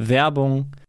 Werbung.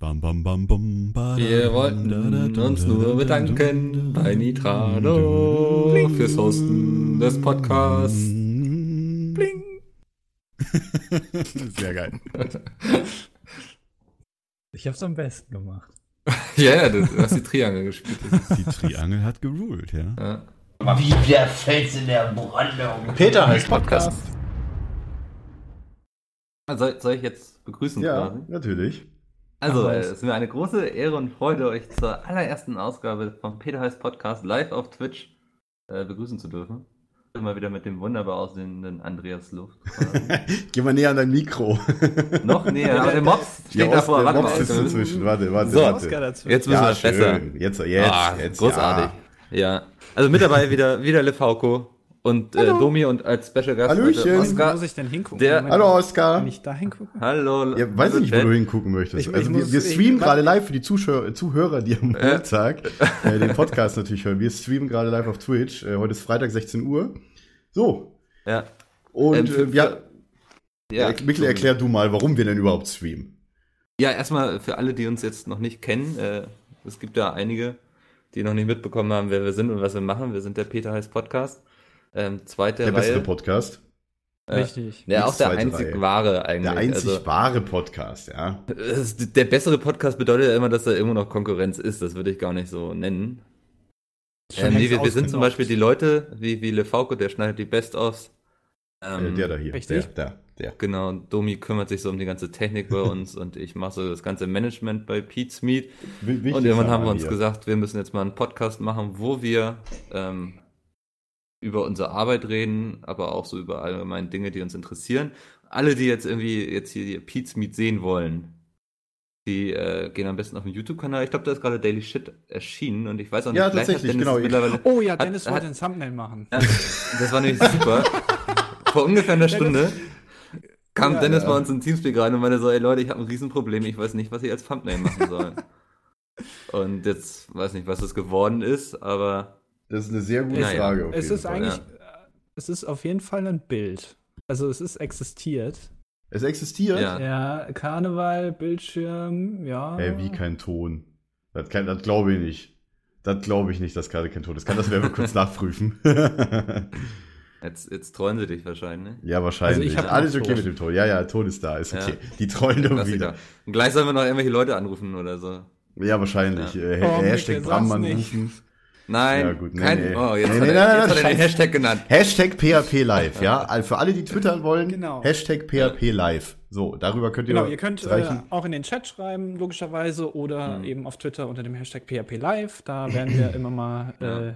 Bam, bam, bam, bam, badam, Wir wollten da, da, da, uns da, nur da, bedanken bei Nitrado fürs Hosten des Podcasts. Bling. Sehr geil. Ich hab's am besten gemacht. Ja, ja, du hast die Triangel gespielt. Die Triangel hat geruled, ja. ja. Wie der Fels in der Brandung. Peter heißt Podcast. Soll, soll ich jetzt begrüßen Ja, quasi? natürlich. Also, es ist mir eine große Ehre und Freude, euch zur allerersten Ausgabe vom Peter heißt Podcast live auf Twitch äh, begrüßen zu dürfen. Immer wieder mit dem wunderbar aussehenden Andreas Luft. Geh mal näher an dein Mikro. Noch näher, aber der Mops steht Ost, davor. der Warte Mops mal, ist wir dazwischen. Warte, warte, So. warte. Jetzt müssen wir Ja, es besser. Jetzt, jetzt, Ah, jetzt. großartig. Ja. Ja. Also mit dabei wieder, wieder Lefauco und äh, Domi und als Special Gast Hallöchen. heute Wo Oscar. muss ich denn hingucken? Der- Moment, Hallo, Oskar. Kann ich da hingucken? Hallo. Ja, weiß ich nicht, wo du hingucken möchtest. Ich- ich also wir, muss- wir ich- streamen gerade live für die Zuschauer, Zuhörer, die am Montag äh, den Podcast natürlich hören. Wir streamen gerade live auf Twitch. Äh, heute ist Freitag, 16 Uhr. So. Ja. Und Ähm, äh, ja, Ja, ja, Mikkel, erklär du mal, warum wir denn überhaupt streamen. Ja, erstmal für alle, die uns jetzt noch nicht kennen, äh, es gibt da einige, die noch nicht mitbekommen haben, wer wir sind und was wir machen. Wir sind der Peter heißt Podcast. Ähm, zweite Der bessere Reihe. Podcast. Äh, Richtig. Ja, auch der einzig Reihe. wahre eigentlich. Der einzig also, wahre Podcast, ja. der bessere Podcast bedeutet ja immer, dass da immer noch Konkurrenz ist. Das würde ich gar nicht so nennen. Ähm, nee, wir, wir sind zum. Beispiel die Leute, wie, wie Lefauco, der schneidet die Best-ofs. Äh, Ähm, der da hier. richtig? Der, der, der. Genau, Domi kümmert sich so um die ganze Technik bei uns und ich mache so das ganze Management bei Pete's Meet. Wi- wichtig Und irgendwann haben wir uns hier. gesagt, wir müssen jetzt mal einen Podcast machen, wo wir ähm, über unsere Arbeit reden, aber auch so über allgemeine Dinge, die uns interessieren. Alle, die jetzt irgendwie jetzt hier die Pete's Meet sehen wollen, die äh, gehen am besten auf den YouTube-Kanal. Ich glaube, da ist gerade Daily Shit erschienen und ich weiß auch nicht, Ja, hat tatsächlich, Dennis genau. Oh ja, Hat- Dennis hat- wollte ein Thumbnail machen. Ja, das war nämlich super. Vor ungefähr einer Stunde kam Ja, Dennis ja. bei uns in Teamspeak rein und meinte so, ey Leute, ich habe ein Riesenproblem, ich weiß nicht, was ich als Thumbnail machen soll. und jetzt weiß nicht, was es geworden ist, aber Das ist eine sehr gute Naja. Frage. Auf es jeden ist Fall. eigentlich, äh, es ist auf jeden Fall ein Bild. Also es ist existiert. Es existiert. Ja. Ja, Karneval, Bildschirm, ja. Hä, wie kein Ton? Das, kann- das glaube ich nicht. Das glaube ich nicht, dass gerade kein Ton ist. Kann das mal kurz nachprüfen? jetzt, jetzt treuen sie dich wahrscheinlich. ja, wahrscheinlich. Also ich Alles okay Ton. mit dem Ton. Ja, ja, Ton ist da, ist Ja. okay. Die trollen doch wieder. Und gleich sollen wir noch irgendwelche Leute anrufen oder so. Ja, wahrscheinlich. Ja. Äh, Oh, Hashtag Mikkel, Bram sag's nicht. anrufen. Nein, Ja, gut, nee, kein, nee. oh, jetzt Nee, hat nee, er, nein, jetzt nein, hat er den. Hashtag genannt. Hashtag PHP Live, ja. Also für alle, die twittern wollen, Genau. Hashtag PHP Live. So, darüber könnt ihr Genau, ihr könnt äh, auch in den Chat schreiben, logischerweise, oder Mhm. eben auf Twitter unter dem Hashtag PHP Live. Da werden wir immer mal äh,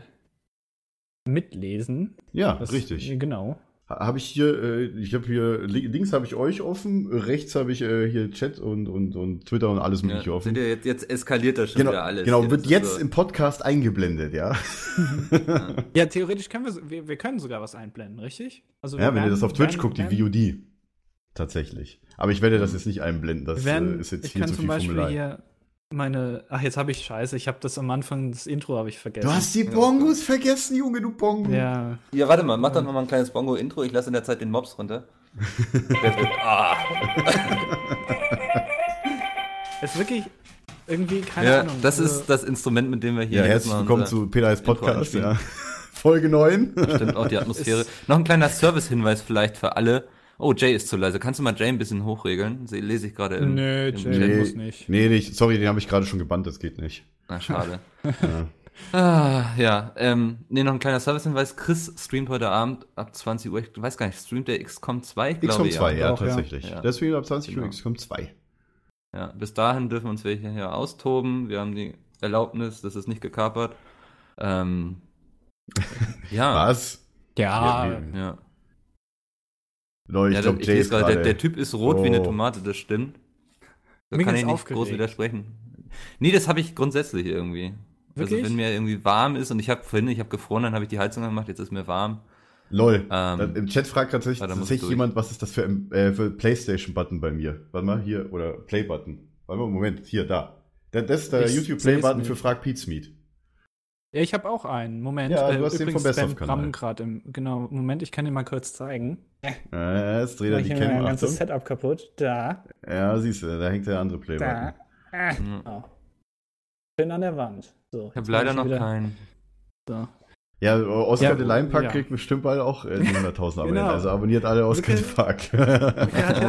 mitlesen. Ja, Das- richtig. Genau. Habe ich hier, äh, ich habe hier, li- links habe ich euch offen, rechts habe ich äh, hier Chat und, und, und Twitter und alles mögliche Ja, offen. sind ja jetzt, jetzt eskaliert das schon Genau, wieder alles. genau hier. wird jetzt so- im Podcast eingeblendet, ja. Ja, theoretisch können wir, wir, wir können sogar was einblenden, richtig? Also Ja, wenn ihr werden- das auf Twitch werden- guckt, die VOD. Tatsächlich. Aber ich werde das jetzt nicht einblenden, das werden, äh, ist jetzt ich viel kann zu zum viel Beispiel Formular. hier meine, ach jetzt habe ich Scheiße, ich habe das am Anfang, das Intro habe ich vergessen. Du hast die Bongos vergessen, Junge, du Bongo. ja, Ja, warte mal, mach doch mal ein kleines Bongo-Intro. Ich lasse in der Zeit den Mobs runter. Ah. ist wirklich irgendwie keine Ja, Ahnung. das also- ist das Instrument, mit dem wir hier Ja, herzlich Mal willkommen zu Intro Podcast, ja. Folge 9. Stimmt auch die Atmosphäre. Noch ein kleiner Service-Hinweis vielleicht für alle Oh, Jay ist zu leise. Kannst du mal Jay ein bisschen hochregeln? Se- Lese ich gerade im, Nö, im Jay Chat. muss nicht. Nee, nicht. Sorry, den habe ich gerade schon gebannt, das geht nicht. Na, schade. Ja. ah, ja, ähm, nee, noch ein kleiner Service-Hinweis. Chris streamt heute Abend ab 20 Uhr. Ich weiß gar nicht, streamt der XCOM 2? Ich glaube, XCOM 2, ja, Auch, ja. tatsächlich. Ja. Deswegen ab 20 Uhr Genau. XCOM 2. Ja, bis dahin dürfen uns welche hier austoben. Wir haben die Erlaubnis, das ist nicht gekapert. Ähm, ja, Was? Ja, Ja, ja. Leute, ich ja glaube, ich Jay lese ist gerade, der, der Typ ist rot wie eine Oh. Tomate, das stimmt. Da kann ich nicht aufgeregt. groß widersprechen. Nee, das habe ich grundsätzlich irgendwie. Wirklich? Also wenn mir irgendwie warm ist und ich habe vorhin, ich habe gefroren, dann habe ich die Heizung gemacht, jetzt ist mir warm. Lol. Ähm, Im Chat fragt tatsächlich, tatsächlich jemand, was ist das für ein äh, für Playstation-Button bei mir? Warte mal, hier, oder Play-Button. Warte mal, Moment, hier, da. Da- Das ist der Ich YouTube-Play-Button seh's für. Frag Pete Smith. Ja, ich habe auch einen. Moment. Ja, du hast den vom Best of gerade im. Genau, Moment, ich kann dir mal kurz zeigen. Äh, jetzt dreht er die ich mir mein ganzes. Setup kaputt. Da, Ja, siehst du, da hängt der andere Play-Button. da. Ah, Mhm. oh. Schön an der Wand. So, Ich habe leider noch keinen. So. Ja, Oscar Ja, de Lime Pack ja. kriegt bestimmt bald auch äh, die 100.000 Abonnenten. Genau. Also abonniert alle Oscar de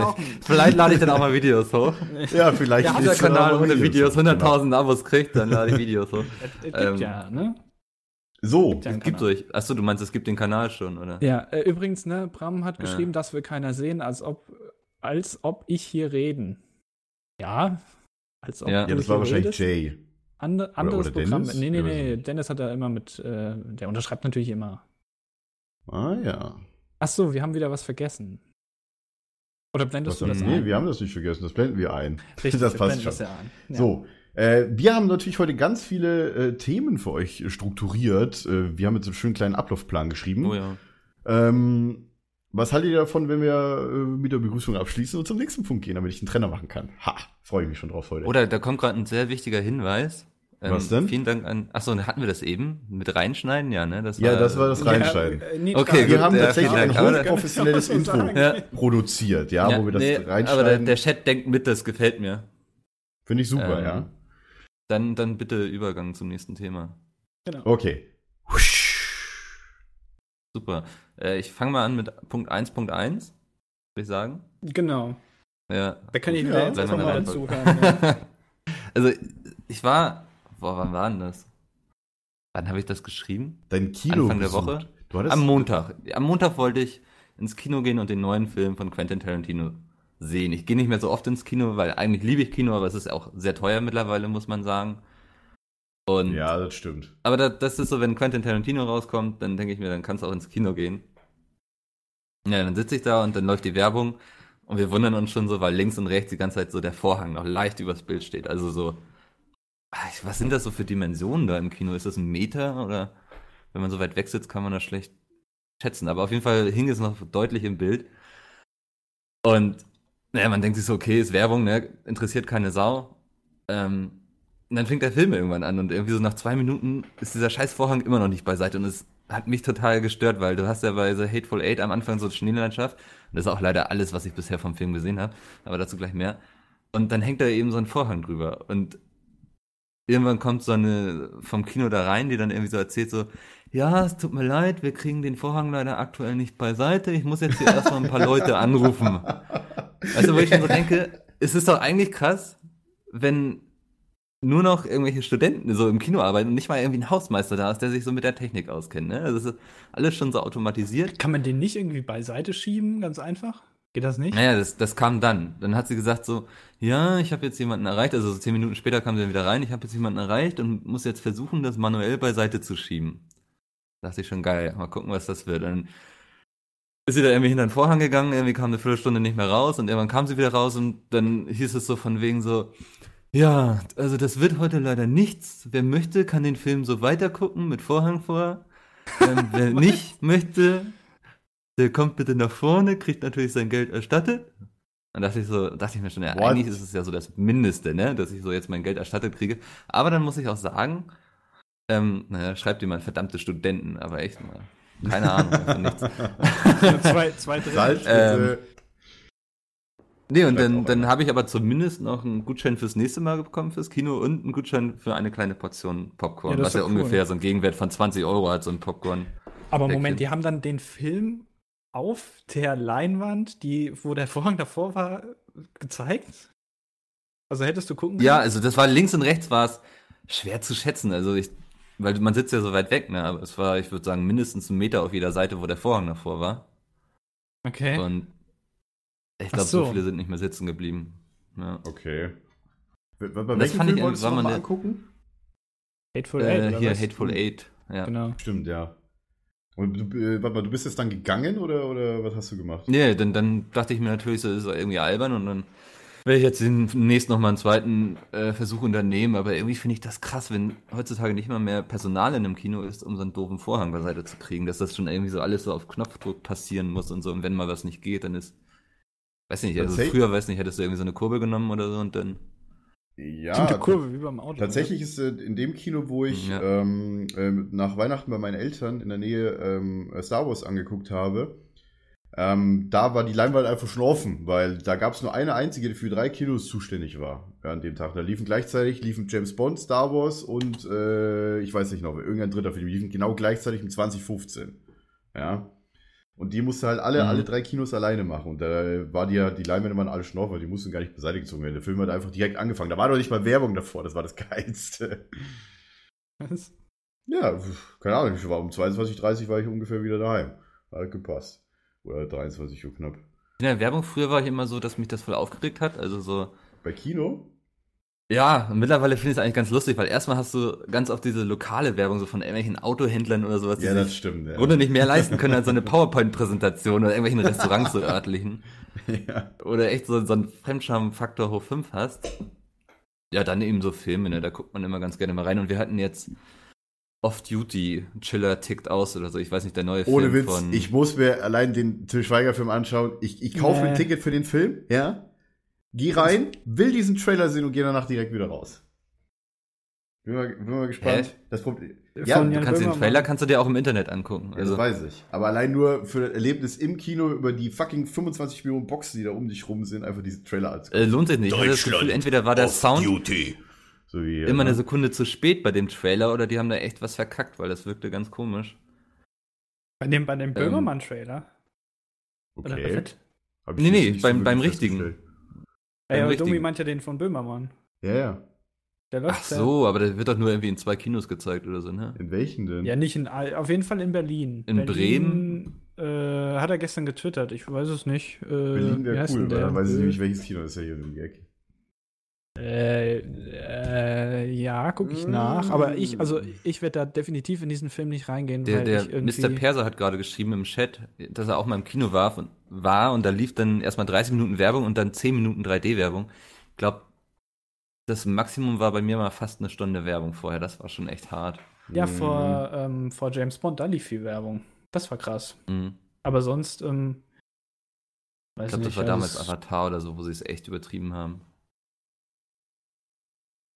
auch Vielleicht lade ich dann auch mal Videos hoch. ja, vielleicht Wenn ist der Kanal ohne Videos Genau. 100.000 Abos kriegt, dann lade ich Videos hoch. Es, es gibt Ähm, ja, ne? So, Es gibt euch. Achso, du meinst, es gibt den Kanal schon, oder? Ja, äh, übrigens, ne, Bram hat Ja. geschrieben, das will keiner sehen, als ob, als ob ich hier reden. Ja, als ob Ja. du ja, das war wahrscheinlich redest. Jay. Ande, anderes oder Programm. Dennis? Nee, nee, nee. Dennis hat da immer mit, äh, der unterschreibt natürlich immer. Ah ja. Ach so, wir haben wieder was vergessen. Oder blendest Was du das nee, ein? wir haben das nicht vergessen, das blenden wir ein. Richtig, das wir passt blenden schon. das ja ein. Ja. So, äh, wir haben natürlich heute ganz viele äh, Themen für euch strukturiert. Äh, wir haben jetzt einen schönen kleinen Ablaufplan geschrieben. Oh ja. Ähm, was haltet ihr davon, wenn wir äh, mit der Begrüßung abschließen und zum nächsten Punkt gehen, damit ich einen Trenner machen kann? Ha, freue ich mich schon drauf heute. Oder da kommt gerade ein sehr wichtiger Hinweis. Ähm, Was denn? Vielen Dank an. Achso, hatten wir das eben? Mit reinschneiden? Ja, ne? Das Ja, das war das Reinschneiden. Ja, äh, Okay, wir gut, haben ja, tatsächlich vielen ein hochprofessionelles Intro. Ja. produziert, ja, wo wir das nee, Aber der, reinschneiden. der Chat denkt mit, das gefällt mir. Finde ich super, Ähm, ja. Dann, dann bitte Übergang zum nächsten Thema. Genau. Okay. Super. Äh, ich fange mal an mit Punkt 1.1, würde ich sagen. Genau. Ja. Da kann ich Ja, jetzt einfach mal dann dazu hören. Ja. also, ich war. Boah, wann war denn das? Wann habe ich das geschrieben? Dein Kino Anfang der besucht. Woche? Du hattest, Am Montag. Am Montag wollte ich ins Kino gehen und den neuen Film von Quentin Tarantino sehen. Ich gehe nicht mehr so oft ins Kino, weil eigentlich liebe ich Kino, aber es ist auch sehr teuer mittlerweile, muss man sagen. Und Ja, das stimmt. aber da, das ist so, wenn Quentin Tarantino rauskommt, dann denke ich mir, dann kannst du auch ins Kino gehen. Ja, dann sitze ich da und dann läuft die Werbung und wir wundern uns schon so, weil links und rechts die ganze Zeit so der Vorhang noch leicht übers Bild steht. Also so, was sind das so für Dimensionen da im Kino? Ist das ein Meter oder wenn man so weit weg sitzt, kann man das schlecht schätzen. Aber auf jeden Fall hing es noch deutlich im Bild. Und naja, man denkt sich so, okay, ist Werbung, ne? interessiert keine Sau. Ähm, und dann fängt der Film irgendwann an und irgendwie so nach zwei Minuten ist dieser scheiß Vorhang immer noch nicht beiseite und es hat mich total gestört, weil du hast ja bei The Hateful Eight am Anfang so eine Schneelandschaft und das ist auch leider alles, was ich bisher vom Film gesehen habe, aber dazu gleich mehr. Und dann hängt da eben so ein Vorhang drüber und irgendwann kommt so eine vom Kino da rein, die dann irgendwie so erzählt so, ja, es tut mir leid, wir kriegen den Vorhang leider aktuell nicht beiseite, ich muss jetzt hier erstmal ein paar Leute anrufen. Also, wo ich mir so denke, es ist doch eigentlich krass, wenn nur noch irgendwelche Studenten so im Kino arbeiten und nicht mal irgendwie ein Hausmeister da ist, der sich so mit der Technik auskennt. Ne? Also es ist alles schon so automatisiert. Kann man den nicht irgendwie beiseite schieben, ganz einfach? Geht das nicht? Naja, das, das kam dann. Dann hat sie gesagt so, ja, ich habe jetzt jemanden erreicht. Also so zehn Minuten später kam sie dann wieder rein. Ich habe jetzt jemanden erreicht und muss jetzt versuchen, das manuell beiseite zu schieben. Da dachte ich schon geil. Mal gucken, was das wird. Dann ist sie da irgendwie hinter den Vorhang gegangen. Irgendwie kam eine Viertelstunde nicht mehr raus und irgendwann kam sie wieder raus und dann hieß es so von wegen so, ja, also das wird heute leider nichts. Wer möchte, kann den Film so weitergucken mit Vorhang vor. Ähm, wer nicht möchte, der kommt bitte nach vorne, kriegt natürlich sein Geld erstattet. Dann dachte ich so, dachte ich mir schon, ja, What? eigentlich ist es ja so das Mindeste, ne, dass ich so jetzt mein Geld erstattet kriege. Aber dann muss ich auch sagen, ähm, naja, schreibt jemand verdammte Studenten, aber echt mal. Keine Ahnung, nichts. zwei, zwei Drittel. Ähm. Nee, und dann, dann habe ich aber zumindest noch einen Gutschein fürs nächste Mal bekommen fürs Kino und einen Gutschein für eine kleine Portion Popcorn, Ja, was ja cool. ungefähr so einen Gegenwert von 20 Euro hat, so ein Popcorn. Aber Moment, die haben dann den Film auf der Leinwand, die, wo der Vorhang davor war, gezeigt? Also hättest du gucken Ja, also das war links und rechts war es schwer zu schätzen. Also ich, weil man sitzt ja so weit weg, ne? Aber es war, ich würde sagen, mindestens ein Meter auf jeder Seite, wo der Vorhang davor war. Okay. Und ich glaube, so. so. viele sind nicht mehr sitzen geblieben. Ja. Okay. Bei, bei Das fand ich Film wolltest du mal angucken? Hateful Eight, Äh, oder hier? Hateful Eight. Ja. Genau. Stimmt, ja. Und du, äh, warte mal, du bist jetzt dann gegangen oder, oder was hast du gemacht? Nee, dann, dann dachte ich mir natürlich, so ist irgendwie albern und dann werde ich jetzt demnächst nochmal einen zweiten äh, Versuch unternehmen, aber irgendwie finde ich das krass, wenn heutzutage nicht mal mehr Personal in einem Kino ist, um so einen doofen Vorhang beiseite zu kriegen, dass das schon irgendwie so alles so auf Knopfdruck passieren muss und so und wenn mal was nicht geht, dann ist, weiß nicht, also früher, weiß nicht, hättest du irgendwie so eine Kurbel genommen oder so und dann, Ja, Stimmt, die Kurve wie beim Auto. Tatsächlich ist äh, in dem Kino, wo ich Ja. ähm, ähm, nach Weihnachten bei meinen Eltern in der Nähe ähm, Star Wars angeguckt habe, ähm, da war die Leinwand einfach schon offen, weil da gab es nur eine einzige, die für drei Kinos zuständig war ja, an dem Tag. Da liefen gleichzeitig liefen James Bond, Star Wars und äh, ich weiß nicht noch, irgendein dritter Film, die liefen genau gleichzeitig mit 2015. Ja. Und die musste halt alle, Mhm. alle drei Kinos alleine machen. Und da war die ja, die Leinwände waren alle schon auf, weil die mussten gar nicht beseitigt gezogen werden. Der Film hat einfach direkt angefangen. Da war doch nicht mal Werbung davor, das war das Geilste. Was? Ja, keine Ahnung, ich war um 22.30 Uhr war ich ungefähr wieder daheim. Hat gepasst. Oder 23 Uhr knapp. in der Werbung früher war ich immer so, dass mich das voll aufgeregt hat, also so, Bei Kino? Ja, mittlerweile finde ich es eigentlich ganz lustig, weil erstmal hast du ganz oft diese lokale Werbung so von irgendwelchen Autohändlern oder sowas, die Ja, das sich stimmt. Ja. im Grunde nicht mehr leisten können als so eine PowerPoint-Präsentation oder irgendwelchen Restaurants so örtlichen. ja. Oder echt so, so einen Fremdscham-Faktor hoch 5 hast. Ja, dann eben so Filme, ne? da guckt man immer ganz gerne mal rein. Und wir hatten jetzt Off-Duty, Chiller tickt aus oder so. Ich weiß nicht, der neue Ohne Film Witz, von. ich muss mir allein den Till Schweiger-Film anschauen. Ich, ich kaufe Nee. ein Ticket für den Film, ja? Geh rein, will diesen Trailer sehen und gehe danach direkt wieder raus. Bin mal, bin mal gespannt. Hä? Das Problem. Ja, du kannst den. Trailer kannst du dir auch im Internet angucken. Ja, Also, das weiß ich. Aber allein nur für das Erlebnis im Kino über die fucking 25 Millionen Boxen, die da um dich rum sind, einfach diese Trailer anzugucken. äh, lohnt sich nicht. Ich hatte das Gefühl, entweder war der Sound Duty. So wie immer ne? eine Sekunde zu spät bei dem Trailer oder die haben da echt was verkackt, weil das wirkte ganz komisch. Bei dem, bei dem Böhmermann-Trailer. Oder Okay. Nee, nee, beim- beim richtigen. Ey, aber. Dummi meint ja den von Böhmermann. Ja, ja. Der läuft Ach so, aber der wird doch nur irgendwie in zwei Kinos gezeigt oder so, ne? In welchen denn? Ja, nicht in all, auf jeden Fall in Berlin. In Berlin, Äh, hat er gestern getwittert, ich weiß es nicht. Äh, Berlin wäre cool, weil dann weiß ich nämlich, welches Kino ist ja hier die Ecke. Äh, äh, ja, gucke ich Mm. nach. Aber ich, also ich werde da definitiv in diesen Film nicht reingehen, Der, weil der ich irgendwie. Mr. Perser hat gerade geschrieben im Chat, dass er auch mal im Kino war und, war und da lief dann erstmal 30 Minuten Werbung und dann 10 Minuten 3D-Werbung. Ich glaube, das Maximum war bei mir mal fast eine Stunde Werbung vorher. Das war schon echt hart. ja, Mhm. vor, ähm, vor James Bond, da lief viel Werbung. Das war krass. Mhm. Aber sonst, ähm, weiß Ich glaube, das war also damals es- Avatar oder so, wo sie es echt übertrieben haben.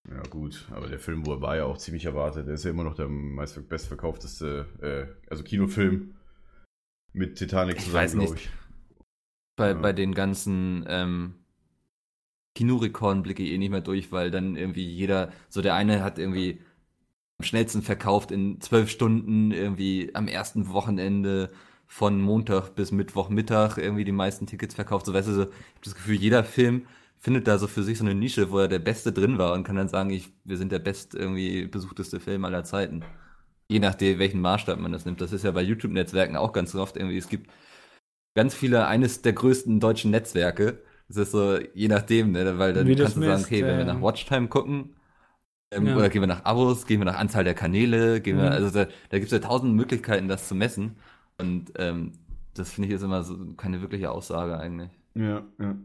Ja, gut, aber der Film, war, ja auch ziemlich erwartet. Der ist ja immer noch der meist bestverkaufteste, äh, also Kinofilm mit Titanic Ich zusammen, glaube ich. Bei, Ja. bei den ganzen ähm, Kinorekorden blicke ich eh nicht mehr durch, weil dann irgendwie jeder, so der eine hat irgendwie am schnellsten verkauft in zwölf Stunden, irgendwie am ersten Wochenende von Montag bis Mittwochmittag irgendwie die meisten Tickets verkauft. So weißt du, so, ich habe das Gefühl, jeder Film findet da so für sich so eine Nische, wo er der Beste drin war und kann dann sagen, ich, wir sind der best irgendwie besuchteste Film aller Zeiten. Je nachdem, welchen Maßstab man das nimmt. Das ist ja bei YouTube-Netzwerken auch ganz oft irgendwie. Es gibt ganz viele, eines der größten deutschen Netzwerke. Das ist so, je nachdem, ne? weil dann Wie kannst du sagen, okay, wenn wir nach Watchtime gucken, ähm, Ja. oder gehen wir nach Abos, gehen wir nach Anzahl der Kanäle, gehen wir, Mhm. also da, da gibt es ja tausend Möglichkeiten, das zu messen. Und ähm, das finde ich jetzt immer so keine wirkliche Aussage eigentlich. Ja, ja.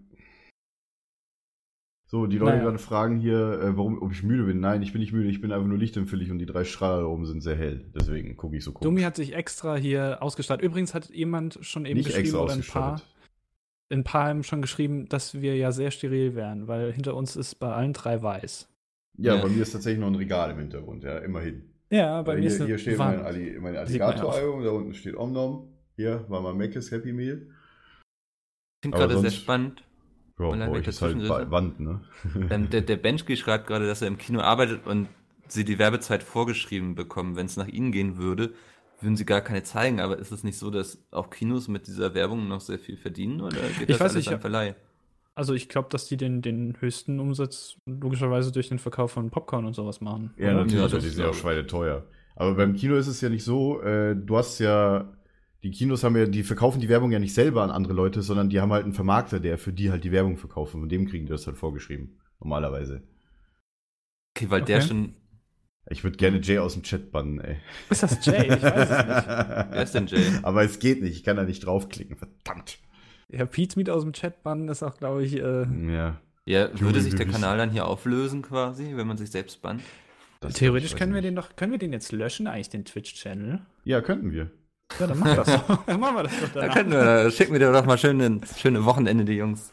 So, die Leute Naja. gerade fragen hier, äh, warum, ob ich müde bin. Nein, ich bin nicht müde, ich bin einfach nur lichtempfindlich und die drei Strahler da oben sind sehr hell. Deswegen gucke ich so komisch. Dummi hat sich extra hier ausgestattet. Übrigens hat jemand schon eben nicht geschrieben, extra oder ein paar, ein paar haben schon geschrieben, dass wir ja sehr steril wären, weil hinter uns ist bei allen drei weiß. Ja, Ja. bei mir ist tatsächlich noch ein Regal im Hintergrund, ja, immerhin. Ja, bei Weil mir hier, ist eine hier steht Wand. mein, Ali, mein Alligator-Album, da unten steht Omnom. Hier war mal Meckes Happy Meal. Ich finde gerade sehr spannend. Ja, Und dann euch ist halt. Wand, ne? Ähm, der, der Benchki schreibt gerade, dass er im Kino arbeitet und sie die Werbezeit vorgeschrieben bekommen. Wenn es nach ihnen gehen würde, würden sie gar keine zeigen, aber ist es nicht so, dass auch Kinos mit dieser Werbung noch sehr viel verdienen oder geht Ich das weiß alles nicht, an. Verleih? Also ich glaube, dass die den, den höchsten Umsatz logischerweise durch den Verkauf von Popcorn und sowas machen. Ja, oder? natürlich, Ja, das die sind ja auch schweineteuer. Aber beim Kino ist es ja nicht so, äh, du hast ja, die Kinos haben ja, die verkaufen die Werbung ja nicht selber an andere Leute, sondern die haben halt einen Vermarkter, der für die halt die Werbung verkauft. Und von dem kriegen die das halt vorgeschrieben. Normalerweise. Okay, weil der Okay. schon. Ich würde gerne Jay aus dem Chat bannen, ey. Ist das Jay? Ich weiß es nicht. Wer ist denn Jay? Aber es geht nicht, ich kann da nicht draufklicken, verdammt. Ja, Pete Meat aus dem Chat bannen ist auch, glaube ich, äh, Ja. Ja, würde sich der Kanal dann hier auflösen quasi, wenn man sich selbst bannt? das- theoretisch können wir nicht. den doch, können wir den jetzt löschen, eigentlich den Twitch-Channel? Ja, könnten wir. Ja, dann mach das doch. Dann machen wir das doch Da danach. können wir, schicken wir dir doch mal schön ein schöne Wochenende, die Jungs.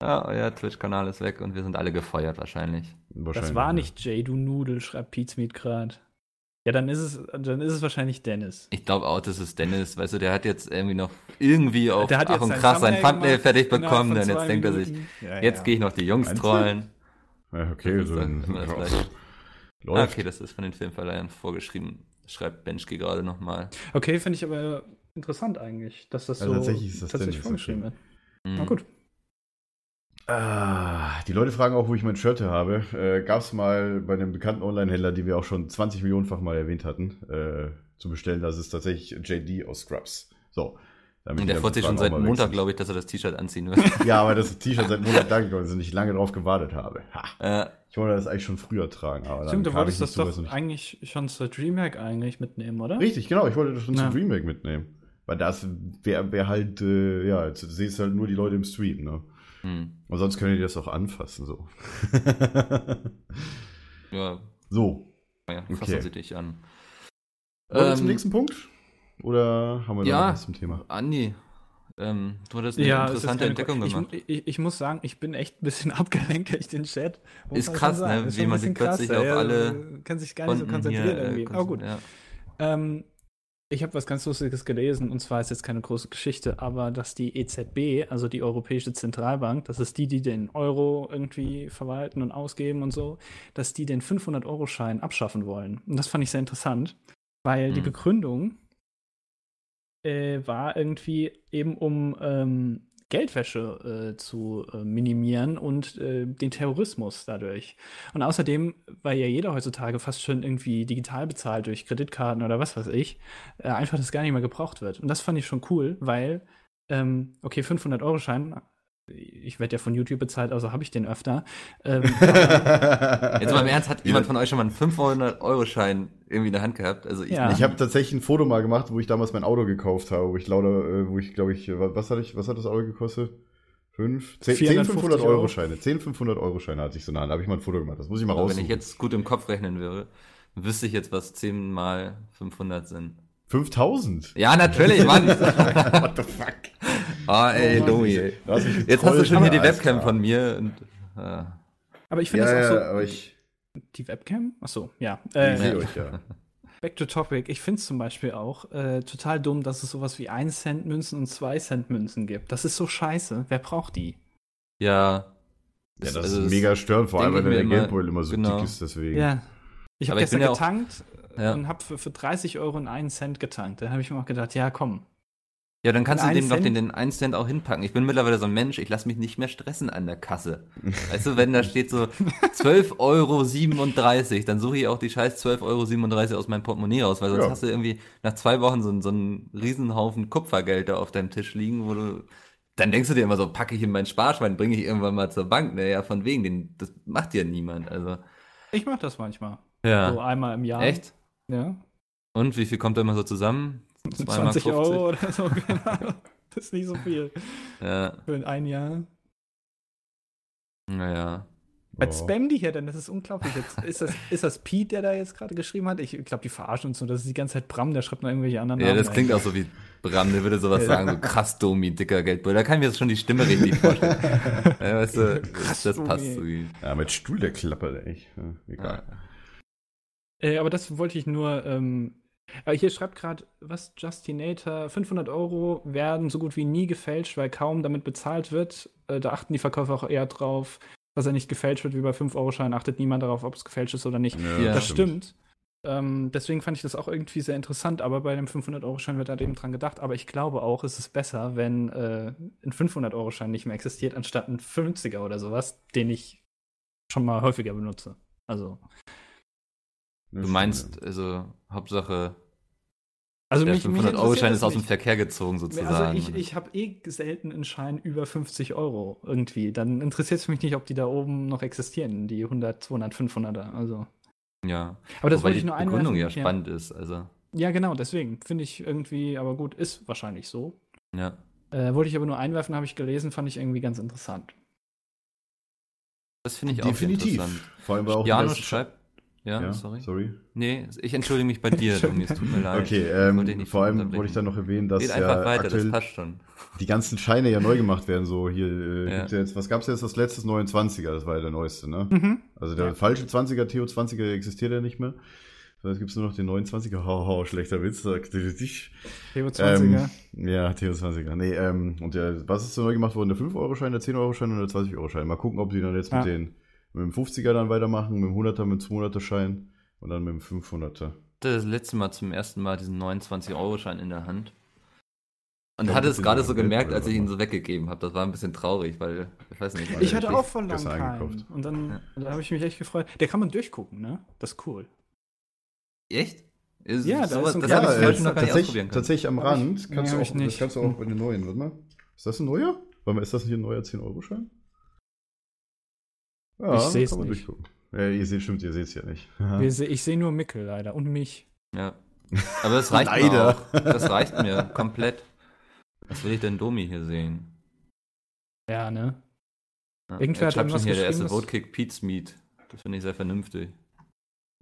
Ja, euer Twitch-Kanal ist weg und wir sind alle gefeuert wahrscheinlich. Das Wahrscheinlich, war ja. nicht Jay, du Nudel, schreibt Pete Meat gerade. Ja, dann ist es, dann ist es wahrscheinlich Dennis. Ich glaube auch, das ist Dennis, weißt du, der hat jetzt irgendwie noch irgendwie auf Der hat Ach und krass sein Thumbnail fertig bekommen, dann jetzt denkt er sich. Ja, jetzt ja. gehe ich noch die Jungs trollen. Ja, okay, Das so ist ein, dann- das Ah, okay, das ist von den Filmverleihern vorgeschrieben. Schreibt Benchke gerade nochmal. Okay, finde ich aber interessant eigentlich, dass das Ja, so tatsächlich ist das tatsächlich vorgeschrieben okay. wird. Mhm. Na gut. Ah, die Leute fragen auch, wo ich mein Shirt habe. Äh, Gab es mal bei einem bekannten Online-Händler, die wir auch schon 20 Millionenfach mal erwähnt hatten, äh, zu bestellen. Das ist tatsächlich JD aus Scrubs. So. Und der freut sich schon seit Montag, glaube ich, dass er das T-Shirt anziehen wird. Ja, aber das T-Shirt seit Monat da gekommen ist und ich lange drauf gewartet habe. Ha. äh, Ich wollte das eigentlich schon früher tragen. Aber dann Stimmt, du kam wolltest das doch eigentlich schon zur DreamHack eigentlich mitnehmen, oder? Richtig, genau. Ich wollte das schon Ja. zum Dreamhack mitnehmen. Weil das wäre wär halt, äh, ja, jetzt siehst du halt nur die Leute im Stream, ne? hm. Und sonst können die das auch anfassen, so. Ja, so, ja Okay. fassen Sie dich an. wollen wir zum Ähm, nächsten Punkt? Oder haben wir ja. noch was zum Thema? Andi, ähm, du hattest eine Ja, interessante Entdeckung ich, gemacht. Ich, ich muss sagen, ich bin echt ein bisschen abgelenkt durch den Chat. Muss Ist krass, ne? Ist Wie schon ein man sich bisschen krass, plötzlich auf ja, alle Kann sich gar nicht so konzentrieren hier, äh, irgendwie. Aber gut. Ja. Ähm, ich habe was ganz Lustiges gelesen, und zwar ist jetzt keine große Geschichte, aber dass die EZB, also die Europäische Zentralbank, das ist die, die den Euro irgendwie verwalten und ausgeben und so, dass die den 500-Euro-Schein abschaffen wollen. Und das fand ich sehr interessant, weil die Hm. Begründung äh, war irgendwie eben um ähm, Geldwäsche äh, zu äh, minimieren und äh, den Terrorismus dadurch. Und außerdem, weil ja jeder heutzutage fast schon irgendwie digital bezahlt durch Kreditkarten oder was weiß ich, äh, einfach das gar nicht mehr gebraucht wird. Und das fand ich schon cool, weil, ähm, okay, 500-Euro-Schein, ich werde ja von YouTube bezahlt, also habe ich den öfter. Ähm, Jetzt mal im Ernst, hat jemand von euch schon mal einen 500-Euro-Schein irgendwie in der Hand gehabt? Also ich Ja. Ich habe tatsächlich ein Foto mal gemacht, wo ich damals mein Auto gekauft habe, wo ich lauter, äh, wo ich glaube ich, wa- was hat ich, was hat das Auto gekostet? Fünf? Zehn, 10 450 500 Euro. Euro Scheine. 10 500 Euro Scheine hatte ich so Hand. Da habe ich mal ein Foto gemacht. Das muss ich mal Aber raussuchen. wenn ich jetzt gut im Kopf rechnen würde, wüsste ich jetzt, was 10 mal 500 sind. 5000? Ja, natürlich, Mann. What the fuck? Ah, ey, Oh mich Jetzt hast du schon hier die Webcam klar. von mir und äh, aber ich finde Ja, das auch so. ja, aber ich, Die Webcam? Achso, ja. ich Äh, sehe euch ja. Back to topic. Ich finde es zum Beispiel auch äh, total dumm, dass es sowas wie 1 Cent Münzen und 2 Cent Münzen gibt. Das ist so scheiße. Wer braucht die? ja. Ja, das also ist mega störend, vor allem, weil ich der Geldbeutel immer so genau. dick ist, deswegen. Ja. Ich habe gestern ja auch- getankt Ja. und habe für, für 30 Euro und 1 Cent getankt. Da habe ich mir auch gedacht, ja komm. Ja, dann kannst du dem doch Cent? den, den 1 Cent auch hinpacken. Ich bin mittlerweile so ein Mensch, ich lasse mich nicht mehr stressen an der Kasse. Weißt du, wenn da steht so 12,37 Euro, dann suche ich auch die scheiß 12,37 Euro aus meinem Portemonnaie raus, weil sonst Ja. hast du irgendwie nach zwei Wochen so, so einen Riesenhaufen Kupfergeld da auf deinem Tisch liegen, wo du, dann denkst du dir immer so, packe ich in mein Sparschwein, bringe ich irgendwann mal zur Bank. Naja, von wegen, den, das macht ja niemand. Also, Ich mache das manchmal. ja. So einmal im Jahr. Echt? Ja. Und wie viel kommt da immer so zusammen? 2 Mark 20 50? Euro oder so, genau. Das ist nicht so viel. Ja, Für ein Jahr. naja. Was Oh. spammen die hier denn? Das ist unglaublich. Jetzt, ist, das, ist das Pete, der da jetzt gerade geschrieben hat? Ich glaube, die verarschen uns so. Das ist die ganze Zeit Bram, der schreibt noch irgendwelche anderen Ja, Namen. das klingt auch so wie Bram, der würde sowas sagen, so krass Domi, dicker Geldbeutel. Da kann ich mir jetzt schon die Stimme richtig vorstellen. ja, weißt du, Krass, das passt Domi. so wie. Ja, mit Stuhl der klappert, ey. Ja, egal. Äh, aber das wollte ich nur. Ähm, hier schreibt gerade, was Justinator, 500 Euro werden so gut wie nie gefälscht, weil kaum damit bezahlt wird. Äh, da achten die Verkäufer auch eher drauf, dass er nicht gefälscht wird, wie bei 5-Euro-Scheinen achtet niemand darauf, ob es gefälscht ist oder nicht. Ja, das stimmt. ähm, deswegen fand ich das auch irgendwie sehr interessant, aber bei dem 500-Euro-Schein wird da eben dran gedacht. Aber ich glaube auch, es ist besser, wenn äh, ein 500-Euro-Schein nicht mehr existiert, anstatt ein 50er oder sowas, den ich schon mal häufiger benutze. Also, Du meinst, also Hauptsache, also der mich, mich 500-Euro-Schein interessiert ist aus dem Verkehr gezogen sozusagen. Also ich, ich habe eh selten einen Schein über 50 Euro irgendwie. Dann interessiert es mich nicht, ob die da oben noch existieren, die 100, 200, 500er. Also. ja. Aber das Wobei wollte ich die nur Begründung einwerfen. ja spannend ist, also, Ja, genau, deswegen finde ich irgendwie, aber gut, ist wahrscheinlich so. ja. Äh, wollte ich aber nur einwerfen, habe ich gelesen, fand ich irgendwie ganz interessant. Das finde ich auch Definitiv. interessant. Vor allem war auch Janus das- schreibt, ja, Ja, sorry. sorry. Nee, ich entschuldige mich bei dir, Domi, es tut mir leid. Okay, ähm, vor allem wollte ich dann noch erwähnen, dass ja einfach weiter, aktuell das passt schon. die ganzen Scheine ja neu gemacht werden. So hier äh, Ja. gibt's ja jetzt, was gab's jetzt? Das letzte 29er, das war ja der neueste, ne? Mhm. Also der Ja. falsche 20er, Theo 20er existiert ja nicht mehr. So, Jetzt gibt's nur noch den 29er. Hau, hau, schlechter Witz. Theo 20er. Ähm, ja, Theo 20er. Nee, ähm, und der, was ist so neu gemacht worden? Der 5-Euro-Schein, der 10-Euro-Schein und der 20-Euro-Schein. Mal gucken, ob die dann jetzt Ja. mit den mit dem 50er dann weitermachen, mit dem 100er, mit dem 200er-Schein und dann mit dem 500er. das letzte Mal zum ersten Mal diesen 29-Euro-Schein in der Hand. Und Ja, hatte es gerade so gemerkt, als ich ihn so weggegeben habe. Das war ein bisschen traurig, weil, ich weiß nicht. Ich hatte ich auch vor lang gestern keinen. Und dann, Ja. da habe ich mich echt gefreut. Der kann man durchgucken, ne? Das ist cool. Echt? Ist, Ja, da sowas, ist das Ja, habe ich schon noch gar nicht ausprobieren können. tatsächlich am ich- Rand nee, kannst hab du ich auch, nicht. das kannst du auch bei den neuen, warte mal. Ist das ein neuer? Warte mal, ist das nicht ein neuer 10-Euro-Schein? Ja, Ich kann man nicht. durchgucken. Ja, ihr seht, stimmt, ihr seht es ja nicht. Wir se- Ich sehe nur Mickel leider und mich. Ja. Aber das reicht mir Leider. auch. Das reicht mir komplett. Was will ich denn Domi hier sehen? Ja, ne? Ja, Irgendwer er hat irgendwas hier, der erste Votekick Pete's Meat. Das finde ich sehr vernünftig.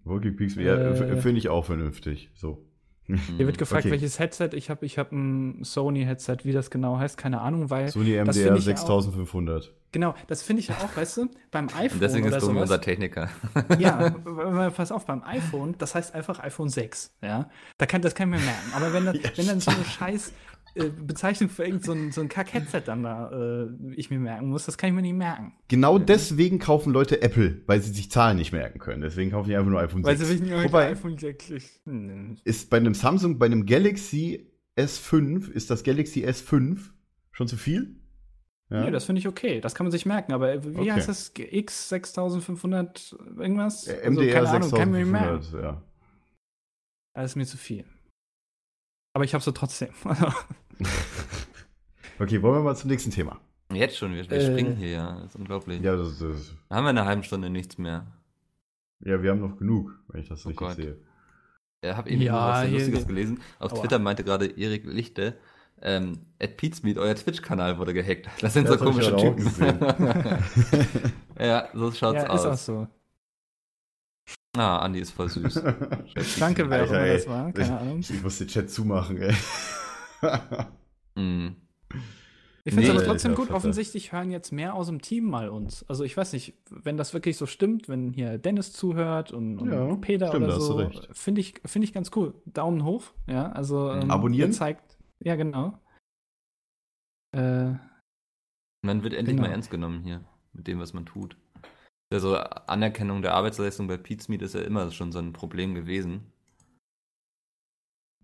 Walking Peaks, ja, Äh. f- finde ich auch vernünftig. So. Hier wird gefragt, Okay. welches Headset ich habe. Ich habe ein Sony-Headset, wie das genau heißt, keine Ahnung, weil. Sony das MDR finde ich ja auch- 6500. Genau, das finde ich ja auch, weißt du, beim iPhone Und deswegen oder ist sowas. unser Techniker. Ja, pass auf, beim iPhone, das heißt einfach iPhone 6, ja. Da kann, das kann ich mir merken. Aber wenn, dann, wenn dann so eine scheiß äh, Bezeichnung für irgendein so ein, so ein Kack-Headset dann da äh, ich mir merken muss, das kann ich mir nicht merken. Genau deswegen kaufen Leute Apple, weil sie sich Zahlen nicht merken können. Deswegen kaufen die einfach nur iPhone Weil 6. sie wissen ja, Wobei, iPhone 6 hm. ist bei einem Samsung, bei einem Galaxy S5, ist das Galaxy S5 schon zu viel? Ja. Nee, das finde ich okay. Das kann man sich merken. Aber wie Okay. heißt das? X 6500 irgendwas? Äh, Also, MDR nicht merken. 6500, ja. Das ist mir zu viel. Aber ich habe so trotzdem. Okay, wollen wir mal zum nächsten Thema. Jetzt schon, wir, wir Äh. springen hier ja. Das ist unglaublich. Ja, das, das, Da haben wir in einer halben Stunde nichts mehr. ja, wir haben noch genug, wenn ich das Oh richtig Gott. sehe. Ich habe eben Ja, was Lustiges gelesen. Auf Aua. Twitter meinte gerade Erik Lichte, ähm, at Pizmeet, euer Twitch-Kanal wurde gehackt. Das sind Ja, so das ich komische Typen. ja, so schaut's ja, ist auch aus. so. Ah, Andi ist voll süß. Danke, wer auch immer das war. Keine Ahnung. Ich muss den Chat zumachen, ey. Mm. Ich finde es Nee, aber trotzdem gut, offensichtlich hören jetzt mehr aus dem Team mal uns. Also ich weiß nicht, wenn das wirklich so stimmt, wenn hier Dennis zuhört und, und Ja, Peter stimmt, oder so, finde ich, finde ich ganz cool. Daumen hoch, ja, also ähm, Abonnieren? ihr zeigt, ja genau. Äh, Man wird endlich Genau. mal ernst genommen hier mit dem, was man tut. Also Anerkennung der Arbeitsleistung bei Pizmeet ist ja immer schon so ein Problem gewesen.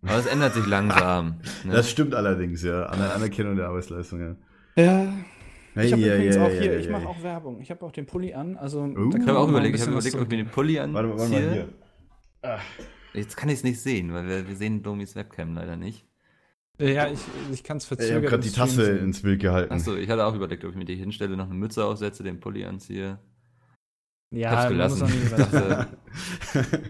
Aber es ändert sich langsam. ne? Das stimmt allerdings, ja. An der Anerkennung der Arbeitsleistung, ja. ja, ich habe ei, auch ei, hier, ei, ich mache auch Werbung. Ich habe auch den Pulli an, also Uh. da Ich kann habe man auch überlegt, ich habe überlegt, ob ich mir den Pulli anziehe. Warte mal, warte mal hier. Jetzt kann ich es nicht sehen, weil wir, wir sehen Domis Webcam leider nicht. Ja, ich, ich kann es Ich verzögern. habe gerade die Tasse ins Bild gehalten. Achso, ich hatte auch überlegt, ob ich mir die hinstelle, noch eine Mütze aufsetze, den Pulli anziehe. Ja, hab's muss gelassen. nicht Ich dachte,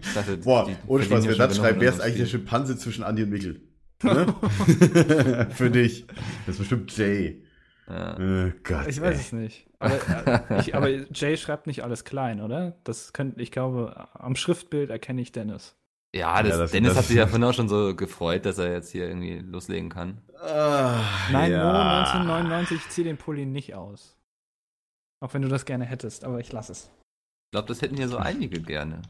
ich dachte, Boah, ohne Spaß, wer das schreibt, wer ist eigentlich der Schimpanse zwischen Andi und Mikkel? Ne? Für dich. Das ist bestimmt Jay. Ja. Oh Gott. Ich weiß ey. es nicht. Aber, äh, ich, aber Jay schreibt nicht alles klein, oder? Das könnt, ich glaube, am Schriftbild erkenne ich Dennis. Ja, das, Ja, das- Dennis das- hat sich ja vorhin auch schon so gefreut, dass er jetzt hier irgendwie loslegen kann. Ah, Nein, ja. Mo 1999, ich ziehe den Pulli nicht aus. Auch wenn du das gerne hättest, aber ich lasse es. Ich glaube, das hätten hier so einige gerne.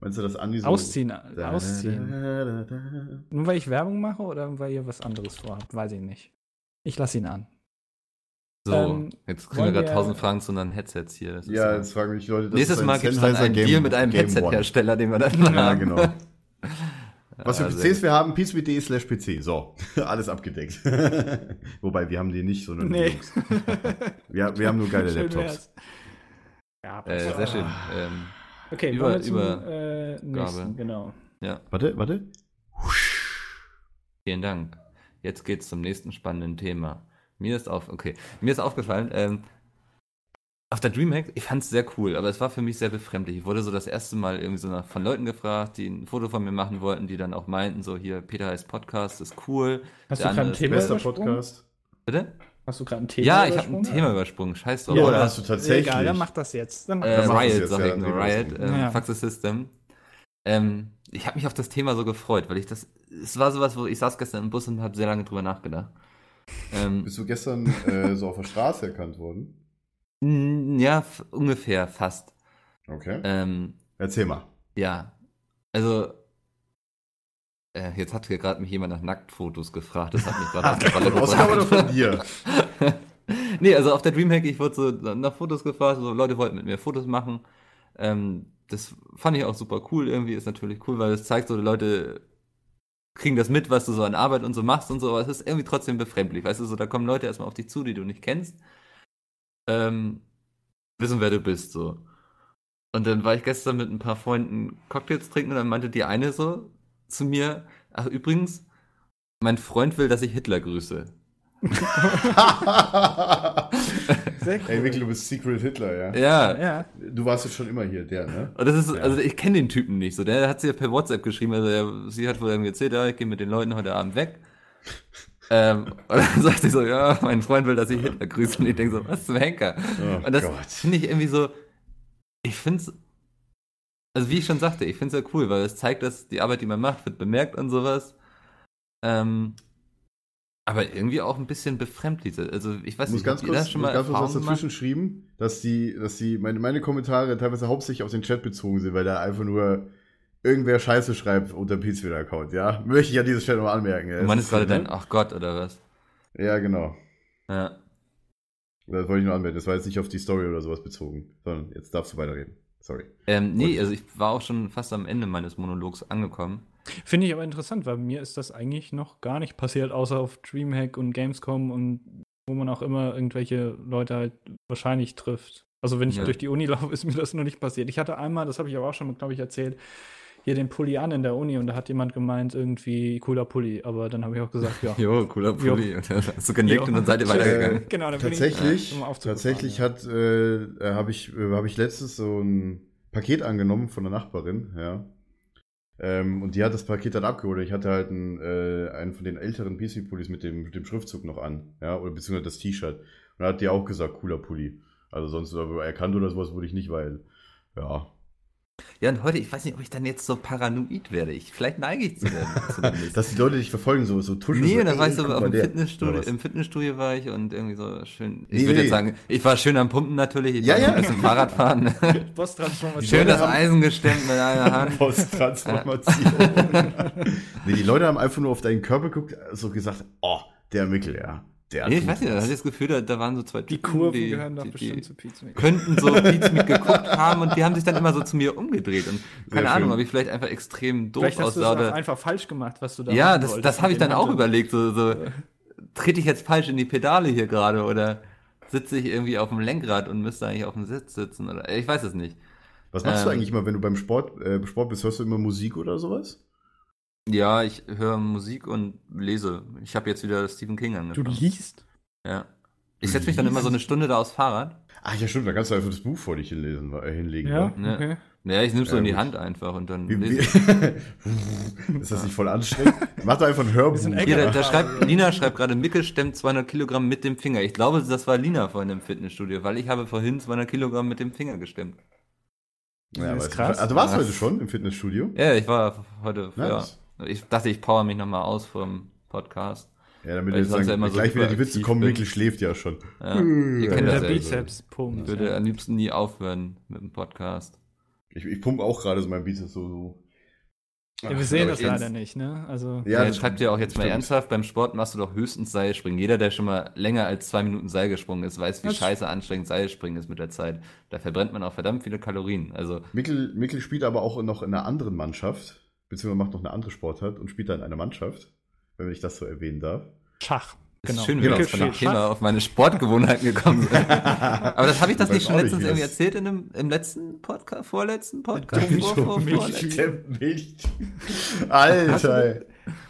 Meinst du, dass Andi so. Ausziehen, Da, ausziehen. da, da, da. Nur weil ich Werbung mache oder weil ihr was anderes vorhabt, weiß ich nicht. Ich lasse ihn an. So, Ähm, jetzt kriegen wir gerade wir- 1000 Fragen zu unseren Headsets hier. Das ist Ja, jetzt fragen mich Leute. das Nächstes ist ein Mal gibt es dann einen Game- Deal mit einem. Headset-Hersteller, den wir dann Ja, haben. genau. Was für Ja, sehr PCs wir haben, peace.de slash PC. So, alles abgedeckt. Wobei, wir haben die nicht, sondern Nee. Jungs. Wir, wir haben nur geile Schön Laptops. Ja, Äh, sehr schön. Ähm, Okay, Über- wir zum über- äh, nächsten, genau. Warte, warte. Vielen Dank. Jetzt geht's zum nächsten spannenden Thema. Mir ist auf, okay, mir ist aufgefallen, ähm, auf der Dreamhack, ich fand's sehr cool, aber es war für mich sehr befremdlich. Ich wurde so das erste Mal irgendwie so nach, von Leuten gefragt, die ein Foto von mir machen wollten, die dann auch meinten, so hier, Peter heißt Podcast, ist cool. Hast Der du gerade ein Thema Bester übersprungen? Podcast. Bitte? Hast du gerade ein Thema Ja, ich habe ein? Thema übersprungen, scheiß drauf. Ja, da hast du tatsächlich. Egal, dann mach das jetzt. Dann mach Äh, das Riot, jetzt, sag ja, ich nur, Riot, ähm, Ja. Fuck the System. Ähm, ich habe mich auf das Thema so gefreut, weil ich das, es war sowas, wo ich saß gestern im Bus und habe sehr lange drüber nachgedacht. Ähm, Bist du gestern äh, so auf der Straße erkannt worden? Ja, ungefähr, fast. Okay. Ähm, Erzähl mal. ja, also, äh, jetzt hat hier gerade mich jemand nach Nacktfotos gefragt, das hat mich gerade auf die Rolle Von dir? nee, also auf der Dreamhack, ich wurde so nach Fotos gefragt, so Leute wollten mit mir Fotos machen. Ähm, das fand ich auch super cool, irgendwie ist natürlich cool, weil es zeigt so, die Leute kriegen das mit, was du so an Arbeit und so machst und so, aber es ist irgendwie trotzdem befremdlich, weißt du, so, da kommen Leute erstmal auf dich zu, die du nicht kennst, ähm, wissen, wer du bist, so. Und dann war ich gestern mit ein paar Freunden Cocktails trinken und dann meinte die eine so zu mir, ach übrigens, mein Freund will, dass ich Hitler grüße. Sehr cool. Ey, Mikkel, du bist Secret Hitler, ja? Ja, Ja, Du warst jetzt schon immer hier, der, ne? Und das ist, Ja. also ich kenne den Typen nicht so. Der hat sie ja per WhatsApp geschrieben, also er, sie hat wohl irgendwie erzählt, ja, ich gehe mit den Leuten heute Abend weg. Ähm, und dann sagt sie so, ja, mein Freund will, dass ich Hitler grüße. Und ich denke so, was zum Henker? Oh und das finde ich irgendwie so, ich finde es, also wie ich schon sagte, ich finde es ja cool, weil es zeigt, dass die Arbeit, die man macht, wird bemerkt und sowas. Ähm, aber irgendwie auch ein bisschen befremdlich. Also ich weiß muss nicht, ganz kurz, schon mal ganz kurz was dazwischen gemacht? schrieben, dass die, dass die, meine, meine Kommentare teilweise hauptsächlich auf den Chat bezogen sind, weil da einfach nur irgendwer Scheiße schreibt unter Pizza-Account, ja? Möchte ich an dieser Stelle nochmal anmerken. Ja, Du meinst Das gerade ist, dein, ach Gott, oder was? Ja, genau. Ja. Das wollte ich nur anmerken. Das war jetzt nicht auf die Story oder sowas bezogen, sondern jetzt darfst du weiterreden. Sorry. Ähm, nee, Gut. also ich war auch schon fast am Ende meines Monologs angekommen. finde ich aber interessant, weil mir ist das eigentlich noch gar nicht passiert, außer auf Dreamhack und Gamescom und wo man auch immer irgendwelche Leute halt wahrscheinlich trifft. Also wenn ich Ja. durch die Uni laufe, ist mir das noch nicht passiert. Ich hatte einmal, das habe ich aber auch schon, glaube ich, erzählt, hier den Pulli an in der Uni und da hat jemand gemeint, irgendwie cooler Pulli. Aber dann habe ich auch gesagt, ja. Jo, cooler Pulli. Und dann hast du genickt Jo. und dann seid ihr weitergegangen. Genau, dann bin ich Tatsächlich, um tatsächlich ja. hat, äh, äh, habe ich, äh, habe ich letztens so ein Paket angenommen von der Nachbarin, ja. Ähm, und die hat das Paket dann abgeholt. Ich hatte halt einen, äh, einen von den älteren PC-Pullis mit dem, mit dem Schriftzug noch an, ja, oder beziehungsweise das T-Shirt. Und da hat die auch gesagt, cooler Pulli. Also sonst aber erkannt oder sowas wurde ich nicht, weil, ja. Ja, und heute, ich weiß nicht, ob ich dann jetzt so paranoid werde. Ich, vielleicht neige ich zu dem. Dass die Leute dich verfolgen, so, so tuschen. nee, so, und dann war ich so auf dem. Fitnessstudio, im Fitnessstudio war ich und irgendwie so schön. Ich Nee, würde nee. jetzt sagen, ich war schön am Pumpen natürlich. Ich Ja, war ja. ein bisschen Fahrradfahren. Posttransformation. schön das Eisen gestemmt mit einer Hand. Posttransformation. nee, die Leute haben einfach nur auf deinen Körper geguckt, so gesagt, oh, der Mickel, ja. Der Nee, ich weiß nicht, da hatte ich das Gefühl, da, da waren so zwei Die Typen, Kurven die, gehören doch die, bestimmt die zu Pizza. könnten so mit geguckt haben und die haben sich dann immer so zu mir umgedreht. Und keine Sehr Ahnung, schön. ob ich vielleicht einfach extrem doof Vielleicht hast du es aussah. auch oder- einfach falsch gemacht, was du da Ja, das, wolltest das habe ich dann auch überlegt. So, so trete ich jetzt falsch in die Pedale hier gerade oder sitze ich irgendwie auf dem Lenkrad und müsste eigentlich auf dem Sitz sitzen oder ich weiß es nicht. Was machst du Ähm. eigentlich mal, wenn du beim Sport, äh, Sport bist? Hörst du immer Musik oder sowas? Ja, ich höre Musik und lese. Ich habe jetzt wieder Stephen King Du angefangen. liest? Ja. Ich setze mich dann immer so eine Stunde da aufs Fahrrad. Ach ja, stimmt, da kannst du einfach das Buch vor dich hinlesen, äh, hinlegen. Ja? Ne? okay. Ja, ich nehme so Ja, in die gut. Hand einfach und dann Wie, lese ich. wie, ist das nicht voll anstrengend? Mach doch einfach ein Hörbuch. sind Hier, da, da schreibt, Lina schreibt gerade, Mickel stemmt 200 Kilogramm mit dem Finger. Ich glaube, das war Lina vorhin im Fitnessstudio, weil ich habe vorhin 200 Kilogramm mit dem Finger gestemmt. ja, Das ist du, krass. Also warst du heute schon im Fitnessstudio? Ja, ich war heute, Nice. ja. Ich dachte, ich power mich nochmal aus vom Podcast. Ja, damit jetzt sagen, ja immer so gleich wieder die Witze kommen, bin. Mikkel schläft ja schon. Ja, ihr kennt Ja, das Der ja. Bizeps. Pumpt. Ich würde am liebsten nie aufhören mit dem Podcast. Ich, ich pumpe auch gerade so mein Bizeps so. so. Ja, wir sehen das leider nicht, ne? Also, Ja, Ja, schreibt ihr auch jetzt mal stimmt. ernsthaft, beim Sport machst du doch höchstens Seilspringen. Jeder, der schon mal länger als zwei Minuten Seil gesprungen ist, weiß, wie Das- scheiße anstrengend Seilspringen ist mit der Zeit. Da verbrennt man auch verdammt viele Kalorien. Also, Mikkel, Mikkel spielt aber auch noch in einer anderen Mannschaft beziehungsweise macht noch eine andere Sportart und spielt da in einer Mannschaft, wenn ich das so erwähnen darf. Schach. Genau. ist schön, wie wir Genau. auch von dem. Thema auf meine Sportgewohnheiten gekommen sind. Aber das habe ich das Ich nicht schon letztens wie irgendwie erzählt in einem, im letzten Podcast, vorletzten Podcast? Milch- Vor, vor, Milch- vorletzten? Der Milch. Alter.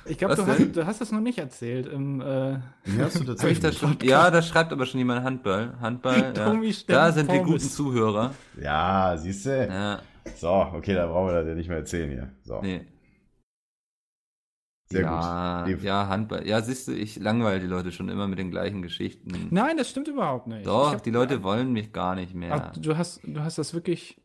Ich glaube, du, du hast das noch nicht erzählt. Im, äh, Wie hast du das schon, ja, da schreibt aber schon jemand Handball. Handball, ja. Da sind die guten Zuhörer. Ja, siehst du? Ja, So, okay, da brauchen wir das ja nicht mehr erzählen hier. So, nee. sehr ja, gut. Ja, Handball. Ja, siehst du, ich langweile die Leute schon immer mit den gleichen Geschichten. nein, das stimmt überhaupt nicht. Doch, hab- die Leute wollen mich gar nicht mehr. Ach, du, hast, du hast das wirklich.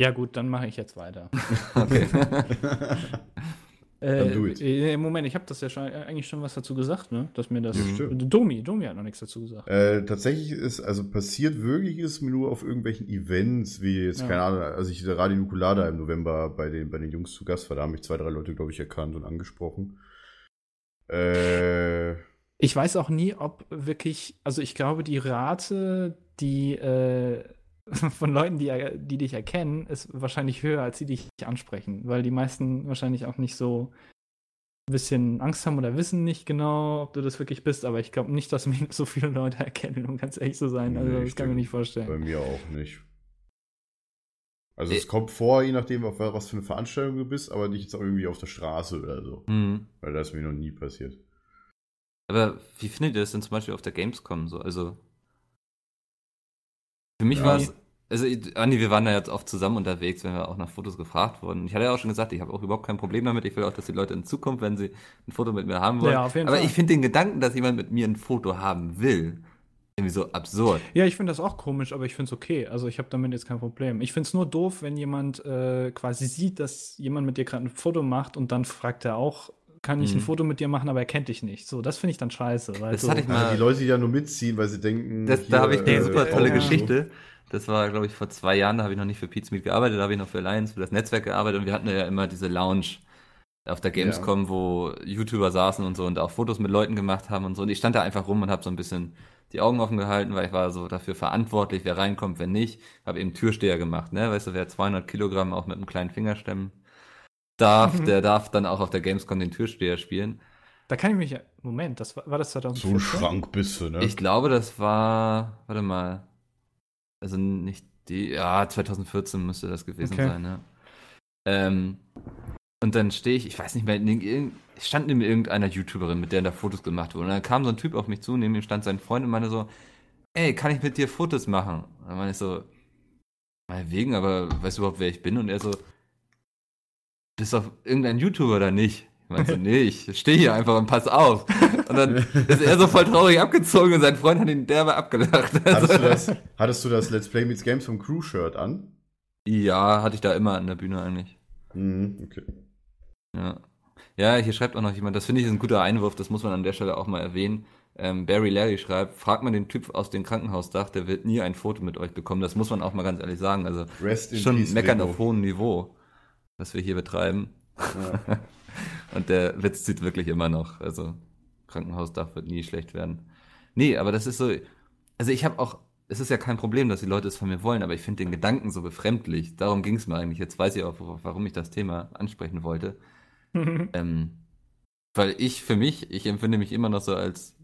Ja, gut, dann mache ich jetzt weiter. Okay. Äh, do it. äh, Moment, ich habe das ja schon, äh, eigentlich schon was dazu gesagt, ne? Dass mir das. Ja, stimmt. Domi, Domi hat noch nichts dazu gesagt. Äh, tatsächlich ist, also passiert wirklich ist mir nur auf irgendwelchen Events, wie jetzt, Ja. keine Ahnung, als ich der Radio Nukulada im November bei den, bei den Jungs zu Gast war, da haben mich zwei, drei Leute, glaube ich, erkannt und angesprochen. Äh, Ich weiß auch nie, ob wirklich, also ich glaube, die Rate, die äh, von Leuten, die, die dich erkennen, ist wahrscheinlich höher, als die dich ansprechen, weil die meisten wahrscheinlich auch nicht so ein bisschen Angst haben oder wissen nicht genau, ob du das wirklich bist, aber ich glaube nicht, dass mich so viele Leute erkennen, um ganz ehrlich zu sein. Also Nee, das kann ich mir nicht vorstellen. bei mir auch nicht. Also es Äh. kommt vor, je nachdem, auf was für eine Veranstaltung du bist, aber nicht jetzt auch irgendwie auf der Straße oder so. hm. Weil das ist mir noch nie passiert. Aber wie findet ihr das denn zum Beispiel auf der Gamescom so? Also für mich Ja. war es, also Andi, wir waren da jetzt oft zusammen unterwegs, wenn wir auch nach Fotos gefragt wurden. Ich hatte ja auch schon gesagt, ich habe auch überhaupt kein Problem damit. Ich will auch, dass die Leute in Zukunft, wenn sie ein Foto mit mir haben wollen. Ja, auf jeden Aber Fall. ich finde den Gedanken, dass jemand mit mir ein Foto haben will, irgendwie so absurd. Ja, ich finde das auch komisch, aber ich finde es okay. Also ich habe damit jetzt kein Problem. Ich finde es nur doof, wenn jemand äh, quasi sieht, dass jemand mit dir gerade ein Foto macht und dann fragt er auch, kann ich Mhm. ein Foto mit dir machen, aber er kennt dich nicht. So, das finde ich dann scheiße. Weil Das so, hatte ich mal- Also die Leute, die da nur mitziehen, weil sie denken. Das, hier, da habe ich eine äh, super tolle ja. Geschichte. Das war, glaube ich, vor zwei Jahren, da habe ich noch nicht für Pete's Meet gearbeitet, da habe ich noch für Alliance, für das Netzwerk gearbeitet und wir hatten ja immer diese Lounge auf der Gamescom, wo YouTuber saßen und so und auch Fotos mit Leuten gemacht haben und so. Und ich stand da einfach rum und habe so ein bisschen die Augen offen gehalten, weil ich war so dafür verantwortlich, wer reinkommt, wer nicht. Habe eben Türsteher gemacht, ne? Weißt du, wer 200 Kilogramm auch mit einem kleinen Finger stemmen darf, Mhm. der darf dann auch auf der Gamescom den Türsteher spielen. Da kann ich mich. Moment, das war, war das So 2014? ein Schrank bist du, ne? Ich glaube, das war, warte mal, also nicht die, ja, 2014 müsste das gewesen Okay. sein, ja. Ähm, und dann stehe ich, ich weiß nicht mehr, in ich stand neben irgendeiner YouTuberin, mit der da Fotos gemacht wurden. Und dann kam so ein Typ auf mich zu, neben ihm stand sein Freund und meinte so, ey, kann ich mit dir Fotos machen? Und dann meine ich so, meinetwegen, aber weißt du überhaupt, wer ich bin? Und er so, bist doch irgendein YouTuber oder nicht? Ich meinte so, nee, ich stehe hier einfach und pass auf. Und dann ist er so voll traurig abgezogen und sein Freund hat ihn derbe abgelacht. hattest, du das, hattest du das Let's Play Meets Games vom Crew-Shirt an? ja, hatte ich da immer an der Bühne eigentlich. Mhm, okay. Ja. Ja, hier schreibt auch noch jemand, das finde ich ist ein guter Einwurf, das muss man an der Stelle auch mal erwähnen. Ähm, Barry Larry schreibt, fragt man den Typ aus dem Krankenhausdach, der wird nie ein Foto mit euch bekommen. Das muss man auch mal ganz ehrlich sagen. Also Rest in schon meckern Vigo. auf hohem Niveau, was wir hier betreiben. Ja. Und der Witz zieht wirklich immer noch. Also Krankenhausdach wird nie schlecht werden. Nee, aber das ist so. Also ich habe auch. Es ist ja kein Problem, dass die Leute es von mir wollen, aber ich finde den Gedanken so befremdlich. Darum ging es mir eigentlich. Jetzt weiß ich auch, warum ich das Thema ansprechen wollte. Ähm, weil ich für mich, ich empfinde mich immer noch so als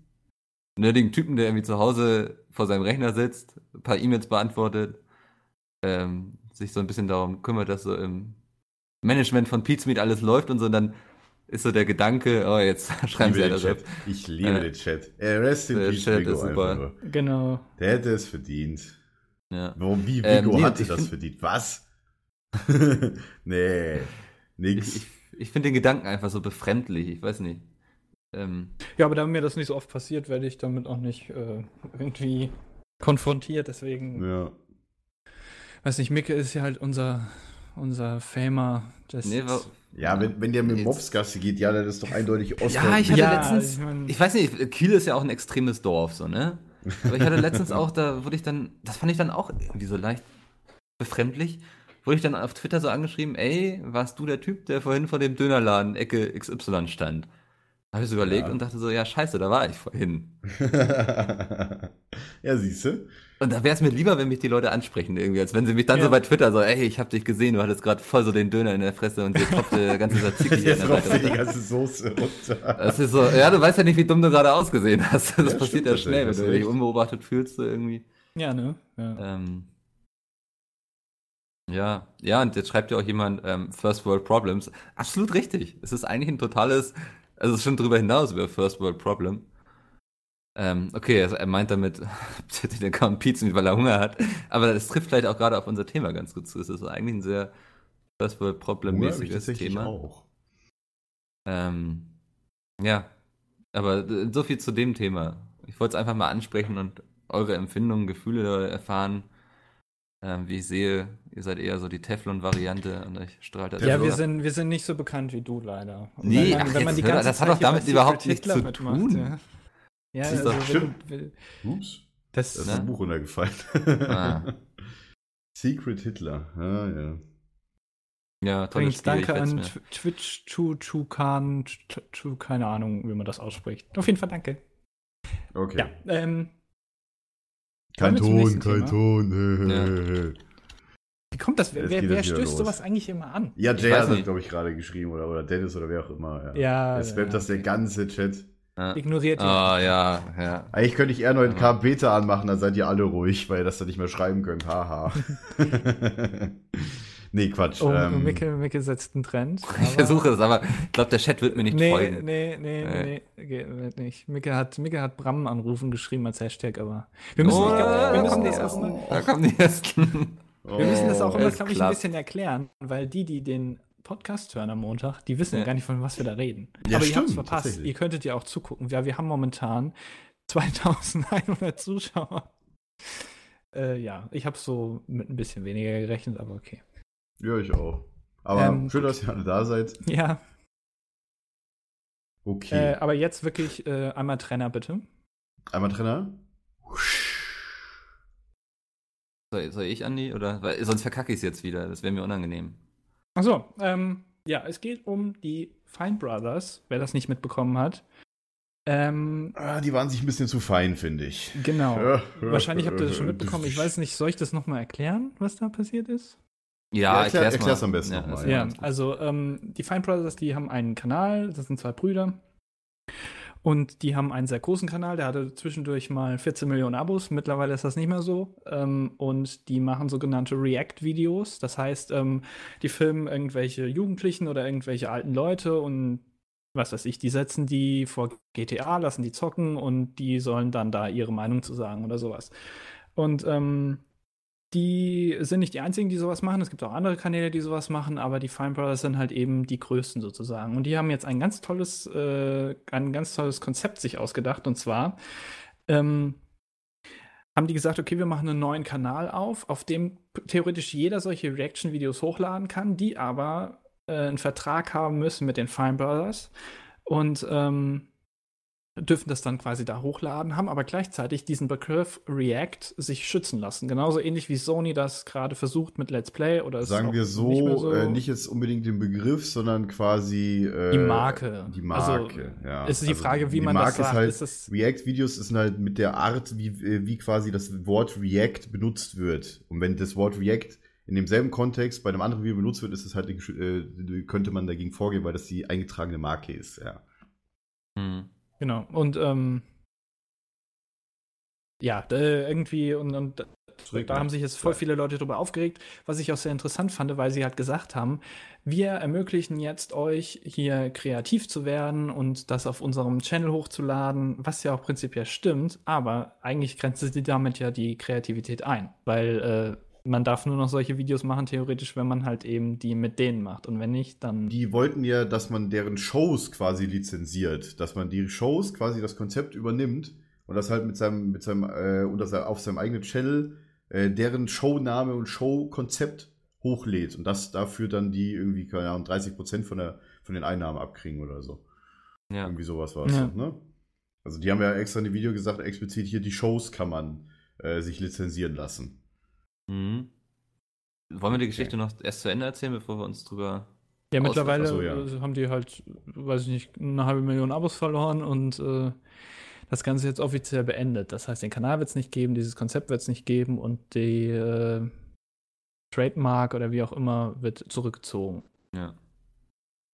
nerdigen Typen, der irgendwie zu Hause vor seinem Rechner sitzt, ein paar E-Mails beantwortet, ähm, sich so ein bisschen darum kümmert, dass so im Management von Pizmeet alles läuft und so, und dann ist so der Gedanke, oh, jetzt schreiben Ich sie ja das Chat. Ich liebe Äh, den Chat. Äh, Rest in der peace, Chat Vigo ist super. genau. Der hätte es verdient. Ja. Warum, wie, Vigo Ähm, nee, hatte das find- verdient? Was? nee, nix. Ich, ich, ich finde den Gedanken einfach so befremdlich, ich weiß nicht. Ähm, Ja, aber da mir das nicht so oft passiert, werde ich damit auch nicht äh, irgendwie konfrontiert. Deswegen, ja. weiß nicht, Micke ist ja halt unser, unser Famer. Des, nee, ja, wenn, wenn der mit Mobsgasse geht, ja, das ist doch eindeutig Ost. Ja, ich hatte Ja, letztens, ich mein- ich weiß nicht, Kiel ist ja auch ein extremes Dorf, so, ne? Aber ich hatte letztens auch, da wurde ich dann, das fand ich dann auch irgendwie so leicht befremdlich, wurde ich dann auf Twitter so angeschrieben, ey, warst du der Typ, der vorhin vor dem Dönerladen Ecke XY stand? Habe ich so überlegt Ja. und dachte so, ja, scheiße, da war ich vorhin. ja, siehst du? Und da wäre es mir lieber, wenn mich die Leute ansprechen irgendwie, als wenn sie mich dann Ja. so bei Twitter so, ey, ich hab dich gesehen, du hattest gerade voll so den Döner in der Fresse und dir tropfte der ganze an Jetzt der dir die Seite. ganze Soße runter. Das ist so, ja, du weißt ja nicht, wie dumm du gerade ausgesehen hast. Das Ja, passiert ja schnell, wenn du dich unbeobachtet fühlst so irgendwie. Ja, ne? Ja. Ähm, ja, ja, und jetzt schreibt ja auch jemand ähm, First World Problems. Absolut richtig. Es ist eigentlich ein totales, also es ist schon drüber hinaus über First World Problem. Ähm, okay, also er meint damit, der kann pizzen, weil er Hunger hat. Aber das trifft vielleicht auch gerade auf unser Thema ganz gut zu. Es ist eigentlich ein sehr First World Problem Hunger hab ich mäßiges tatsächlich Thema. auch. Ähm, ja, aber äh, so viel zu dem Thema. Ich wollte es einfach mal ansprechen und eure Empfindungen, Gefühle erfahren. Ähm, wie ich sehe, ihr seid eher so die Teflon-Variante und euch strahlt das Ja, so wir ab. sind, wir sind nicht so bekannt wie du leider. Und Nee, wenn ach, jetzt die hör- ganze das hat Zeit doch hier damit überhaupt nichts Hitler zu tun. Ja, ja Das ist also doch wenn, stimmt. wenn, Ups, das, da ist Ne? ein Buch runtergefallen. Ah. Secret Hitler. Ah, ja. Ja, tolles Übrigens, danke an Twitch, Chu, keine Ahnung, wie man das ausspricht. Auf jeden Fall danke. Okay. Ja, ähm, Kein Ton, kein Thema. Ton. wie kommt das? Wer, wer, stößt los. sowas eigentlich immer an? Ja, Jay hat das, glaube ich, gerade geschrieben oder, oder Dennis oder wer auch immer. Ja. Ja, Jetzt spammt ja, das der ganze Chat. Ja. Ignoriert ihn. Ah, ja, ja. Eigentlich könnte ich eher noch einen Ja. K-Beta anmachen, dann seid ihr alle ruhig, weil ihr das dann nicht mehr schreiben könnt. Haha. nee, Quatsch. Oh, ähm, Micke, Micke setzt einen Trend. Ich versuche es, aber ich glaube, der Chat wird mir nicht nee, folgen. nee, nee, Nee. nee, geht nicht. Micke hat, Micke hat Bram anrufen geschrieben als Hashtag, aber wir müssen, Oh, nicht, wir müssen das auch ersten. immer, Da kommen die ersten. wir müssen das auch oh, immer, glaube ich, ein bisschen erklären, weil die, die den Podcast hören am Montag, die wissen ja, gar nicht, von was wir da reden. Ja, aber ihr habt es stimmt, verpasst. Ihr könntet ja auch zugucken. Ja, wir haben momentan 2100 Zuschauer. Äh, ja, ich habe so mit ein bisschen weniger gerechnet, aber okay. Ja, ich auch. Aber Ähm, schön, dass ihr alle da seid. Ja, Okay. äh, aber jetzt wirklich äh, einmal Trenner, bitte. Einmal Trainer. Soll, soll ich, Andi? Oder? Weil, sonst verkacke ich es jetzt wieder. Das wäre mir unangenehm. Achso, ähm, ja, es geht um die Fine Brothers, wer das nicht mitbekommen hat. Ähm, Ah, die waren sich ein bisschen zu fein, finde ich. genau. Wahrscheinlich habt ihr das schon mitbekommen. Ich weiß nicht, soll ich das nochmal erklären, was da passiert ist? Ja, Ja, erklär- erklär's, mal. am besten Ja, noch mal, das- Ja, also ähm, die Fine Brothers, die haben einen Kanal, das sind zwei Brüder. Und die haben einen sehr großen Kanal, der hatte zwischendurch mal 14 Millionen Abos, mittlerweile ist das nicht mehr so. Ähm, und die machen sogenannte React-Videos, das heißt, ähm, die filmen irgendwelche Jugendlichen oder irgendwelche alten Leute und was weiß ich, die setzen die vor GTA, lassen die zocken und die sollen dann da ihre Meinung zu sagen oder sowas. Und ähm, die sind nicht die einzigen, die sowas machen. Es gibt auch andere Kanäle, die sowas machen, aber die Fine Brothers sind halt eben die größten sozusagen. Und die haben jetzt ein ganz tolles, äh, ein ganz tolles Konzept sich ausgedacht. Und zwar ähm, haben die gesagt, okay, wir machen einen neuen Kanal auf, auf dem theoretisch jeder solche Reaction-Videos hochladen kann, die aber äh, einen Vertrag haben müssen mit den Fine Brothers und ähm, dürfen das dann quasi da hochladen, haben aber gleichzeitig diesen Begriff React sich schützen lassen. Genauso ähnlich wie Sony das gerade versucht mit Let's Play oder Sagen wir so, nicht so äh, nicht jetzt unbedingt den Begriff, sondern quasi äh, Die Marke. Die Also, Marke, ja. es ist die Frage, wie die man das Marke sagt. Ist halt, Ist das- React-Videos ist halt mit der Art, wie, äh, wie quasi das Wort React benutzt wird. Und wenn das Wort React in demselben Kontext bei einem anderen Video benutzt wird, ist es halt, äh, könnte man dagegen vorgehen, weil das die eingetragene Marke ist, ja. Hm. Genau. Und ähm, ja, irgendwie und, und da haben sich jetzt voll viele Leute darüber aufgeregt, was ich auch sehr interessant fand, weil sie halt gesagt haben, wir ermöglichen jetzt euch hier kreativ zu werden und das auf unserem Channel hochzuladen, was ja auch prinzipiell stimmt, aber eigentlich grenzt sie damit ja die Kreativität ein, weil äh, man darf nur noch solche Videos machen, theoretisch, wenn man halt eben die mit denen macht und wenn nicht, dann Die wollten ja, dass man deren Shows quasi lizenziert, dass man die Shows quasi das Konzept übernimmt und das halt mit seinem, mit seinem, äh, unter se- auf seinem eigenen Channel äh, deren Showname und Showkonzept hochlädt und das dafür dann die irgendwie, keine Ahnung, 30% von, der, von den Einnahmen abkriegen oder so. Ja. Irgendwie sowas war es, Ja. ne? Also die haben ja extra in dem Video gesagt, explizit hier die Shows kann man äh, sich lizenzieren lassen. Mhm. Wollen wir die Geschichte noch erst zu Ende erzählen, bevor wir uns drüber. Ja, mittlerweile so, ja. äh, haben die halt, weiß ich nicht, eine halbe Million Abos verloren und äh, das Ganze jetzt offiziell beendet. Das heißt, den Kanal wird es nicht geben, dieses Konzept wird es nicht geben und die äh, Trademark oder wie auch immer wird zurückgezogen. Ja.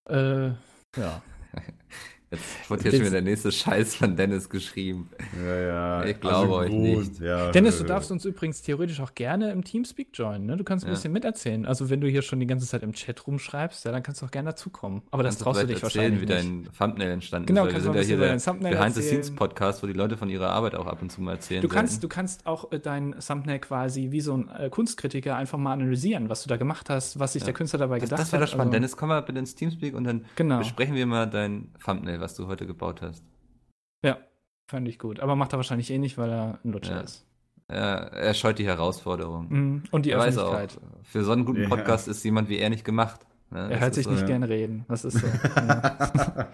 Äh, ja. Jetzt wird hier schon wieder der nächste Scheiß von Dennis geschrieben. Ja, ja. Ich glaube euch nicht. Ja, Dennis, du darfst uns übrigens theoretisch auch gerne im Teamspeak joinen. Ne? Du kannst ein Ja. bisschen miterzählen. Also wenn du hier schon die ganze Zeit im Chat rumschreibst, ja, dann kannst du auch gerne dazukommen. Aber das traust du dich erzählen, wahrscheinlich wie nicht. dein Thumbnail entstanden Genau, ist. kannst wir du sind ja hier der Behind-the-Scenes-Podcast, wo die Leute von ihrer Arbeit auch ab und zu mal erzählen. Du kannst, sollten. du kannst auch äh, dein Thumbnail quasi wie so ein äh, Kunstkritiker einfach mal analysieren, was du da gemacht hast, was sich Ja. der Künstler dabei das, gedacht das wäre hat. doch spannend. Also, Dennis, komm mal bitte ins Teamspeak und dann genau. besprechen wir mal dein Thumbnail, was du heute gebaut hast. Ja, fand ich gut. Aber macht er wahrscheinlich eh nicht, weil er ein Lutscher Ja. ist. Er, er scheut die Herausforderung. Mhm. Und die er weiß auch, Öffentlichkeit. für so einen guten Ja. Podcast ist jemand wie er nicht gemacht. Ne? Er Das hört sich so, nicht ja. gern reden. Das ist so. ja.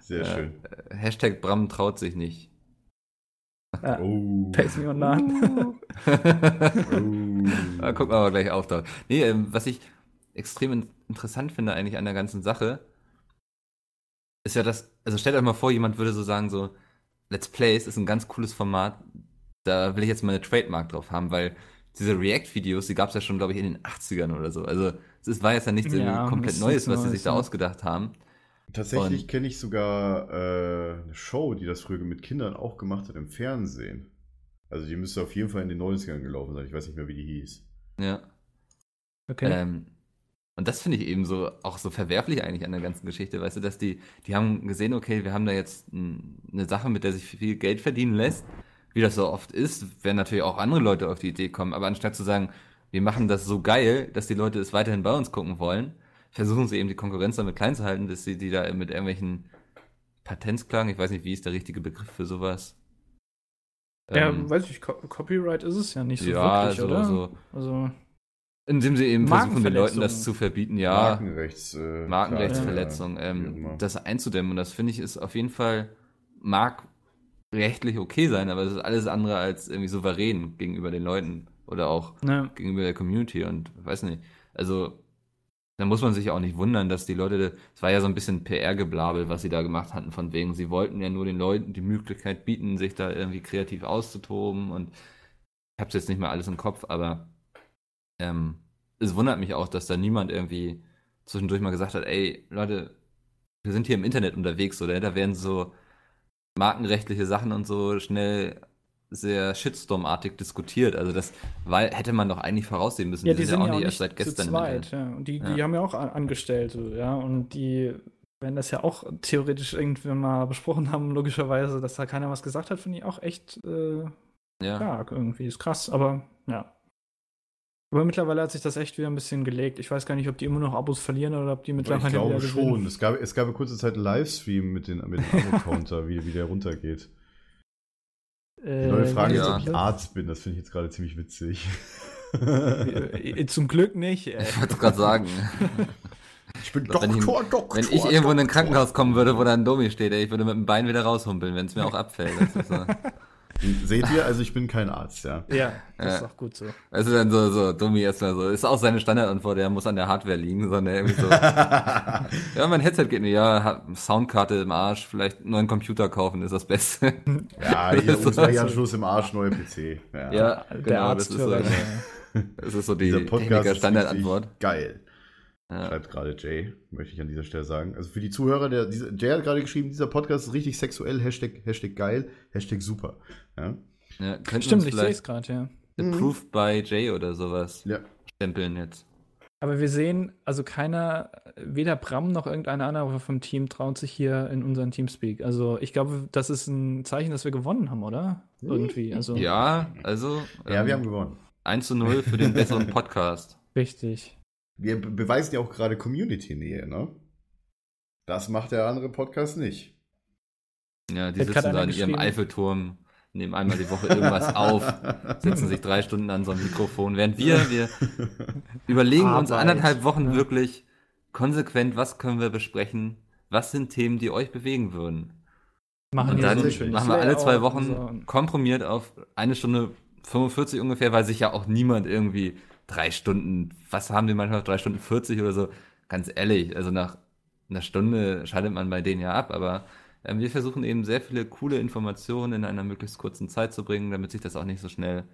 Sehr Ja. schön. Hashtag Bram traut sich nicht. Ja. Oh. Pace me online. oh. Da gucken wir aber gleich auf. Nee, ähm, was ich extrem in interessant finde eigentlich an der ganzen Sache, ist ja das, also stellt euch mal vor, jemand würde so sagen, so, Let's Plays ist ein ganz cooles Format, da will ich jetzt mal eine Trademark drauf haben, weil diese React-Videos, die gab es ja schon, glaube ich, in den 80ern oder so. Also es war jetzt ja nichts Ja, komplett Neues, was sie sich da ja. ausgedacht haben. Tatsächlich kenne ich sogar äh, eine Show, die das früher mit Kindern auch gemacht hat im Fernsehen. Also die müsste auf jeden Fall in den 90ern gelaufen sein. Ich weiß nicht mehr, wie die hieß. Ja. Okay. Ähm, und das finde ich eben so auch so verwerflich eigentlich an der ganzen Geschichte, weißt du, dass die, die haben gesehen, okay, wir haben da jetzt eine Sache, mit der sich viel Geld verdienen lässt, wie das so oft ist, werden natürlich auch andere Leute auf die Idee kommen, aber anstatt zu sagen, wir machen das so geil, dass die Leute es weiterhin bei uns gucken wollen, versuchen sie eben die Konkurrenz damit klein zu halten, dass sie die da mit irgendwelchen Patentsklagen, ich weiß nicht, wie ist der richtige Begriff für sowas? ja, Ähm, weiß ich, Co Copyright ist es ja nicht so ja, wirklich, so, oder? so. Also, Indem sie eben versuchen, den Leuten das zu verbieten, ja. Markenrechts. Äh, Markenrechtsverletzung, ja, ähm, das einzudämmen. Und das finde ich ist auf jeden Fall, mag rechtlich okay sein, aber es ist alles andere als irgendwie souverän gegenüber den Leuten oder auch ne, gegenüber der Community und weiß nicht. Also, da muss man sich auch nicht wundern, dass die Leute, es war ja so ein bisschen PR-Geblabel, was sie da gemacht hatten, von wegen, sie wollten ja nur den Leuten die Möglichkeit bieten, sich da irgendwie kreativ auszutoben und ich hab's jetzt nicht mehr alles im Kopf, aber ähm, es wundert mich auch, dass da niemand irgendwie zwischendurch mal gesagt hat, ey, Leute, wir sind hier im Internet unterwegs, oder? Da werden so markenrechtliche Sachen und so schnell sehr Shitstorm-artig diskutiert. Also das war, hätte man doch eigentlich voraussehen müssen. ja, die sind ja auch nicht erst seit gestern. zu zweit, ja. Und die, Ja. die haben ja auch An- Angestellte, ja. Und die werden das ja auch theoretisch irgendwann mal besprochen haben, logischerweise, dass da keiner was gesagt hat, finde ich auch echt äh, Ja. stark irgendwie. Ist krass, aber ja. Aber mittlerweile hat sich das echt wieder ein bisschen gelegt. Ich weiß gar nicht, ob die immer noch Abos verlieren oder ob die mittlerweile ich glaube schon. gewinnen. Es gab, es gab eine kurze Zeit einen Livestream mit, den, mit dem Abo-Counter, wie, wie der runtergeht. Die Äh, Leute fragen ja. jetzt, ob ich Arzt bin. Das finde ich jetzt gerade ziemlich witzig. Äh, Zum Glück nicht. Ey. Ich wollte gerade sagen, ich bin Wenn ich- Doktor. wenn ich irgendwo in ein Krankenhaus kommen würde, wo da ein Domi steht, ey, ich würde mit dem Bein wieder raushumpeln, wenn es mir auch abfällt. Das ist so. Seht ihr, also ich bin kein Arzt, ja. Ja, das Ja. ist auch gut so. Also dann so, so, Domi erstmal so, ist auch seine Standardantwort, der muss an der Hardware liegen, sondern irgendwie so, ja, mein Headset geht nicht, ja, Soundkarte im Arsch, vielleicht einen neuen Computer kaufen, ist das Beste. Ja, Das hier ist USB-Anschluss im Arsch, neuer PC. Ja. Ja, Der genau, Arzt das ist so, das ist so die Podcast Standardantwort. geil. Ja. Schreibt gerade Jay, möchte ich an dieser Stelle sagen. Also für die Zuhörer, der, diese, Jay hat gerade geschrieben, dieser Podcast ist richtig sexuell, Hashtag, Hashtag geil, Hashtag super. Ja, Ja, Stimmt, ich sehe es gerade, ja. approved by Jay oder sowas ja. stempeln jetzt. Aber wir sehen, also keiner, weder Bram noch irgendeiner andere vom Team traut sich hier in unseren Teamspeak. Also ich glaube, das ist ein Zeichen, dass wir gewonnen haben, oder? Irgendwie. Also Ja, also ja, wir ähm, haben gewonnen. 1 zu 0 für den besseren Podcast. richtig. Wir be- beweisen ja auch gerade Community-Nähe, ne? Das macht der andere Podcast nicht. Ja, die Hat sitzen da in ihrem. Eiffelturm, nehmen einmal die Woche irgendwas auf, setzen sich drei Stunden an so ein Mikrofon, während wir, wir überlegen uns Arbeit. anderthalb Wochen Ja. wirklich konsequent, was können wir besprechen, was sind Themen, die euch bewegen würden. Machen Und dann machen wir alle zwei Wochen komprimiert auf eine Stunde 45 ungefähr, weil sich ja auch niemand irgendwie drei Stunden, was haben die manchmal, drei Stunden 40 oder so, ganz ehrlich, also nach einer Stunde schaltet man bei denen ja ab, aber ähm, wir versuchen eben sehr viele coole Informationen in einer möglichst kurzen Zeit zu bringen, damit sich das auch nicht so schnell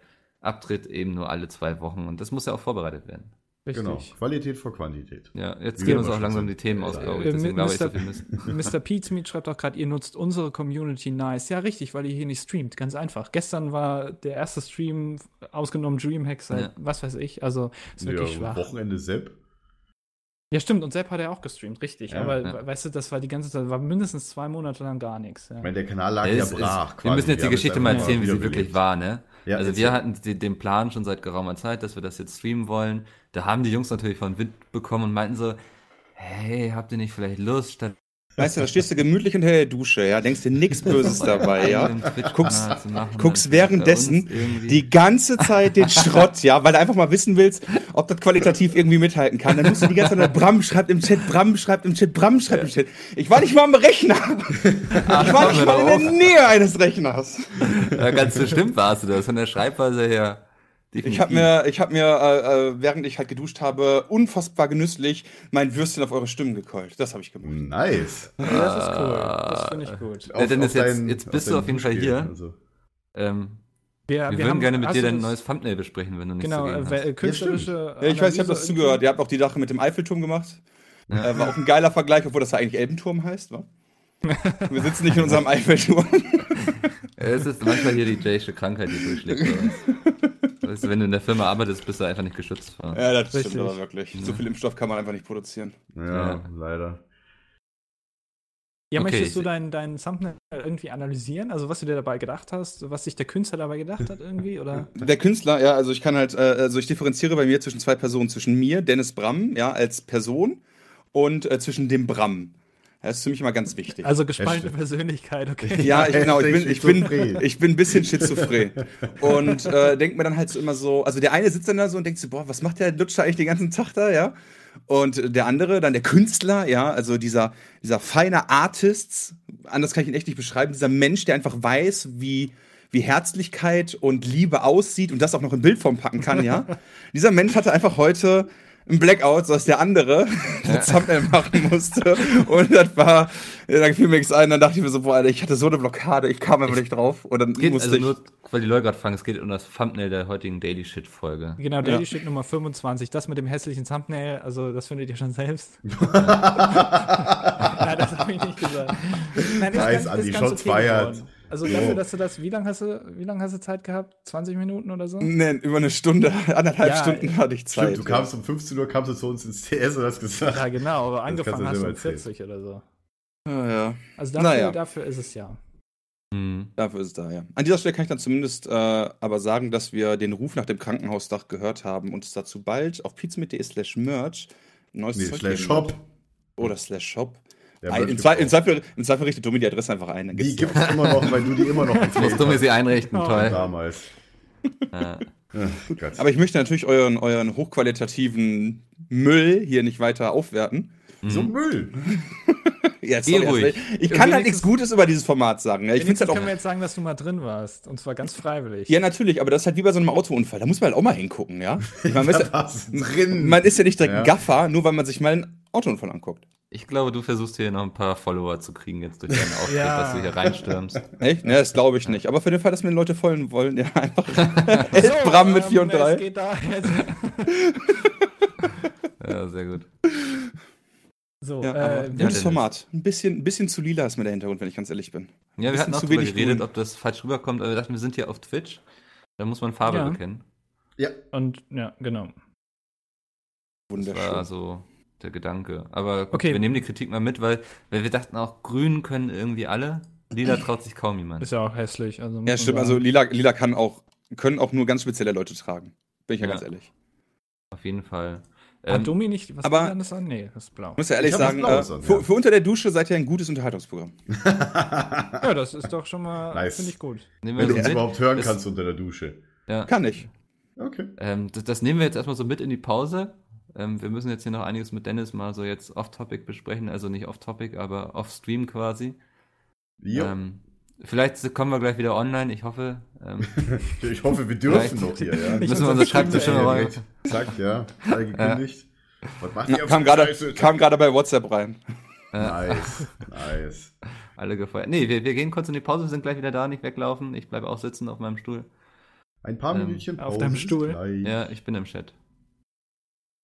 abtritt, eben nur alle zwei Wochen. Und das muss ja auch vorbereitet werden. Richtig. Genau. Qualität vor Quantität. Ja, jetzt Wie gehen wir uns auch langsam die Themen aus, glaube Äh, ich. Deswegen glaube ich, so Mr. Mist. Mr. Pete schreibt auch gerade, ihr nutzt unsere Community nice. Ja, richtig, weil ihr hier nicht streamt. Ganz einfach. Gestern war der erste Stream, ausgenommen Dreamhack seit Ja. was weiß ich. Also, ist wirklich ja, schwach. Wochenende Sepp. Ja, stimmt. Und Sepp hat er auch gestreamt, richtig. Ja, aber ja. weißt du, das war die ganze Zeit, war mindestens zwei Monate lang gar nichts. Ja. Ich meine, der Kanal lag Ja, ja es- es- brach. wir müssen jetzt die es Geschichte mal erzählen, wie sie wirklich war, ne? Ja, also wir hatten den Plan schon seit geraumer Zeit, dass wir das jetzt streamen wollen. Da haben die Jungs natürlich von Wind bekommen und meinten so, hey, habt ihr nicht vielleicht Lust, statt Weißt du, da stehst du gemütlich unter der Dusche, ja, denkst dir nichts Böses dabei, ja. Guckst- guckst währenddessen Die ganze Zeit den Schrott, ja, weil du einfach mal wissen willst, ob das qualitativ irgendwie mithalten kann. Dann musst du die ganze Zeit, Bram schreibt im Chat, Bram schreibt im Chat, Bram schreibt im Chat. Ich war nicht mal am Rechner. Ich war nicht mal in der Nähe eines Rechners. Ja, ganz bestimmt warst du das, von der Schreibweise her. Ich habe mir, ich hab mir äh, äh, während ich halt geduscht habe, unfassbar genüsslich mein Würstchen auf eure Stimmen gekeult. Das habe ich gemacht. Nice. Ja, das ist cool. Das finde ich gut. Ja, Dennis, jetzt- dein- jetzt bist auf du auf jeden Fall hier. Also. Ähm, Wir, wir, würden gerne mit dir dein neues Thumbnail besprechen, wenn du nichts Genau, dagegen äh, hast. äh, künstlerische. Ja, ich weiß, ich habe das zugehört. Ihr habt auch die Sache mit dem Eiffelturm gemacht. Ja. Äh, war auch ein geiler Vergleich, obwohl das ja eigentlich Elbenturm heißt, wa? Wir sitzen nicht in unserem Eiffelturm. Es ist manchmal hier die Jaysche Krankheit, die durchschlägt. du, wenn du in der Firma arbeitest, bist du einfach nicht geschützt vor. Ja, das Richtig. stimmt aber wirklich. So viel Impfstoff kann man einfach nicht produzieren. Ja, Ja. leider. Ja, Okay, möchtest du ich- dein, dein Thumbnail irgendwie analysieren? Also, was du dir dabei gedacht hast, was sich der Künstler dabei gedacht hat, irgendwie? Oder? Der Künstler, ja, also ich kann halt, äh, also ich differenziere bei mir zwischen zwei Personen, zwischen mir, Dennis Bram, ja, als Person und äh, zwischen dem Bram. Das ist für mich immer ganz wichtig. Also, gespaltene. Persönlichkeit, okay. ja, ich, genau, ich bin, ich bin, ich bin ein bisschen schizophren. Und äh, denkt mir dann halt so immer so, also der eine sitzt dann da so und denkt so, boah, was macht der Lutscher eigentlich den ganzen Tag da, ja? Und der andere, dann der Künstler, ja, also dieser, dieser feine Artist, anders kann ich ihn echt nicht beschreiben, dieser Mensch, der einfach weiß, wie, wie Herzlichkeit und Liebe aussieht und das auch noch in Bildform packen kann, ja. dieser Mensch hatte einfach heute ein Blackout, so dass der andere das Thumbnail machen musste. Und das war, ja, da fiel mir nichts ein, dann dachte ich mir so, boah, Alter, ich hatte so eine Blockade, ich kam einfach nicht drauf. Und dann Geht, musste also ich. nur, weil die Leute gerade fragen, es geht um das Thumbnail der heutigen Daily Shit Folge. Genau, Daily Shit Nummer 25. Das mit dem hässlichen Thumbnail, also das findet ihr schon selbst. Nein, das habe ich nicht gesagt. Nein, Nice, Andi, Shots fired. geworden. Also dafür, dass du das, wie lange hast du, wie lange hast du Zeit gehabt? 20 Minuten oder so? Nee, über eine Stunde, anderthalb Ja, Stunden hatte ich Zeit. Stimmt, du kamst um 15 Uhr, kamst du zu uns ins TS und hast gesagt. Ja, genau, aber angefangen hast du um erzählen. 40 oder so. ja. ja, Also dafür, Naja. dafür ist es ja. Hm. dafür ist es da, ja. An dieser Stelle kann ich dann zumindest äh, aber sagen, dass wir den Ruf nach dem Krankenhausdach gehört haben und es dazu bald auf pizza.de slash merch neues Nee, Zeug slash Shop. wird. Oder slash Shop. Ja, Zwei, gebraucht. Zweifel, Im Zweifel richtet Domi die Adresse einfach ein. Dann Die gibt es immer noch, weil du die immer noch Jetzt musst mir sie einrichten, Oh. toll. damals. Ja. Ja, Gott. Aber ich möchte natürlich euren, euren hochqualitativen Müll hier nicht weiter aufwerten. so Müll. Ja, Geh sorry, ruhig. also Ich kann halt nichts Gutes über dieses Format sagen. Ich finde Wenigstens halt können wir auch. jetzt sagen, dass du mal drin warst. Und zwar ganz freiwillig. Ja, natürlich, aber das ist halt wie bei so einem Autounfall. Da muss man halt auch mal hingucken, ja. Man, Da ist, ja, man ist ja nicht direkt Ja. ein Gaffer, nur weil man sich mal einen Autounfall anguckt. Ich glaube, du versuchst hier noch ein paar Follower zu kriegen jetzt durch deinen Auftritt, Ja. dass du hier reinstürmst. Echt? Ne, das glaube ich nicht. Aber für den Fall, dass mir Leute folgen wollen, ja, einfach Bram mit 4 und ähm, 3. Es geht da jetzt. Ja, sehr gut. So, Ja, äh, ja, gutes Dennis. Format. Ein bisschen, ein bisschen zu lila ist mir der Hintergrund, wenn ich ganz ehrlich bin. Ja, wir hatten auch zu darüber wenig geredet, grün. ob das falsch rüberkommt, aber wir dachten, wir sind hier auf Twitch. Da muss man Farbe Ja. bekennen. Ja, und ja, genau. Das Wunderschön. war so der Gedanke. Aber gut, Okay. wir nehmen die Kritik mal mit, weil, weil wir dachten auch, grün können irgendwie alle. Lila traut sich kaum jemand. Ist ja auch hässlich. Also ja, stimmt. Also lila, lila kann auch, können auch nur ganz spezielle Leute tragen. Bin ich ja, Ja. ganz ehrlich. Auf jeden Fall. Hat Ähm, Domi nicht was aber- anderes an? Nee, das ist blau. Muss ja ehrlich sagen, äh, an, für, ja. für unter der Dusche seid ihr ein gutes Unterhaltungsprogramm. Ja, das ist doch schon mal, Nice. finde ich gut. wenn du uns mit. überhaupt hören Das- kannst unter der Dusche. Ja. Kann ich. Okay. Ähm, das, das nehmen wir jetzt erstmal so mit in die Pause. Ähm, wir müssen jetzt hier noch einiges mit Dennis mal so jetzt off-topic besprechen. Also nicht off-topic, aber off-stream quasi. Jo. Ähm, vielleicht kommen wir gleich wieder online, ich hoffe. Ähm, ich hoffe, wir dürfen noch hier, ja. Ich müssen wir muss unser das Schreibtisch schon Ja, mal. Zack, ja. Alle gekündigt. Was macht Na, ihr auf kam gerade kam gerade bei WhatsApp rein. Nice, nice. Alle gefeuert. Nee, wir, wir gehen kurz in die Pause, wir sind gleich wieder da, nicht weglaufen. Ich bleibe auch sitzen auf meinem Stuhl. Ein paar Ähm, Minütchen auf Pause. deinem bis Stuhl. Gleich. Ja, ich bin im Chat.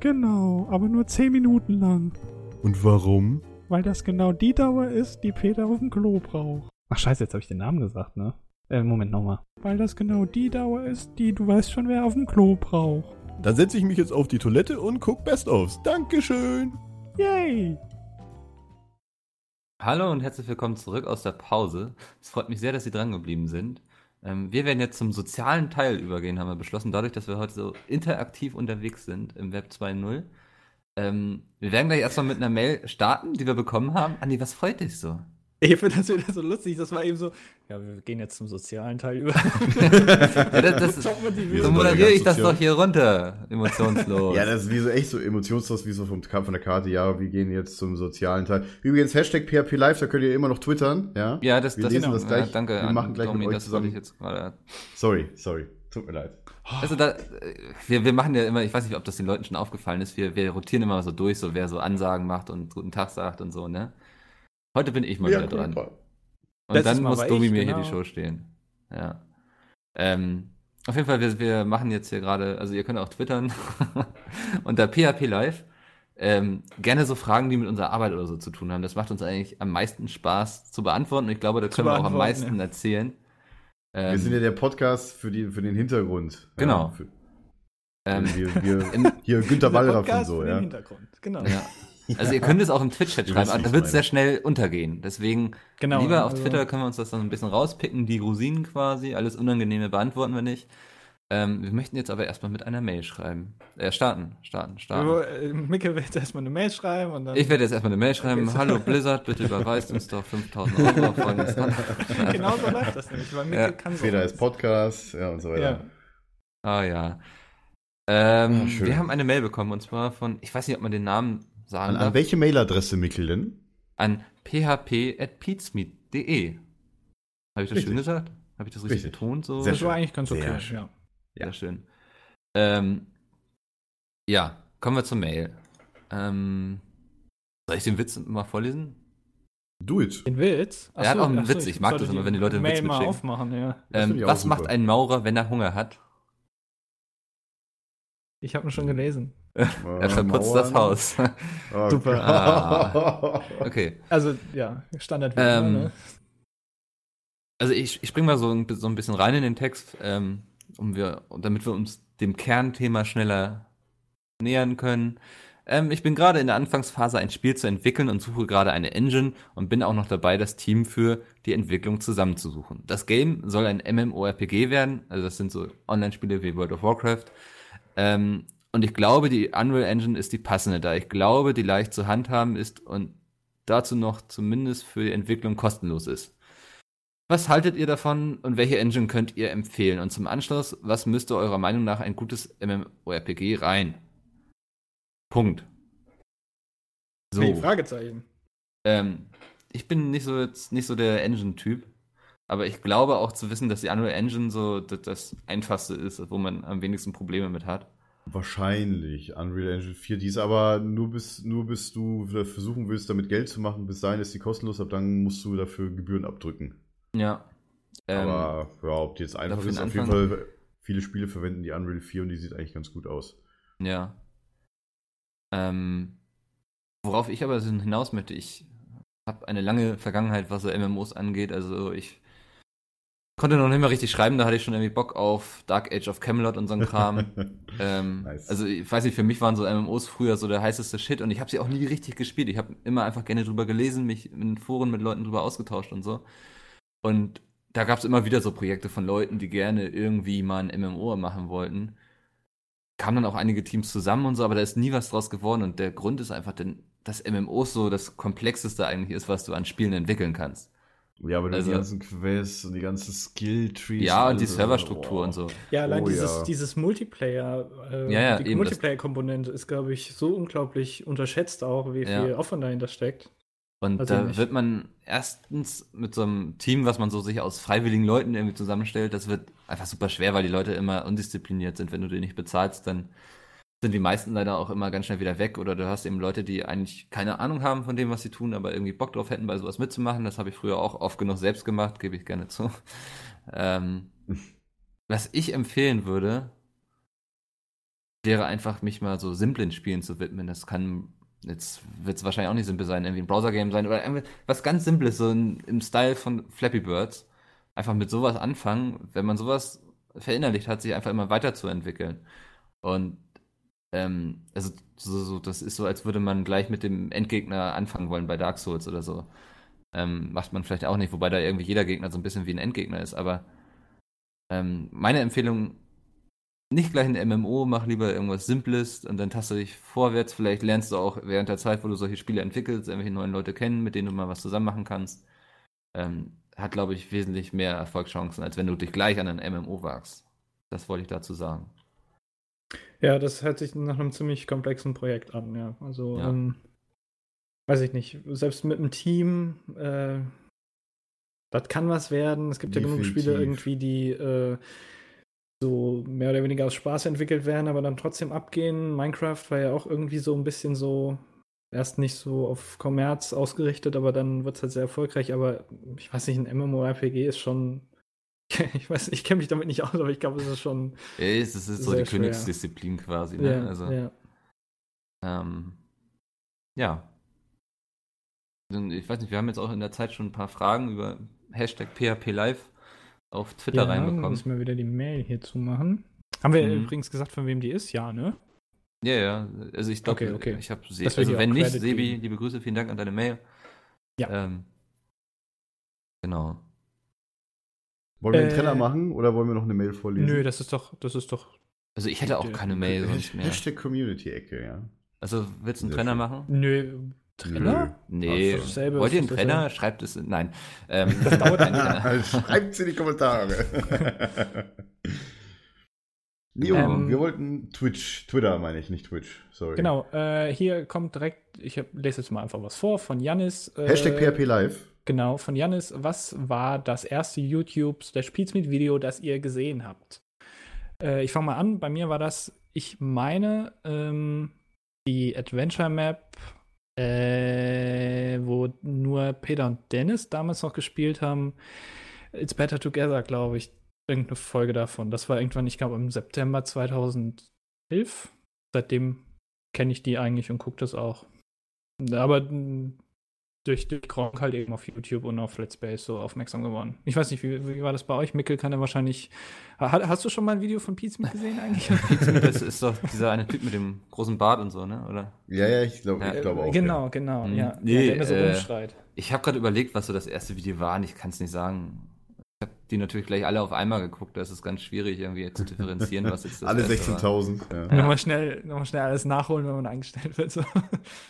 Genau, aber nur 10 Minuten lang. Und warum? Weil das genau die Dauer ist, die Peter auf dem Klo braucht. Ach scheiße, jetzt habe ich den Namen gesagt, ne? Äh, Moment nochmal. Weil das genau die Dauer ist, die du weißt schon, wer auf dem Klo braucht. Dann setze ich mich jetzt auf die Toilette und guck Best-ofs. Dankeschön. Yay! Hallo und herzlich willkommen zurück aus der Pause. Es freut mich sehr, dass Sie dran geblieben sind. Ähm, wir werden jetzt zum sozialen Teil übergehen, haben wir beschlossen, dadurch, dass wir heute so interaktiv unterwegs sind im Web 2.0. Ähm, wir werden gleich erstmal mit einer Mail starten, die wir bekommen haben. Andi, was freut dich so? Ich finde das wieder so lustig. Das war eben so. Ja, wir gehen jetzt zum sozialen Teil über. Ja, das, das, so moderiere ich das sozial. doch hier runter, emotionslos. Ja, das ist wie so echt so emotionslos, wie so vom, von der Karte. Ja, wir gehen jetzt zum sozialen Teil. Übrigens, Hashtag PHP Live, da könnt ihr immer noch twittern. Ja, Ja, das, Wir das, lesen genau. das gleich. Ja, danke. Wir machen gleich mit Domi, euch das wollte zusammen. ich jetzt gerade. Sorry, sorry. Tut mir leid. Also da, wir, wir machen ja immer, ich weiß nicht, ob das den Leuten schon aufgefallen ist, wir, wir rotieren immer so durch, so wer so Ansagen macht und guten Tag sagt und so, ne? Heute bin ich mal wieder dran. super. Und Letztes dann Mal muss Domi ich, mir hier genau. die Show stehen. Ja. Ähm, auf jeden Fall, wir, wir machen jetzt hier gerade, also ihr könnt auch twittern unter PHP Live. Ähm, gerne so Fragen, die mit unserer Arbeit oder so zu tun haben. Das macht uns eigentlich am meisten Spaß zu beantworten. Und ich glaube, da können wir auch am meisten ja. erzählen. Wir Ähm, sind ja der Podcast für, die, für den Hintergrund. Genau. Ja, für, ähm, wir, wir, hier Günter Wallraff und so, für den ja. Hintergrund. Genau. Ja. Also ihr könnt es auch im Twitch-Chat Du schreiben, aber da wird es sehr schnell untergehen. Deswegen Genau, lieber auf also- Twitter können wir uns das dann ein bisschen rauspicken, die Rosinen quasi, alles Unangenehme beantworten wir nicht. Ähm, wir möchten jetzt aber erstmal mit einer Mail schreiben. Äh, starten, starten, starten. So, äh, Micke wird jetzt erstmal eine Mail schreiben und dann. Ich werde jetzt erstmal eine Mail schreiben. Okay. Hallo Blizzard, bitte überweist uns doch 5000 Euro folgendes genau so läuft das nämlich, weil Micke Ja, kann so. Feder ist Podcast, ja und so weiter. Ja. Ah ja. Ähm, Ah, schön. wir haben eine Mail bekommen und zwar von, ich weiß nicht, ob man den Namen sagen An, an welche Mailadresse, Mikkel, denn? an php.peatsmeet.de. Habe ich das Richtig. schön gesagt? Habe ich das richtig, Richtig. betont? So? Sehr Das war eigentlich ganz Sehr okay. schön. Ja. Sehr schön. Ähm, ja, kommen wir zur Mail. Ähm, soll ich den Witz mal vorlesen? Do it. Den Witz? Er hat auch einen ach so, Witz, ich mag sollte das immer, wenn die Leute einen Mail Witz mal mitschicken. aufmachen, ja. Ähm, ich was super. macht ein Maurer, wenn er Hunger hat? Ich habe ihn schon gelesen. Er verputzt das Haus. Oh Super. Ah. okay. Also, ja, Standard Ähm, ne? Also ich, ich springe mal so ein, so ein bisschen rein in den Text, ähm, um wir, damit wir uns dem Kernthema schneller nähern können. Ähm, ich bin gerade in der Anfangsphase, ein Spiel zu entwickeln und suche gerade eine Engine und bin auch noch dabei, das Team für die Entwicklung zusammenzusuchen. Das Game soll ein MMORPG werden, also das sind so Online-Spiele wie World of Warcraft. Ähm, und ich glaube, die Unreal Engine ist die passende, da ich glaube, die leicht zu handhaben ist und dazu noch zumindest für die Entwicklung kostenlos ist. Was haltet ihr davon und welche Engine könnt ihr empfehlen? Und zum Anschluss, was müsste eurer Meinung nach ein gutes MMORPG rein? Punkt. So. Hey, Fragezeichen. Ähm, ich bin nicht so jetzt nicht so der Engine-Typ, aber ich glaube auch zu wissen, dass die Unreal Engine so das, das einfachste ist, wo man am wenigsten Probleme mit hat. Wahrscheinlich Unreal Engine 4, die ist aber nur bis, nur bis du versuchen willst, damit Geld zu machen. Bis dahin ist die kostenlos, ab dann musst du dafür Gebühren abdrücken. Ja. Ähm, aber ja, ob die jetzt einfach ist, auf jeden Fall, viele Spiele verwenden die Unreal 4 und die sieht eigentlich ganz gut aus. Ja. Ähm, worauf ich aber hinaus möchte, ich habe eine lange Vergangenheit, was so MMOs angeht. Also ich konnte noch nicht mal richtig schreiben, da hatte ich schon irgendwie Bock auf Dark Age of Camelot und so ein Kram. ähm, Nice. Also ich weiß nicht, für mich waren so MMOs früher so der heißeste Shit und ich habe sie auch nie richtig gespielt. Ich habe immer einfach gerne drüber gelesen, mich in Foren mit Leuten drüber ausgetauscht und so. Und da gab es immer wieder so Projekte von Leuten, die gerne irgendwie mal ein MMO machen wollten. kamen dann auch einige Teams zusammen und so, aber da ist nie was draus geworden und der Grund ist einfach, denn, dass MMOs so das komplexeste eigentlich ist, was du an Spielen entwickeln kannst. Ja, aber Also- die ganzen Quests und die ganzen Skill-Trees. Ja, und die alles, Serverstruktur boah. und so. Ja, allein Oh, dieses, ja. dieses Multiplayer, äh, Ja, ja, die Multiplayer-Komponente ist, glaube ich, so unglaublich unterschätzt auch, wie Ja. viel Aufwand dahinter steckt. Und ich da nicht. wird man erstens mit so einem Team, was man so sich aus freiwilligen Leuten irgendwie zusammenstellt, das wird einfach super schwer, weil die Leute immer undiszipliniert sind. Wenn du die nicht bezahlst, dann sind die meisten leider auch immer ganz schnell wieder weg. Oder du hast eben Leute, die eigentlich keine Ahnung haben von dem, was sie tun, aber irgendwie Bock drauf hätten, bei sowas mitzumachen. Das habe ich früher auch oft genug selbst gemacht, gebe ich gerne zu. Ähm, was ich empfehlen würde, wäre einfach mich mal so simplen Spielen zu widmen. Das kann, jetzt wird es wahrscheinlich auch nicht simpel sein, irgendwie ein Browser-Game sein oder was ganz Simples, so in, im Style von Flappy Birds. Einfach mit sowas anfangen, wenn man sowas verinnerlicht hat, sich einfach immer weiterzuentwickeln. Und ähm, also so, so, das ist so, als würde man gleich mit dem Endgegner anfangen wollen bei Dark Souls oder so. Ähm, macht man vielleicht auch nicht, wobei da irgendwie jeder Gegner so ein bisschen wie ein Endgegner ist, aber ähm, meine Empfehlung, nicht gleich ein MMO, mach lieber irgendwas Simples und dann tast du dich vorwärts. Vielleicht lernst du auch während der Zeit, wo du solche Spiele entwickelst, irgendwelche neuen Leute kennen, mit denen du mal was zusammen machen kannst. Ähm, hat, glaube ich, wesentlich mehr Erfolgschancen, als wenn du dich gleich an ein MMO wagst. Das wollte ich dazu sagen. Ja, das hört sich nach einem ziemlich komplexen Projekt an, ja. Also, Ja. Ähm, weiß ich nicht, selbst mit einem Team, äh, das kann was werden. Es gibt ja genug Definitiv. Spiele irgendwie, die äh, so mehr oder weniger aus Spaß entwickelt werden, aber dann trotzdem abgehen. Minecraft war ja auch irgendwie so ein bisschen so, erst nicht so auf Kommerz ausgerichtet, aber dann wird es halt sehr erfolgreich. Aber ich weiß nicht, ein MMORPG ist schon, ich weiß, ich kenne mich damit nicht aus, aber ich glaube, es ist schon, Ja, Es ist so die schwer. Königsdisziplin quasi. Ne? ja, also, ja. Ähm, ja. Ich weiß nicht, wir haben jetzt auch in der Zeit schon ein paar Fragen über Hashtag PHP Live auf Twitter ja, reinbekommen. Müssen wir wieder die Mail hier zumachen. Haben wir Mhm. übrigens gesagt, von wem die ist? Ja, ne? Ja, ja. Also ich glaube, Okay, okay. ich habe wir also wenn nicht, Sebi, liebe Grüße, vielen Dank an deine Mail. Ja. Ähm, genau. Wollen wir einen Äh, Trenner machen oder wollen wir noch eine Mail vorlesen? Nö, das ist doch, das ist doch. Also ich hätte auch keine Mail sonst mehr. Hashtag Community-Ecke, ja. Also willst du einen Trenner schön. machen? Nö, Trenner? Nee. So. Wollt ihr einen. Trenner? Schreibt es. Nein. Ähm, Das dauert Trenner. Schreibt in die Kommentare. oh, Ähm, wir wollten Twitch, Twitter meine ich, nicht Twitch, sorry. Genau, äh, hier kommt direkt, ich hab, lese jetzt mal einfach was vor von Janis. Äh, Hashtag PHP Live. Genau, von Janis. Was war das erste YouTube slash Video, das ihr gesehen habt? Äh, ich fange mal an. Bei mir war das, ich meine, ähm, die Adventure Map, äh, wo nur Peter und Dennis damals noch gespielt haben. It's Better Together, glaube ich. Irgendeine Folge davon. Das war irgendwann, ich glaube, im September 2011. Seitdem kenne ich die eigentlich und gucke das auch. Aber mh, durch, durch Gronk halt eben auf YouTube und auf Let's Plays so aufmerksam geworden. Ich weiß nicht, wie, wie war das bei euch? Mikkel kann ja wahrscheinlich. Ha- Hast du schon mal ein Video von Pete Smith gesehen eigentlich? das ist doch dieser eine Typ mit dem großen Bart und so, ne? Oder? Ja, ja, ich glaube Ja, ich glaub auch. genau, genau, Hm. ja. Nee, ja, der immer so äh, rumschreit. Ich habe gerade überlegt, was so das erste Video war und ich kann es nicht sagen. Die natürlich gleich alle auf einmal geguckt. Da ist es ganz schwierig, irgendwie zu differenzieren, was jetzt das Alle erste war. 16.000. Ja. Nochmal schnell, nochmal schnell alles nachholen, wenn man eingestellt wird. So.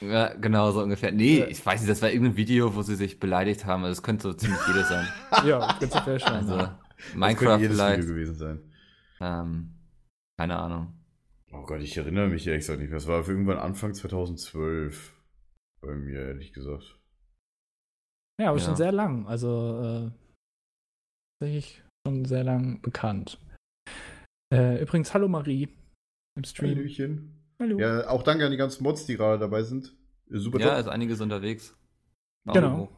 Ja, genau, so ungefähr. Nee, Ja. ich weiß nicht, das war irgendein Video, wo sie sich beleidigt haben. Also, das könnte so ziemlich jedes sein. ja, prinzipiell schon. Also, Das Minecraft jedes vielleicht. Video gewesen sein. Ähm, keine Ahnung. Oh Gott, ich erinnere mich ehrlich gesagt nicht. Das war irgendwann Anfang 2012 bei mir, ehrlich gesagt. Ja, aber Ja. schon sehr lang. Also, äh, tatsächlich schon sehr lang bekannt. Äh, übrigens, hallo Marie im Stream. Hallöchen. Hallo. Ja, auch danke an die ganzen Mods, die gerade dabei sind. Äh, Super Ja, top. also einiges unterwegs. Genau.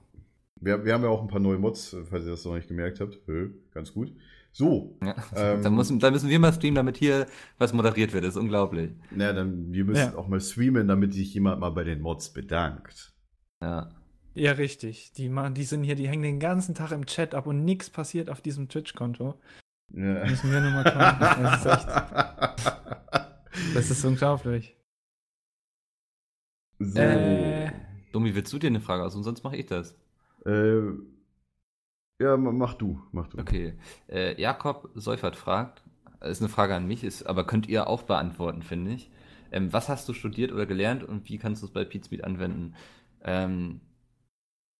Wir, wir haben ja auch ein paar neue Mods, äh, falls ihr das noch nicht gemerkt habt. Hö, ganz gut. So, Ja. Ähm, da, müssen, da müssen wir mal streamen, damit hier was moderiert wird. Das ist unglaublich. na dann, wir müssen Ja. auch mal streamen, damit sich jemand mal bei den Mods bedankt. Ja. Ja, richtig. Die, machen, die sind hier, die hängen den ganzen Tag im Chat ab und nichts passiert auf diesem Twitch-Konto. Ja. Müssen wir nur mal kommen. Das ist echt, das ist unglaublich. so. Äh, Domi, willst du dir eine Frage aus und sonst mache ich das? Äh, ja, ma- mach du, mach du. Okay. Äh, Jakob Seufert fragt, ist eine Frage an mich, ist, aber könnt ihr auch beantworten, finde ich. Ähm, was hast du studiert oder gelernt und wie kannst du es bei Pizmeet anwenden? Ähm,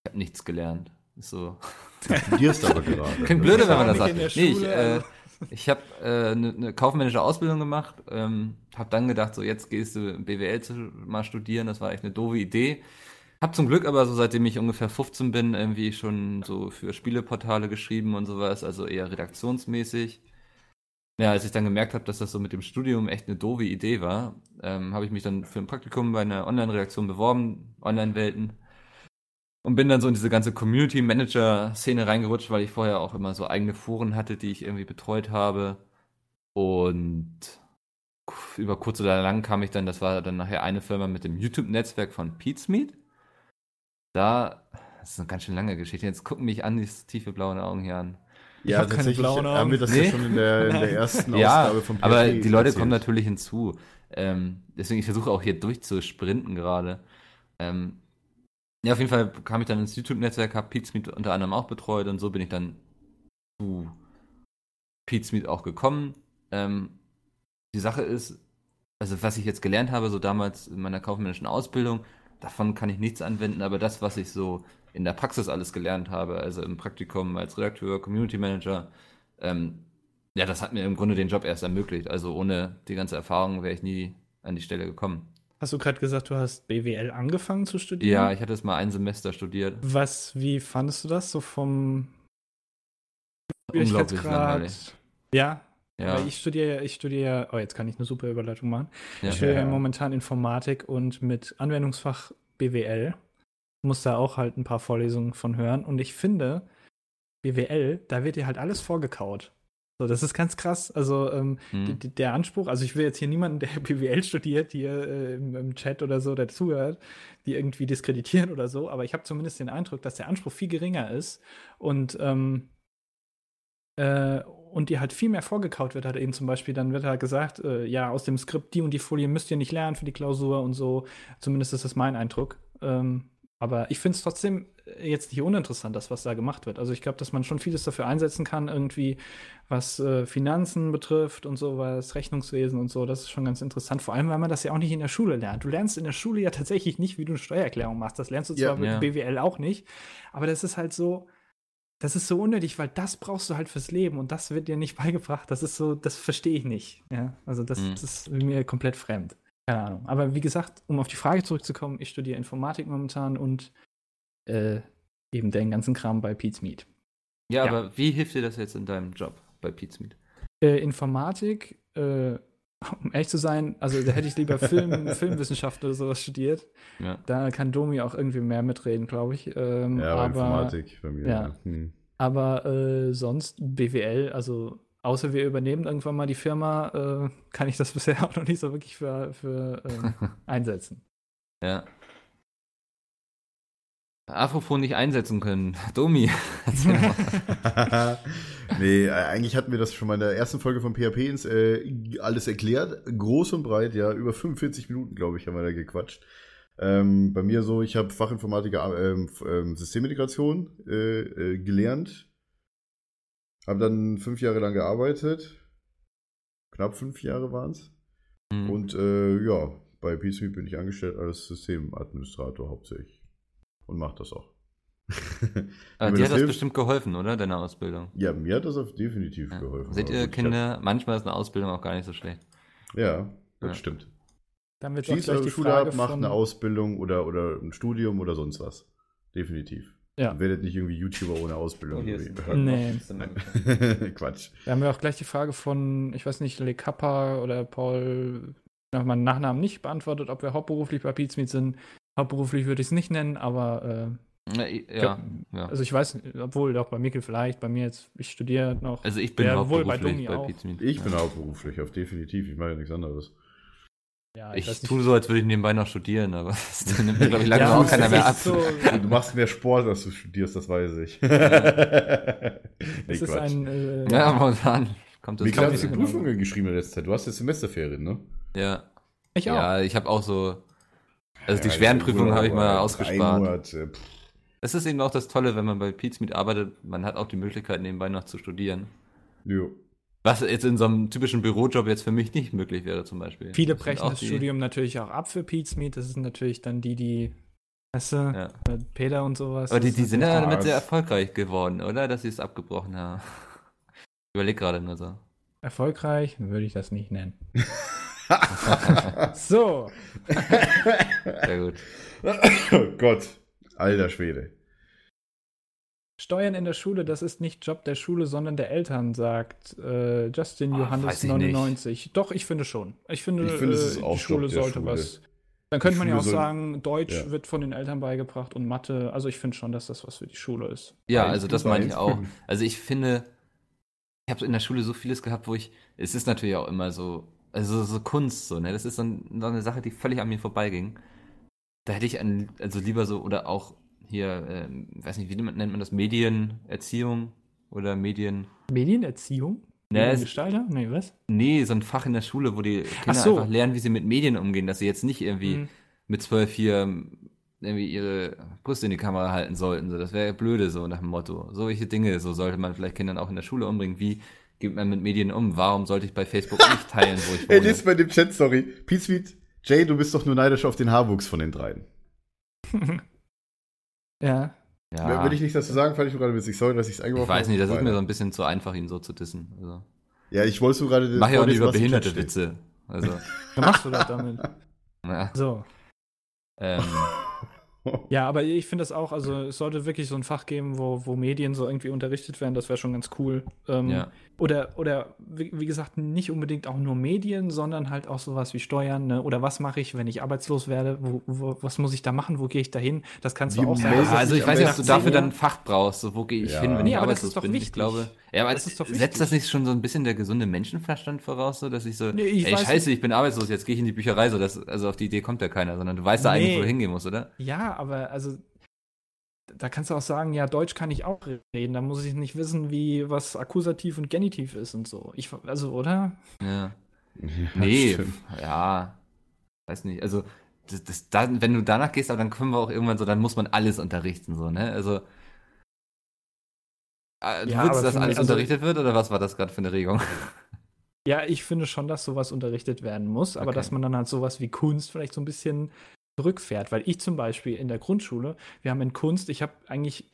ich habe nichts gelernt. Ist so. Du studierst aber gerade. Klingt blöde, wenn man das sagt. Nee, ich, äh, also. ich habe eine äh, ne- ne kaufmännische Ausbildung gemacht, ähm, habe dann gedacht, so jetzt gehst du BWL zu, mal studieren. Das war echt eine doofe Idee. Hab zum Glück aber so seitdem ich ungefähr 15 bin, irgendwie schon so für Spieleportale geschrieben und sowas, also eher redaktionsmäßig. Ja, als ich dann gemerkt habe, dass das so mit dem Studium echt eine doofe Idee war, ähm, habe ich mich dann für ein Praktikum bei einer Online-Redaktion beworben, Online-Welten. Und bin dann so in diese ganze Community-Manager-Szene reingerutscht, weil ich vorher auch immer so eigene Foren hatte, die ich irgendwie betreut habe. Und über kurz oder lang kam ich dann, das war dann nachher eine Firma mit dem YouTube-Netzwerk von Pizmeet. Da, das ist eine ganz schön lange Geschichte. Jetzt gucken mich an, diese tiefe blauen Augen hier an. Ja, keine tatsächlich blauen haben wir das Nee. ja schon in der, in der ersten Ja, Ausgabe vom aber PHP die Leute erzählt. kommen natürlich hinzu. Ähm, deswegen, ich versuche auch hier durchzusprinten gerade. Ähm, ja, auf jeden Fall kam ich dann ins YouTube-Netzwerk, habe Pizmeet unter anderem auch betreut und so bin ich dann zu Pizmeet auch gekommen. Ähm, die Sache ist, also was ich jetzt gelernt habe, so damals in meiner kaufmännischen Ausbildung, davon kann ich nichts anwenden, aber das, was ich so in der Praxis alles gelernt habe, also im Praktikum als Redakteur, Community Manager, ähm, ja, das hat mir im Grunde den Job erst ermöglicht. Also ohne die ganze Erfahrung wäre ich nie an die Stelle gekommen. Hast du gerade gesagt, du hast BWL angefangen zu studieren? Ja, ich hatte es mal ein Semester studiert. Was, wie fandest du das so vom Unglaublich langweilig. Ja, Ja, ich studiere, ich studiere, oh, jetzt kann ich eine super Überleitung machen. ja. Ich studiere Ja. momentan Informatik und mit Anwendungsfach BWL. Muss da auch halt ein paar Vorlesungen von hören. Und ich finde, BWL, da wird dir halt alles vorgekaut. So, das ist ganz krass. Also ähm, Hm. der Anspruch, also ich will jetzt hier niemanden, der BWL studiert, hier äh, im, im Chat oder so, der zuhört, die irgendwie diskreditieren oder so, aber ich habe zumindest den Eindruck, dass der Anspruch viel geringer ist und ähm, äh, und dir halt viel mehr vorgekaut wird, halt eben zum Beispiel, dann wird halt gesagt, äh, ja, aus dem Skript, die und die Folie müsst ihr nicht lernen für die Klausur und so. Zumindest ist das mein Eindruck. Ähm, aber ich finde es trotzdem äh, jetzt nicht uninteressant, das, was da gemacht wird. Also ich glaube, dass man schon vieles dafür einsetzen kann, irgendwie, was äh, Finanzen betrifft und sowas, Rechnungswesen und so. Das ist schon ganz interessant. Vor allem, weil man das ja auch nicht in der Schule lernt. Du lernst in der Schule ja tatsächlich nicht, wie du eine Steuererklärung machst. Das lernst du Ja. zwar mit Ja. BWL auch nicht, aber das ist halt so, das ist so unnötig, weil das brauchst du halt fürs Leben und das wird dir nicht beigebracht. Das ist so, das verstehe ich nicht. Ja, also das, Mhm. das ist mir komplett fremd. Keine Ahnung. Aber wie gesagt, um auf die Frage zurückzukommen, ich studiere Informatik momentan und äh, eben den ganzen Kram bei Pete's Meet. ja, ja. aber wie hilft dir das jetzt in deinem Job bei Pizmeet? Äh, Informatik, äh, um ehrlich zu sein, also da hätte ich lieber Film, Filmwissenschaft oder sowas studiert. Ja. Da kann Domi auch irgendwie mehr mitreden, glaube ich. Ähm, Ja, aber aber Informatik bei mir. ja. Hm. Aber äh, sonst BWL, also außer wir übernehmen irgendwann mal die Firma, äh, kann ich das bisher auch noch nicht so wirklich für, für ähm, einsetzen. Ja. Apropos nicht einsetzen können. Domi. nee, äh, eigentlich hatten wir das schon mal in der ersten Folge von PHP ins, äh, alles erklärt. Groß und breit, ja. Über 45 Minuten, glaube ich, haben wir da gequatscht. Ähm, bei mir so, ich habe Fachinformatiker ähm, ähm, Systemintegration äh, äh, gelernt. Habe dann fünf Jahre lang gearbeitet. Knapp fünf Jahre waren es. Hm. Und äh, ja, bei PCB bin ich angestellt als Systemadministrator hauptsächlich. Und mache das auch. Aber dir hat das hilft? bestimmt geholfen, oder? Deine Ausbildung. Ja, mir hat das auf definitiv Ja. geholfen. Seht ihr, Kinder, manchmal ist eine Ausbildung auch gar nicht so schlecht. Hab, ja, das Ja. stimmt. Dann wird gleich eure die Schule Frage ab, macht von, eine Ausbildung oder, oder ein Studium oder sonst was. Definitiv. Ja. Ihr werdet nicht irgendwie YouTuber ohne Ausbildung. Oh. Nee. Quatsch. Da haben wir auch gleich die Frage von, ich weiß nicht, Le Kappa oder Paul, noch meinen Nachnamen nicht beantwortet, ob wir hauptberuflich bei Pizmeet sind. Hauptberuflich würde ich es nicht nennen, aber Ja, äh, ja, ja. also ich weiß, obwohl doch bei Mikkel vielleicht, bei mir jetzt, ich studiere noch. Also ich bin Ja, bei hauptberuflich Domi bei, auch. Pizmeet. Ich ja. bin hauptberuflich, auf definitiv. Ich mache ja nichts anderes. Ja, Ich nicht. tue so, als würde ich nebenbei noch studieren, aber das nimmt mir, glaube ich, Ja, langsam auch das keiner mehr ab. So, Du machst mehr Sport, als du studierst, das weiß ich. nee, es ist ein. Äh, Ja, momentan kommt das Wie klar hast du. Prüfungen geschrieben in letzter Zeit? Du hast jetzt Semesterferien, ne? Ja. ich auch. ja, ich habe auch so. Also die Ja, schweren Prüfungen habe ich mal ausgespart. Monate. Das ist eben auch das Tolle, wenn man bei Pizmeet arbeitet, man hat auch die Möglichkeit, nebenbei noch zu studieren. Jo. Was jetzt in so einem typischen Bürojob jetzt für mich nicht möglich wäre, zum Beispiel. Viele Das brechen das Studium natürlich auch ab für Pete's Meet. Das sind natürlich dann die, die, weißt du, Ja. äh, Peter und sowas. Aber die, die sind ja damit sehr erfolgreich geworden, oder? Dass sie es abgebrochen haben. Ich überleg gerade nur so. erfolgreich, würde ich das nicht nennen. so, Sehr gut. oh Gott. Alter Schwede. Steuern in der Schule, das ist nicht Job der Schule, sondern der Eltern, sagt äh, Justin Ah, Johannes weiß ich 99. Doch, ich finde schon. Ich finde, Ich finde, äh, auch die Schule sollte Schule. was. Dann könnte man ja auch sagen, Deutsch Ja. wird von den Eltern beigebracht und Mathe. Also ich finde schon, dass das was für die Schule ist. Ja, also das meine ich auch. Also ich finde, ich habe in der Schule so vieles gehabt, wo ich, es ist natürlich auch immer so, also so Kunst so, ne? Das ist so, ein, so eine Sache, die völlig an mir vorbeiging. Da hätte ich ein, also lieber so, oder auch hier, ähm, weiß nicht, wie nennt man das, Medienerziehung oder Medien, Medienerziehung? Ne, es- Mediengestalter? Nee, was? nee, so ein Fach in der Schule, wo die Kinder so. einfach lernen, wie sie mit Medien umgehen, dass sie jetzt nicht irgendwie Hm. mit zwölf hier irgendwie ihre Brüste in die Kamera halten sollten. So, das wäre blöde, so nach dem Motto. Solche Dinge, so sollte man vielleicht Kindern auch in der Schule umbringen. Wie geht man mit Medien um? Warum sollte ich bei Facebook nicht teilen, wo ich Ey, wohne? lies bei dem Chat, sorry. Pete Sweet, Jay, du bist doch nur neidisch auf den Haarwuchs von den dreien. ja. ja, Will ich nicht dazu sagen, fand ich nur gerade witzig. Sorry, dass ich es ich eingeworfen weiß nicht, das ist habe. mir so ein bisschen zu einfach, ihn so zu dissen. Also, Ja, ich wollte so gerade. mach ja auch nicht über behinderte. Witze. Also, Was machst du das damit? ja, So. ähm, Ja, aber ich finde das auch, also es sollte wirklich so ein Fach geben, wo, wo Medien so irgendwie unterrichtet werden, das wäre schon ganz cool. Ähm, ja. Oder, oder wie, wie gesagt, nicht unbedingt auch nur Medien, sondern halt auch sowas wie Steuern, ne? Oder was mache ich, wenn ich arbeitslos werde? Wo, wo, was muss ich da machen? Wo gehe ich da hin? Das kannst du Wie auch meldet sagen. sich also ich weiß nicht, ob du dafür dann ein Fach brauchst. So, wo gehe ich Ja. hin, wenn Nee, ich aber das arbeitslos ist doch bin? Ich wichtig. glaube, ja, aber Das ist doch setzt das nicht schon so ein bisschen der gesunde Menschenverstand voraus, so dass ich so, Nee, ich ey, weiß scheiße, ich bin arbeitslos, jetzt gehe ich in die Bücherei, so dass, also auf die Idee kommt ja keiner, sondern du weißt ja eigentlich, wo Nee. du hingehen musst, oder? Ja, aber also da kannst du auch sagen, ja, Deutsch kann ich auch reden. Da muss ich nicht wissen, wie was Akkusativ und Genitiv ist und so. Ich, also, oder? Ja. Ja, Nee, ja, weiß nicht. Also, das, das, dann, wenn du danach gehst, aber dann können wir auch irgendwann so, dann muss man alles unterrichten, so, ne? Also, äh, du Ja, willst, aber dass alles also- unterrichtet wird, oder was war das gerade für eine Regung? Ja, ich finde schon, dass sowas unterrichtet werden muss, aber Okay. dass man dann halt sowas wie Kunst vielleicht so ein bisschen zurückfährt. Weil ich zum Beispiel in der Grundschule, wir haben in Kunst, ich habe eigentlich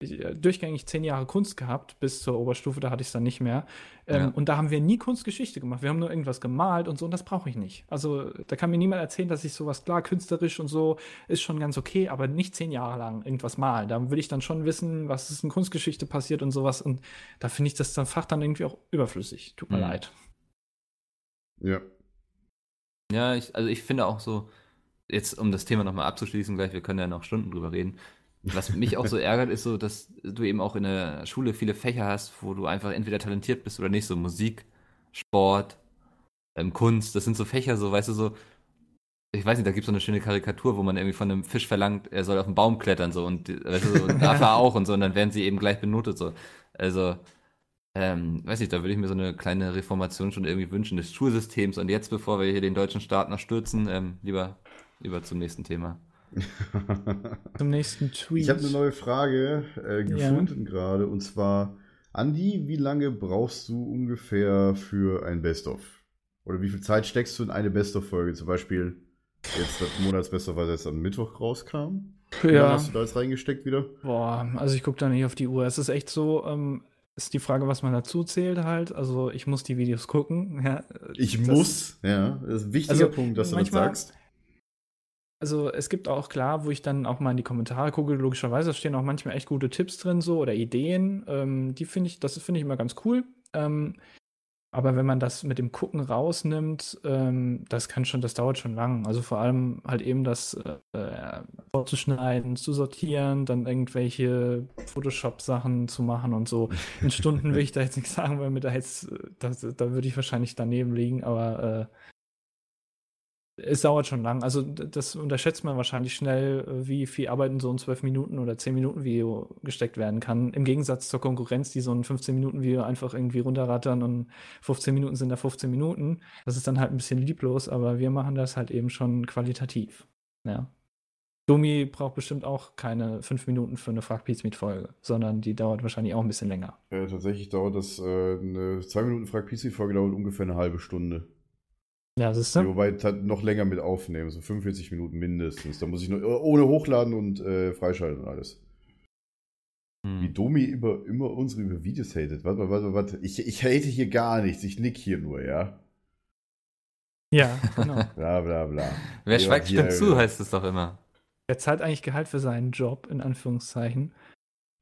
durchgängig zehn Jahre Kunst gehabt, bis zur Oberstufe, da hatte ich es dann nicht mehr. Ähm, Ja. Und da haben wir nie Kunstgeschichte gemacht. Wir haben nur irgendwas gemalt und so, und das brauche ich nicht. Also da kann mir niemand erzählen, dass ich sowas, klar, künstlerisch und so, ist schon ganz okay, aber nicht zehn Jahre lang irgendwas malen. Da will ich dann schon wissen, was ist in Kunstgeschichte passiert und sowas. Und da finde ich das dann Fach dann irgendwie auch überflüssig. Tut mir Mhm. leid. Ja. Ja, ich, also ich finde auch so, jetzt um das Thema nochmal abzuschließen, gleich, wir können ja noch Stunden drüber reden. Was mich auch so ärgert, ist so, dass du eben auch in der Schule viele Fächer hast, wo du einfach entweder talentiert bist oder nicht, so Musik, Sport, ähm, Kunst, das sind so Fächer, so, weißt du, so, ich weiß nicht, da gibt es so eine schöne Karikatur, wo man irgendwie von einem Fisch verlangt, er soll auf den Baum klettern, so, und, weißt du, so, und darf er auch und so, und dann werden sie eben gleich benotet, so. Also, ähm, weiß nicht, da würde ich mir so eine kleine Reformation schon irgendwie wünschen des Schulsystems. Und jetzt, bevor wir hier den deutschen Staat noch stürzen, ähm, lieber, lieber zum nächsten Thema. Zum nächsten Tweet. Ich habe eine neue Frage äh, Ja. gefunden gerade und zwar, Andi, wie lange brauchst du ungefähr für ein Best-of? Oder wie viel Zeit steckst du in eine Best-of-Folge? Zum Beispiel jetzt das Monatsbest-of, was jetzt am Mittwoch rauskam. Ja, hast du da jetzt reingesteckt wieder? boah, also ich gucke da nicht auf die Uhr. Es ist echt so, ähm, ist die Frage, was man dazu zählt halt. Also ich muss die Videos gucken. Ja, Ich muss, ja, das ist ein wichtiger Also, Punkt, dass du das sagst. Also es gibt auch klar, wo ich dann auch mal in die Kommentare gucke, logischerweise stehen auch manchmal echt gute Tipps drin so oder Ideen. Ähm, die finde ich, das finde ich immer ganz cool. Ähm, aber wenn man das mit dem Gucken rausnimmt, ähm, das kann schon, das dauert schon lang. Also vor allem halt eben das äh, vorzuschneiden, zu sortieren, dann irgendwelche Photoshop-Sachen zu machen und so. In Stunden will ich da jetzt nichts sagen, weil mir da jetzt, äh, das, da würde ich wahrscheinlich daneben liegen, aber äh, es dauert schon lang. Also das unterschätzt man wahrscheinlich schnell, äh, wie viel Arbeit in so ein 12 Minuten oder 10 Minuten Video gesteckt werden kann. Im Gegensatz zur Konkurrenz, die so ein 15 Minuten Video einfach irgendwie runterrattern und 15 Minuten sind da 15 Minuten. Das ist dann halt ein bisschen lieblos, aber wir machen das halt eben schon qualitativ. Ja. Domi braucht bestimmt auch keine fünf Minuten für eine Frag Pizza mit Folge, sondern die dauert wahrscheinlich auch ein bisschen länger. Äh, tatsächlich dauert das, äh, eine 2 Minuten Frag PC-Folge dauert ungefähr eine halbe Stunde. Ja, siehst Ja, du? wobei halt noch länger mit aufnehmen, so 45 Minuten mindestens. Da muss ich noch ohne hochladen und äh, freischalten und alles. Wie Hm. Domi immer, immer unsere über Videos hatet. Warte, warte, warte. Ich, ich hate hier gar nichts. Ich nick hier nur, ja. Ja, genau. Bla bla bla. Wer Ja, schweigt, stimmt zu, ja. heißt es doch immer. Er zahlt eigentlich Gehalt für seinen Job, in Anführungszeichen.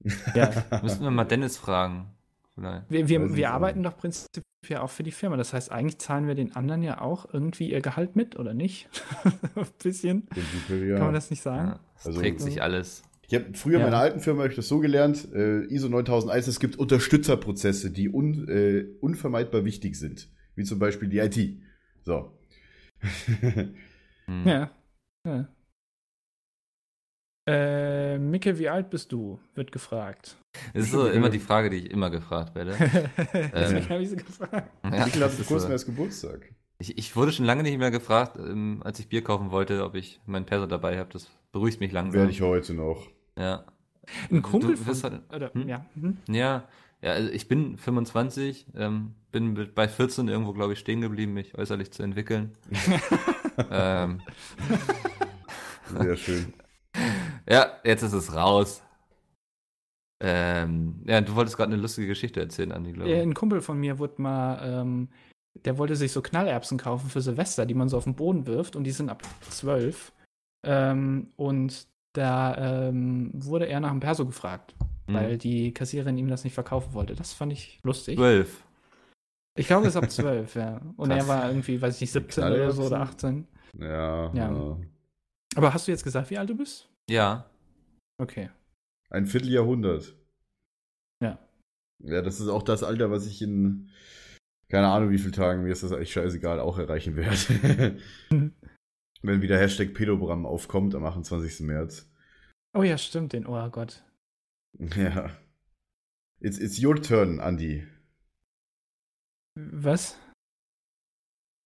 Ja. Müssen wir mal Dennis fragen. Vielleicht. Wir, wir, wir arbeiten doch prinzipiell auch für die Firma. Das heißt, eigentlich zahlen wir den anderen ja auch irgendwie ihr Gehalt mit, oder nicht? Ein bisschen. Ja. Kann man das nicht sagen? Ja, es Also- trägt sich alles. Ich habe früher in Ja. meiner alten Firma ich das so gelernt, äh, ISO 9001, es gibt Unterstützerprozesse, die un, äh, unvermeidbar wichtig sind. Wie zum Beispiel die IT. So. Hm. Ja. ja. Äh, Micke, wie alt bist du? Wird gefragt. Das ist so immer die Frage, die ich immer gefragt werde. Deswegen habe ich sie gefragt. Ja, hat ist vor kurzem so. erst Geburtstag. ich, ich wurde schon lange nicht mehr gefragt, ähm, als ich Bier kaufen wollte, ob ich meinen Perso dabei habe. Das beruhigt mich langsam. Werde ich heute noch. Ja. Ein Kumpel Du von. halt- Oder, Hm? ja. hm? Ja, ja, also ich bin 25, ähm, bin bei 14 irgendwo, glaube ich, stehen geblieben, mich äußerlich zu entwickeln. ähm, Sehr schön. Ja, jetzt ist es raus. Ähm, ja, du wolltest gerade eine lustige Geschichte erzählen, Andi, glaube Äh, ich. Ein Kumpel von mir wurde mal, ähm, der wollte sich so Knallerbsen kaufen für Silvester, die man so auf den Boden wirft und die sind ab 12. Ähm, und da ähm, wurde er nach dem Perso gefragt, Hm. weil die Kassiererin ihm das nicht verkaufen wollte. Das fand ich lustig. 12. Ich glaube, es ist ab 12, ja. Und Krass. er war irgendwie, weiß ich nicht, 17 oder so oder 18. Ja. Ja. ja. Aber hast du jetzt gesagt, wie alt du bist? Ja. Okay. Ein Vierteljahrhundert. Ja. Ja, das ist auch das Alter, was ich in keine Ahnung wie vielen Tagen, mir ist das eigentlich scheißegal, auch erreichen werde. Wenn wieder Hashtag Pedobramm aufkommt am 28. März. Oh ja, stimmt, den, oh Gott. Ja. It's, it's your turn, Andy. Was?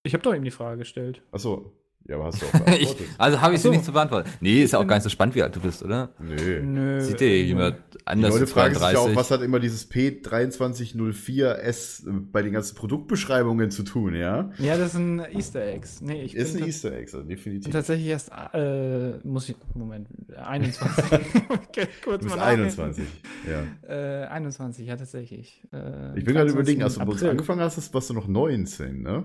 Ich habe doch ihm die Frage gestellt. Achso. Ja, aber hast du auch ich, beantwortet. also habe ich Ach so. sie nicht zu beantworten. Nee, ist ja auch bin- gar nicht so spannend, wie alt du bist, oder? Nö. Nö. Sieht dir jemand Die anders Leute als fragen sich ja auch, 32? was hat immer dieses P2304S bei den ganzen Produktbeschreibungen zu tun, ja? Ja, das sind Easter Eggs. Nee, ich Ist bin ein Easter Egg, also definitiv. tatsächlich erst, äh, muss ich, Moment, 21. okay, kurz Du bist mal nachdenken. 21. Ja. Äh, 21, ja, tatsächlich. Äh, Ich bin gerade überlegen, 23. als du bei uns angefangen hast, warst du noch 19, ne?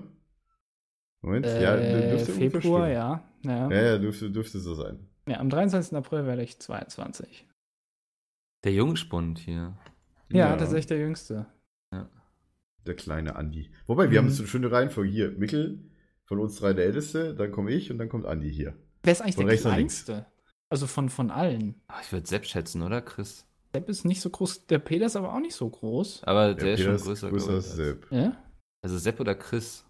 Moment, Äh, ja, dürfte Februar, ja. Ja. Ja, ja, dürfte, dürfte so sein. ja. Am 23. April werde ich 22. Der Jungspund hier. Ja, tatsächlich der Jüngste. Der kleine Andi. Wobei, wir Mhm. haben so eine schöne Reihenfolge hier. Mikkel, von uns drei der Älteste, dann komme ich und dann kommt Andi hier. Wer ist eigentlich Von der. Kleinste? Also von, von allen. Ah, Ich würde Sepp schätzen, oder, Chris? Sepp ist nicht so groß, der Peter ist aber auch nicht so groß. Aber der, Ja, ist Peter schon größer. größer als Sepp. Ja? Also Sepp oder Chris?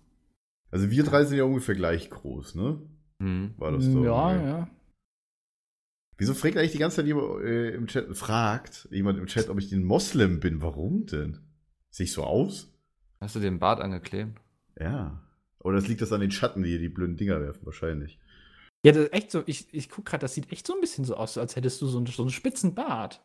Also wir drei sind ja ungefähr gleich groß, ne? Hm. War das doch. ja, okay. ja. Wieso fragt eigentlich die ganze Zeit jemand äh, im Chat, fragt jemand im Chat, ob ich den Moslem bin? Warum denn? Sehe ich so aus? Hast du den Bart angeklebt? Ja. Oder das liegt das an den Schatten, die hier die blöden Dinger werfen, wahrscheinlich. Ja, das ist echt so, ich, ich guck gerade, das sieht echt so ein bisschen so aus, als hättest du so, einen- so einen spitzen Bart.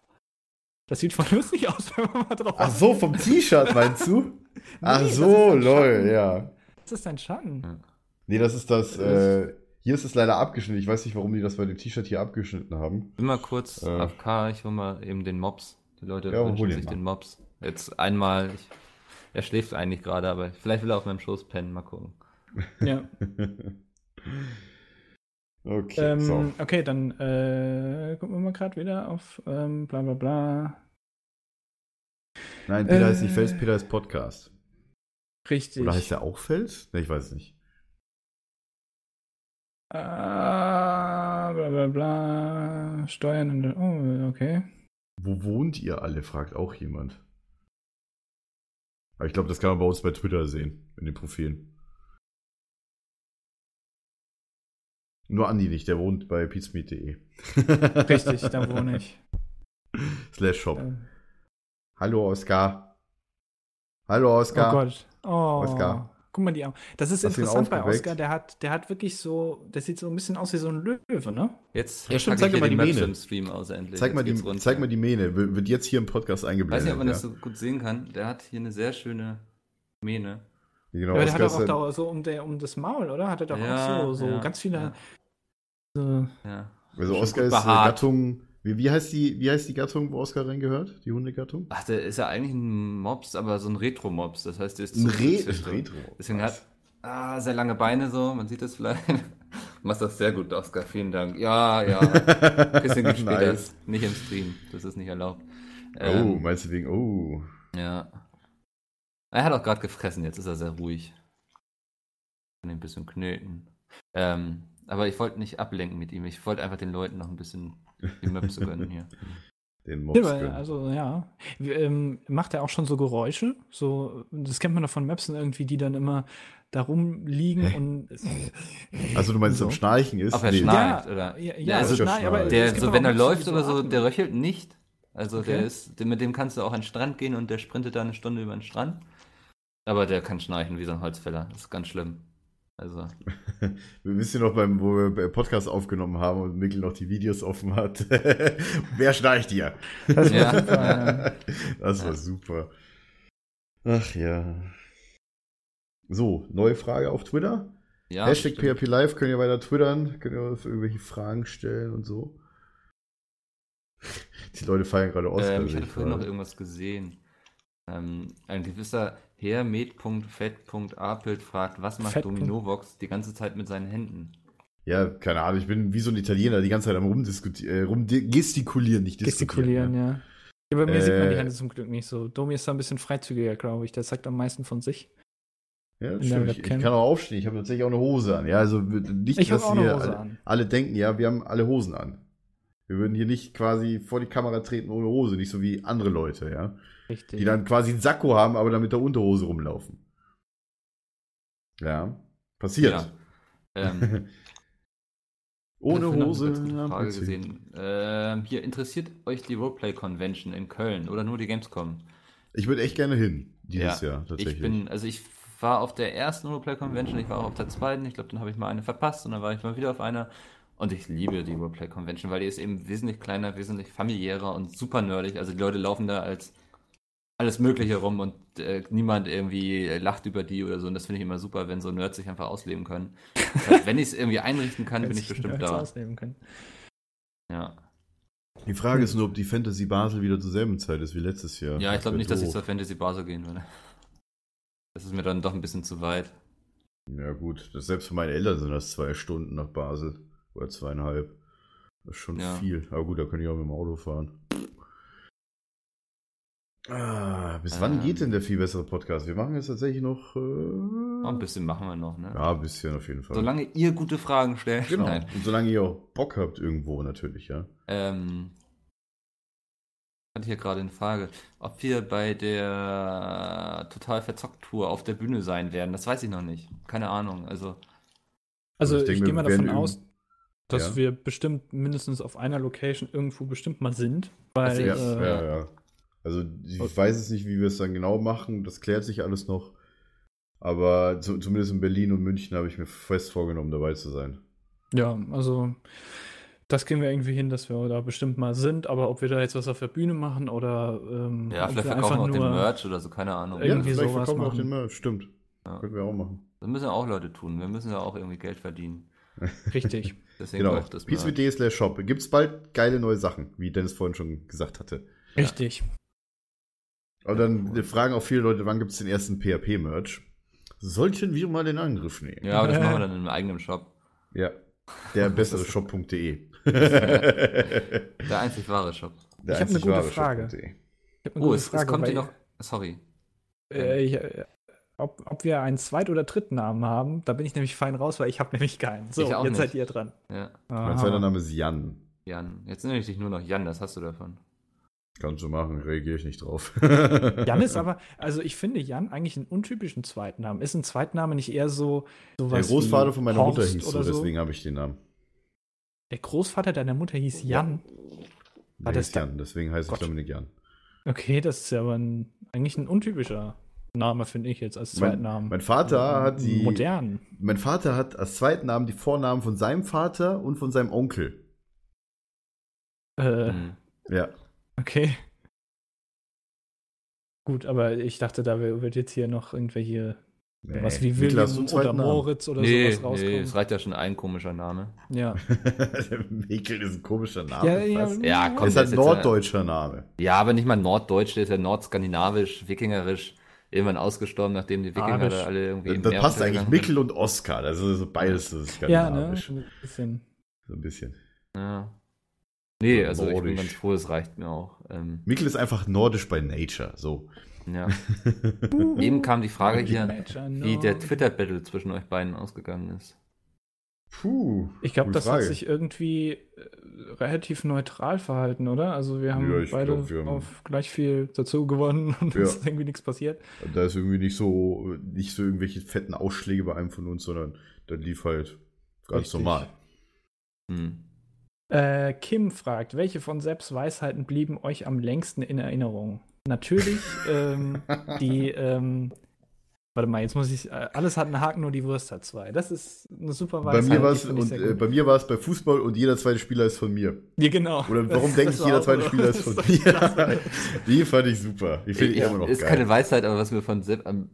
Das sieht voll lustig aus, wenn man mal drauf Ach so, vom T-Shirt meinst du? Ach das ist so, lol, Schatten. ja. Das ist dein Schatten. Nee, das ist das, äh, hier ist es leider abgeschnitten. Ich weiß nicht, warum die das bei dem T-Shirt hier abgeschnitten haben. Bin mal kurz Äh. AFK, ich hol mal eben den Mops. Die Leute Ja, wünschen den sich mal. den Mops. Jetzt einmal, ich, er schläft eigentlich gerade, aber vielleicht will er auf meinem Schoß pennen, mal gucken. Ja. okay, Ähm, so. Okay, dann äh, gucken wir mal gerade wieder auf ähm, bla bla bla. Nein, Peter äh, heißt nicht Fels, Peter ist Podcast. Richtig. Oder heißt der auch Fels? Ne, ich weiß es nicht. Ah, bla bla bla. Steuern und. Oh, okay. Wo wohnt ihr alle? fragt auch jemand. Aber ich glaube, das kann man bei uns bei Twitter sehen, in den Profilen. Nur Andi nicht, der wohnt bei pizmeet.de. Richtig, da wohne ich. Slash Shop. Äh, Hallo Oskar. Hallo oh Oskar. Gott. Oh, Oskar. Guck mal die Augen. Das ist Hast interessant bei? Oscar. Der hat, der hat wirklich so, der sieht so ein bisschen aus wie so ein Löwe, ne? Jetzt Ja, stimmt, zeig ich mal die Mähne. im Stream aus endlich. Zeig mal, Jetzt die, runter. zeig mal die Mähne. Wird jetzt hier im Podcast Ich eingeblendet. weiß nicht, ob man ja. das so gut sehen kann. Der hat hier eine sehr schöne Mähne. Genau, Aber der hat Oscar doch auch da so um, der, um das Maul, oder? Hat er doch Ja, auch so, so ja, ganz viele. ja. So, Ja. Also Oscar ist äh, behaart. Gattung. Wie, wie, heißt die, wie heißt die Gattung, wo Oscar reingehört? Die Hundegattung? Ach, der ist ja eigentlich ein Mops, aber so ein Retro-Mops. Das heißt, der ist Ein Re. Retro. Deswegen hat ah, sehr lange Beine so, man sieht das vielleicht. Du machst das sehr gut, Oscar, vielen Dank. Ja, ja. Bisschen gespielt Nice. Nicht im Stream, das ist nicht erlaubt. Oh, Ähm, meinst du wegen, oh. Ja. Er hat auch gerade gefressen, jetzt ist er sehr ruhig. Kann ihn ein bisschen knöten. Ähm, aber ich wollte nicht ablenken mit ihm. Ich wollte einfach den Leuten noch ein bisschen die Möpse gönnen hier. Den Mops. Ja, gönnen. also ja. Ähm, macht er auch schon so Geräusche? So, das kennt man doch von Mapsen irgendwie, die dann immer da rumliegen und. also du meinst, so. am Schnarchen ist? Ob er Nee. schnarcht Ja, oder. Ja, Ja, ja also also schnarch, aber Der, so wenn er läuft oder so, atmen. der röchelt nicht. Also der Okay. ist, mit dem kannst du auch an den Strand gehen und der sprintet da eine Stunde über den Strand. Aber der kann schnarchen wie so ein Holzfäller. Das ist ganz schlimm. Also, Wir wissen ja noch, beim, wo wir Podcast aufgenommen haben und Mikkel noch die Videos offen hat. Wer schnarcht hier? Das war Ja, super. Das war Ja. super. Ach ja. So, neue Frage auf Twitter. ja. Hashtag. PHP Live, könnt ihr weiter twittern, könnt ihr uns irgendwelche Fragen stellen und so. Die Leute feiern gerade Oscar. Ähm, ich hatte vorhin noch irgendwas gesehen. Ähm, ein gewisser Herr Med.fett.apelt fragt, was macht Fett. Dominovox die ganze Zeit mit seinen Händen? Ja, keine Ahnung, ich bin wie so ein Italiener, die ganze Zeit am rumdiskutieren, äh, rumgestikulieren, nicht diskutieren. Gestikulieren, ja. ja. bei mir sieht man die Äh, Hände zum Glück nicht so. Domi ist da ein bisschen freizügiger, glaube ich. Der sagt am meisten von sich. Ja, stimmt. Ich, ich kann auch aufstehen. Ich habe tatsächlich auch eine Hose an. Ja, also nicht, Ich dass Hose alle, an. alle denken, ja, wir haben alle Hosen an. Wir würden hier nicht quasi vor die Kamera treten ohne Hose, nicht so wie andere Leute, ja. Richtig. Die dann quasi einen Sakko haben, aber dann mit der Unterhose rumlaufen. Ja, passiert. Ja. Ähm, Ohne Hose. Frage gesehen. Ähm, hier interessiert euch die Roleplay Convention in Köln oder nur die Gamescom? Ich würde echt gerne hin, dieses Ja, Jahr tatsächlich. Ich bin, also ich war auf der ersten Roleplay Convention, ich war auch auf der zweiten, ich glaube, dann habe ich mal eine verpasst und dann war ich mal wieder auf einer. Und ich liebe die Roleplay Convention, weil die ist eben wesentlich kleiner, wesentlich familiärer und super nerdig. Also die Leute laufen da als alles Mögliche rum und äh, niemand irgendwie äh, lacht über die oder so. Und das finde ich immer super, wenn so Nerds sich einfach ausleben können. Heißt, wenn ich es irgendwie einrichten kann, bin ich bestimmt da. Ausnehmen können. Ja, Die Frage ist nur, ob die Fantasy Basel wieder zur selben Zeit ist wie letztes Jahr. ja ich glaube nicht, dass ich zur Fantasy Basel gehen würde. Das ist mir dann doch ein bisschen zu weit. Ja, gut. Das, selbst für meine Eltern sind das zwei Stunden nach Basel. Oder zweieinhalb. Das ist schon Ja. viel. Aber gut, da kann ich auch mit dem Auto fahren. Ah, bis wann Ähm. geht denn der viel bessere Podcast? Wir machen jetzt tatsächlich noch. Äh, ein bisschen machen wir noch, ne? ja, ein bisschen auf jeden Fall. Solange ihr gute Fragen stellt. genau. Nein. Und solange ihr auch Bock habt irgendwo natürlich, ja. Ähm, hatte hier gerade eine Frage, ob wir bei der Total Verzockt Tour auf der Bühne sein werden. Das weiß ich noch nicht. Keine Ahnung. Also, Also ich ich, denke, gehe mal davon aus, dass Ja. wir bestimmt mindestens auf einer Location irgendwo bestimmt mal sind. Weil, Also Ja, ich- äh, ja, ja. Also ich weiß es nicht, wie wir es dann genau machen. Das klärt sich alles noch. Aber zu, zumindest in Berlin und München habe ich mir fest vorgenommen, dabei zu sein. ja, also das kriegen wir irgendwie hin, dass wir da bestimmt mal sind. Aber ob wir da jetzt was auf der Bühne machen oder ähm, ja, vielleicht wir verkaufen wir auch den Merch oder so, keine Ahnung. Ja, Irgendwie vielleicht sowas verkaufen wir auch machen. den Merch. Stimmt. Ja. Können wir auch machen. Das müssen ja auch Leute tun. Wir müssen ja auch irgendwie Geld verdienen. richtig. Deswegen Genau. auch das Peace.de slash shop. Gibt es bald geile neue Sachen, wie Dennis vorhin schon gesagt hatte. Richtig. Und dann fragen auch viele Leute, wann gibt es den ersten PHP-Merch? Sollten wir mal den Angriff nehmen? Ja, aber das machen wir dann im eigenen Shop. Ja. Der bessere Shop.de. Der einzig wahre Shop. Der Ich hab eine einzig gute wahre Frage. Hab eine Oh, gute es, es Frage, kommt weil- hier noch. Sorry. Äh, ich, äh, ob, ob wir einen Zweit- oder Drittnamen haben, da bin ich nämlich fein raus, weil ich habe nämlich keinen. So, Ich auch jetzt nicht. seid ihr dran. Ja, Mein zweiter Name ist Jan. Jan. Jetzt nenne ich dich nur noch Jan, das hast du davon. Kannst du machen, reagiere ich nicht drauf. Jan ist aber, also ich finde Jan eigentlich einen untypischen Zweitnamen. Ist ein Zweitname nicht eher so Der Großvater wie von meiner Horst Mutter hieß so, deswegen habe ich den Namen. Der Großvater deiner Mutter hieß Jan. Der das hieß da- Jan, deswegen heiße ich Gott. Dominik Jan. Okay, das ist ja aber ein, eigentlich ein untypischer Name, finde ich jetzt, als Mein, Zweitnamen. mein Vater hat die. Modern. Mein Vater hat als Zweitnamen die Vornamen von seinem Vater und von seinem Onkel. Äh, Hm. Ja. Okay. Gut, aber ich dachte, da wird jetzt hier noch irgendwelche, Nee. was wie Mikkel, hast du William oder? Moritz oder Nee, sowas nee, rauskommen. es reicht ja schon ein komischer Name. ja. Mikkel ist ein komischer Name. Ja, ja, fast. Ja, komm, ist halt norddeutscher Name. Ja, aber nicht mal norddeutsch, der ist ja nordskandinavisch, wikingerisch, irgendwann ausgestorben, nachdem die Wikinger da alle irgendwie Das Meer passt eigentlich Mikkel und Oskar. Das ist so beides so ja, ne? skandinavisch. Ein bisschen. So ein bisschen. Ja. Nee, also ich bin Nordisch. ganz froh, es reicht mir auch. Ähm, Mikkel ist einfach nordisch by nature. So. ja. Eben kam die Frage hier, Nature, wie der. Twitter-Battle zwischen euch beiden ausgegangen ist. Puh. Ich glaube, das hat Frage. sich irgendwie äh, relativ neutral verhalten, oder? Also wir haben Ja, beide glaub, wir haben- auf gleich viel dazu gewonnen und Ja. es ist irgendwie nichts passiert. Da ist irgendwie nicht so, nicht so irgendwelche fetten Ausschläge bei einem von uns, sondern das lief halt ganz Richtig. normal. Hm. Äh, Kim fragt, welche von Sepps Weisheiten blieben euch am längsten in Erinnerung? Natürlich ähm, die, ähm, warte mal, jetzt muss ich, äh, alles hat einen Haken, nur die Wurst hat zwei. Das ist eine super Bei Weisheit. mir die war es und äh, bei mir war es bei Fußball und jeder zweite Spieler ist von mir. ja, genau. Oder warum denke ich, jeder zweite so- Spieler ist von ist mir? Die fand ich super. Die finde ich immer noch ist geil. keine Weisheit, aber was mir von Sepp am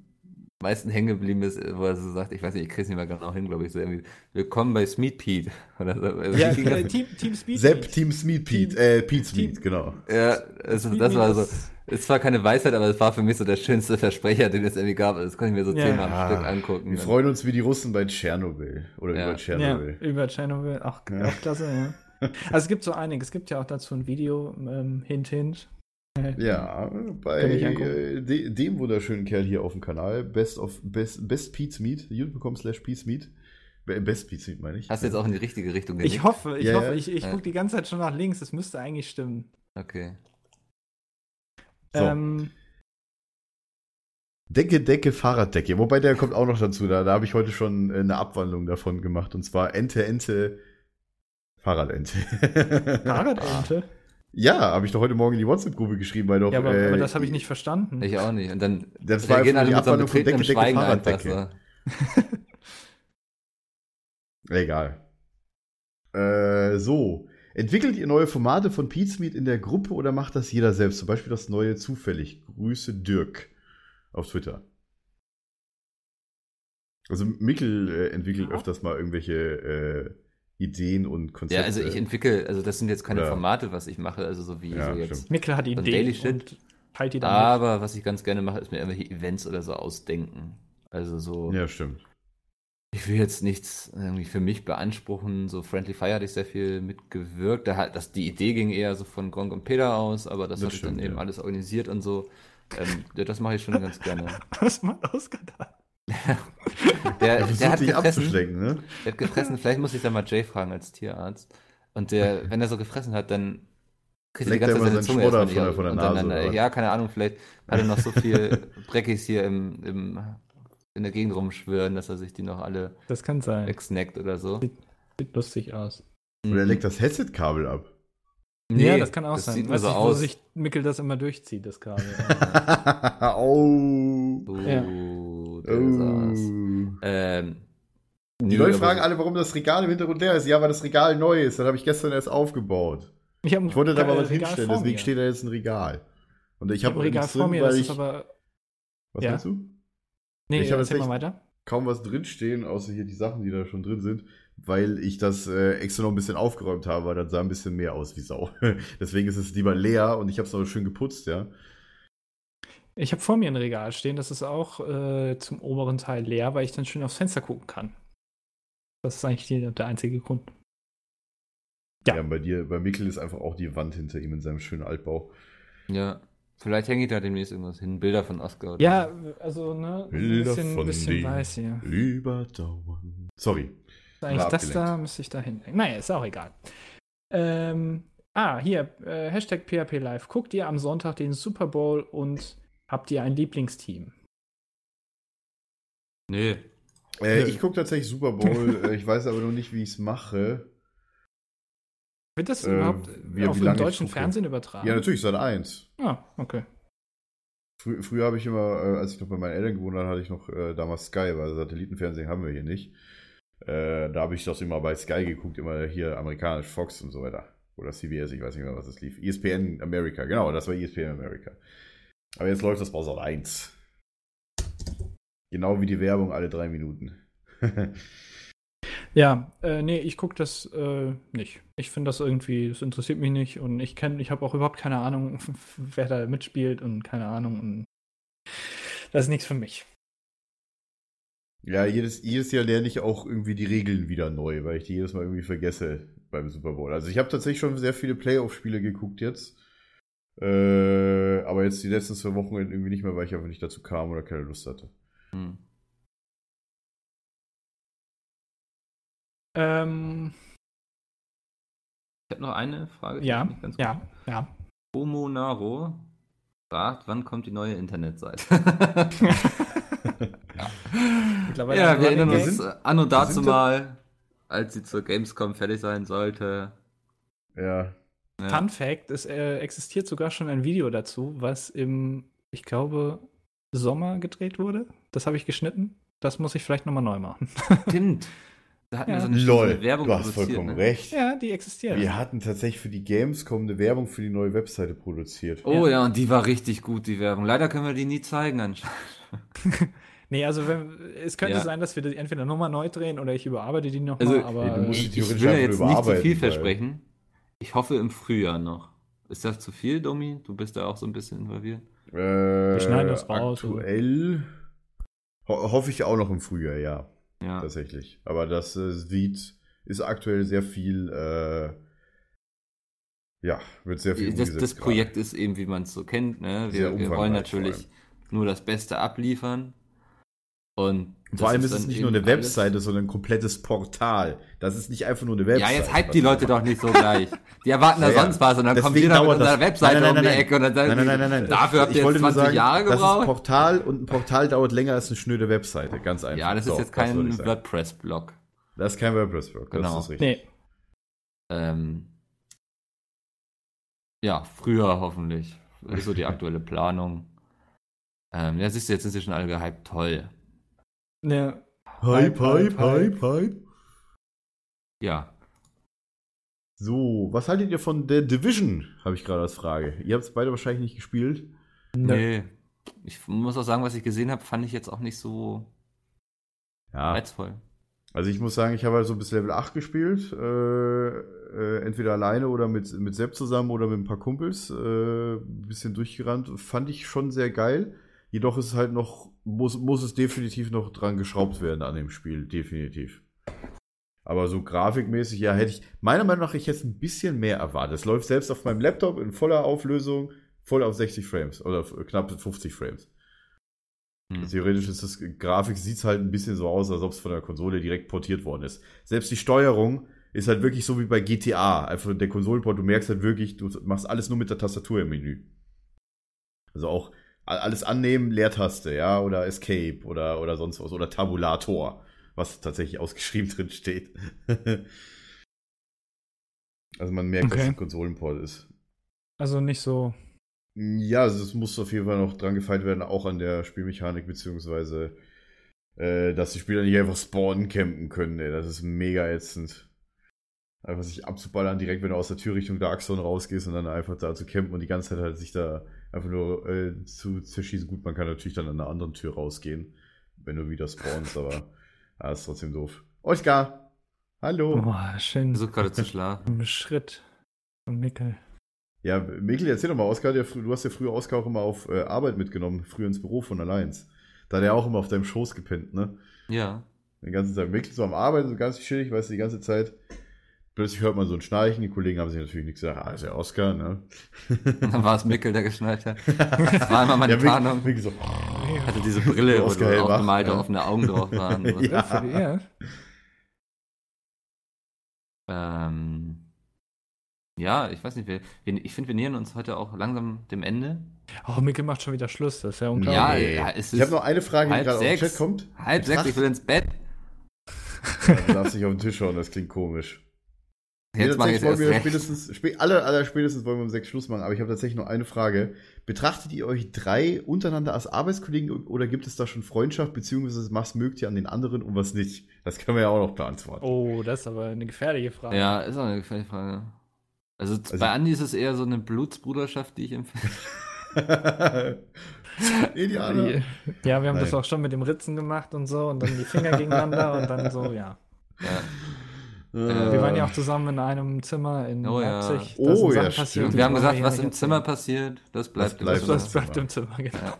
meisten hängen geblieben ist, wo er so sagt, ich weiß nicht, ich krieg's nicht mehr genau hin, glaube ich, so irgendwie, willkommen bei Smeet Pete. Oder so. Also Ja, äh? Team, Team Speed. Sepp, Team Smeet Pete, äh, Pete Smeet, Team- genau. ja es, das war so, ist zwar keine Weisheit, aber es war für mich so der schönste Versprecher, den es irgendwie gab. Das konnte ich mir so Ja. zehnmal am Stück angucken. Wir freuen uns wie die Russen bei Tschernobyl. Oder Ja. über Ja, Tschernobyl. über Tschernobyl, auch, Ja. auch klasse, ja. Also es gibt so einiges, es gibt ja auch dazu ein Video, ähm, hint, hint. Ja, bei äh, de, dem wunderschönen Kerl hier auf dem Kanal, Best of Best, Best Pete's Meat, youtube.com slash Pete's Meat. Be- Best Pete's Meat meine ich. Hast du jetzt auch in die richtige Richtung Ich hoffe, ich Ja, hoffe, ja. ich, ich Ja. gucke die ganze Zeit schon nach links, es müsste eigentlich stimmen. Okay. So. Ähm, Decke, Decke, Fahrraddecke. Wobei der kommt auch noch dazu. Da, da habe ich heute schon äh, eine Abwandlung davon gemacht. Und zwar Ente, Ente, Fahrradente. Fahrradente? Ja, habe ich doch heute Morgen in die WhatsApp-Gruppe geschrieben, weil doch. Ja, aber, äh, aber das habe ich nicht verstanden. Ich auch nicht. Und dann Das war einfach alle die mit so einem Decke, Decke, Schweigen einfach Fahrraddecke. so. Egal. Äh, so. Entwickelt ihr neue Formate von Meat in der Gruppe oder macht das jeder selbst? Zum Beispiel das neue zufällig. Grüße Dirk auf Twitter. Also Mikkel äh, entwickelt öfters mal irgendwelche äh, Ideen und Konzepte. Ja, also ich entwickle, also das sind jetzt keine Oder- Formate, was ich mache, also so wie Ja, so jetzt. Mikkel hat Ideen Daily Shit. und teilt die dann Aber was ich ganz gerne mache, ist mir irgendwelche Events oder so ausdenken. Also so, Ja, stimmt. ich will jetzt nichts irgendwie für mich beanspruchen. So Friendly Fire hatte ich sehr viel mitgewirkt. Da hat, das, die Idee ging eher so von Gronk und Peter aus, aber das, Das habe ich dann stimmt, eben ja. alles organisiert und so. Ähm, ja, das mache ich schon ganz gerne. mit. Was macht ausgedacht? Der, Er der hat gefressen. ne? Der hat gefressen, vielleicht muss ich da mal Jay fragen als Tierarzt. Und der, wenn er so gefressen hat, dann kriegt er die ganze Zeit seine seinen Zunge von der- von der Nase, dann? Ja, keine Ahnung, vielleicht hat er noch so viel Dreckigs hier im, im, in der Gegend rumschwirren, dass er sich die noch alle Das kann sein. wegsnackt oder so. Sieht lustig aus. Oder er Mhm. leckt das Headset-Kabel ab. Nee, ja, das kann auch das sein. Sieht nur Weiß so wo aus. sich Mikkel das immer durchzieht, das Kabel. oh. Oh, Ja. Oh. Ähm, Die nö, Leute fragen alle, warum das Regal im Hintergrund leer ist. Ja, weil das Regal neu ist. Das habe ich gestern erst aufgebaut. Ich, hab Ich wollte da mal was Regal hinstellen, deswegen mir. steht da jetzt ein Regal. Und ich Ich habe habe ein Regal nichts vor mir, weil das ich, ist aber. Was Ja. meinst du? Nee, Ich hab mal echt- weiter. Kaum was drinstehen, außer hier die Sachen, die da schon drin sind, weil ich das äh, extra noch ein bisschen aufgeräumt habe, weil das sah ein bisschen mehr aus wie Sau. deswegen ist es lieber leer und ich habe es noch schön geputzt, ja. Ich habe vor mir ein Regal stehen, das ist auch äh, zum oberen Teil leer, weil ich dann schön aufs Fenster gucken kann. Das ist eigentlich die, der einzige Grund. Ja. Ja. bei dir, bei Mikkel ist einfach auch die Wand hinter ihm in seinem schönen Altbau. Ja, vielleicht hänge ich da demnächst irgendwas hin. Bilder von Oscar. Oder Ja, also, ne, ein Bilder bisschen, von bisschen weiß hier. Überdauern. Sorry. Eigentlich War das da müsste ich da hinlegen. Naja, ist auch egal. Ähm, ah, hier, äh, Hashtag PHP Live. Guckt ihr am Sonntag den Super Bowl und habt ihr ein Lieblingsteam? Nee. Äh, ich gucke tatsächlich Super Bowl. äh, ich weiß aber noch nicht, wie ich es mache. Wird das Äh, überhaupt wie- auf wie dem deutschen. Fernsehen übertragen? Ja, natürlich, seit eins. Ah, okay. Frü früher habe ich immer, äh, als ich noch bei meinen Eltern gewohnt habe, hatte ich noch äh, damals Sky, weil Satellitenfernsehen haben wir hier nicht. Äh, da habe ich das immer bei Sky geguckt, immer hier amerikanisch, Fox und so weiter. Oder CBS, ich weiß nicht mehr, was das lief. ESPN America, genau, das war ESPN America. Aber jetzt läuft das bei Sat 1. Genau wie die Werbung alle drei Minuten. Ja, äh, nee, ich gucke das äh, nicht. Ich finde das irgendwie, das interessiert mich nicht und ich kenne, ich habe auch überhaupt keine Ahnung, wer da mitspielt und keine Ahnung und das ist nichts für mich. ja, jedes, jedes Jahr lerne ich auch irgendwie die Regeln wieder neu, weil ich die jedes Mal irgendwie vergesse beim Super Bowl. Also ich habe tatsächlich schon sehr viele Playoff-Spiele geguckt jetzt. Äh, aber jetzt die letzten zwei Wochen irgendwie nicht mehr, weil ich einfach nicht dazu kam oder keine Lust hatte. Hm. Ähm, Ich habe noch eine Frage. ja, ja, gut. ja. Homo Naro fragt, wann kommt die neue Internetseite? Ja, haben wir erinnern uns sind- an und dazu mal, als sie zur Gamescom fertig sein sollte. Ja. Ja. Fun Fact, es äh, existiert sogar schon ein Video dazu, was im, ich glaube, Sommer gedreht wurde. Das habe ich geschnitten. Das muss ich vielleicht nochmal neu machen. Stimmt. Da hatten Ja. wir so eine, Lol, Werbung du hast vollkommen ne? recht. ja, die existiert. Wir hatten tatsächlich für die Gamescom eine Werbung für die neue Webseite produziert. Oh ja. und die war richtig gut, die Werbung. Leider können wir die nie zeigen anscheinend. Nee, also wenn, es könnte Ja. sein, dass wir die entweder nochmal neu drehen oder ich überarbeite die nochmal, Also, aber nee, du musst die Ich will ja jetzt nicht zu überarbeiten, viel weil- versprechen. Ich hoffe im Frühjahr noch. Ist das zu viel, Domi? Du bist da auch so ein bisschen involviert. Äh, Wir schneiden das raus, Aktuell ho hoffe ich auch noch im Frühjahr, ja, Ja. tatsächlich. Aber das äh, sieht, ist aktuell sehr viel, äh, ja, wird sehr viel Das, umgesetzt das gerade. Projekt ist eben, wie man es so kennt. Ne? Wir, wir wollen natürlich nur das Beste abliefern. Und das Vor allem ist es nicht nur eine alles- Webseite, sondern ein komplettes Portal. Das ist nicht einfach nur eine Webseite. Ja, jetzt hype die Leute doch nicht so gleich. Die erwarten da Ja, ja. sonst was und dann wir da mit das. unserer Webseite Nein, nein, um die nein, nein. Ecke und dann sagen Nein, nein, die, nein, nein, nein. dafür habt Ich ihr jetzt wollte nur 20 Jahre Das ist gebraucht. Portal und ein Portal dauert länger als eine schnöde Webseite, ganz einfach. Ja, das ist So, jetzt das kein sagen. WordPress-Blog. Das ist kein WordPress-Blog, Genau. das ist richtig. nee. Ähm, ja, früher hoffentlich. Ist so die aktuelle Planung. Ähm, ja, siehst du, jetzt sind sie schon alle gehypt. Toll. Ne, Hype, Hype, hype, hype. Ja. So, was haltet ihr von The Division? Habe ich gerade als Frage. Ihr habt es beide wahrscheinlich nicht gespielt. Nee. Ich muss auch sagen, was ich gesehen habe, fand ich jetzt auch nicht so Ja. reizvoll. Also ich muss sagen, ich habe halt so bis Level 8 gespielt. Äh, äh, entweder alleine oder mit, mit Sepp zusammen oder mit ein paar Kumpels. Äh, ein bisschen durchgerannt. Fand ich schon sehr geil. Jedoch ist es halt noch, muss, muss es definitiv noch dran geschraubt werden an dem Spiel. Definitiv. Aber so grafikmäßig, ja, hätte ich, meiner Meinung nach, ich jetzt ein bisschen mehr erwartet. Es läuft selbst auf meinem Laptop in voller Auflösung, voll auf 60 Frames oder auf knapp 50 Frames. Hm. Theoretisch ist das Grafik sieht halt ein bisschen so aus, als ob es von der Konsole direkt portiert worden ist. Selbst die Steuerung ist halt wirklich so wie bei GTA. Einfach der Konsolenport, du merkst halt wirklich, du machst alles nur mit der Tastatur im Menü. Also auch alles annehmen, Leertaste, ja, oder Escape oder, oder sonst was, oder Tabulator, was tatsächlich ausgeschrieben drin steht. also man merkt, dass Okay. es ein Konsolenport ist. Also nicht so. Ja, also es muss auf jeden Fall noch dran gefeilt werden, auch an der Spielmechanik, beziehungsweise, äh, dass die Spieler nicht einfach spawnen campen können, ey. Das ist mega ätzend. Einfach sich abzuballern, direkt wenn du aus der Tür Richtung der Axon rausgehst und dann einfach da zu campen und die ganze Zeit halt sich da einfach nur äh, zu zerschießen. Gut, man kann natürlich dann an einer anderen Tür rausgehen, wenn du wieder spawnst, aber ja, ist trotzdem doof. Oskar! Hallo! Boah, schön. Versuch gerade zu schlafen. Im Schritt von Mickel. Ja, Mikkel, erzähl doch mal, Oskar, du hast ja früher Oskar auch immer auf äh, Arbeit mitgenommen, früher ins Büro von Allianz. Da hat er auch immer auf deinem Schoß gepennt, ne? Ja. Den ganzen Tag. Mikkel so am Arbeiten, so ganz chillig, weißt du, die ganze Zeit. Plötzlich hört man so ein Schnarchen, die Kollegen haben sich natürlich nichts gesagt, ah, ist ja Oskar, ne? Dann war es Mickel, der geschnallt hat. Das war immer meine Ja, Tarnung. Mikkel so, Hatte diese Brille, wo so hellwach, aufgemalte ja. offene Augen drauf waren. Ja. Ja. Ähm, ja, ich weiß nicht, wir, wir, ich finde, wir nähern uns heute auch langsam dem Ende. Oh, Mickel macht schon wieder Schluss. Das ist ja Ja, unglaublich. ja, es ist Ich habe noch eine Frage, die halb gerade auf den sechs. Chat kommt. halb sechs, ich will ins Bett. Ja, du darfst nicht auf den Tisch schauen, das klingt komisch. Jetzt mach ich wollen erst spätestens, spä aller, aller spätestens wollen wir um sechs Schluss machen, aber ich habe tatsächlich noch eine Frage. Betrachtet ihr euch drei untereinander als Arbeitskollegen oder gibt es da schon Freundschaft, beziehungsweise was mögt ihr an den anderen und was nicht? Das können wir ja auch noch beantworten. Oh, das ist aber eine gefährliche Frage. Ja, ist auch eine gefährliche Frage. Also, Also- bei Andi ist es eher so eine Blutsbruderschaft, die ich empfehle. Idealer. Ja, wir haben das Nein. auch schon mit dem Ritzen gemacht und so und dann die Finger gegeneinander und dann so, ja. Ja. Wir waren ja auch zusammen in einem Zimmer in Oh ja. Leipzig. Oh ja, stimmt. Und die wir haben gesagt, was im Zimmer erzählen. passiert, das bleibt, bleibt im Das Zimmer. bleibt im Zimmer, genau.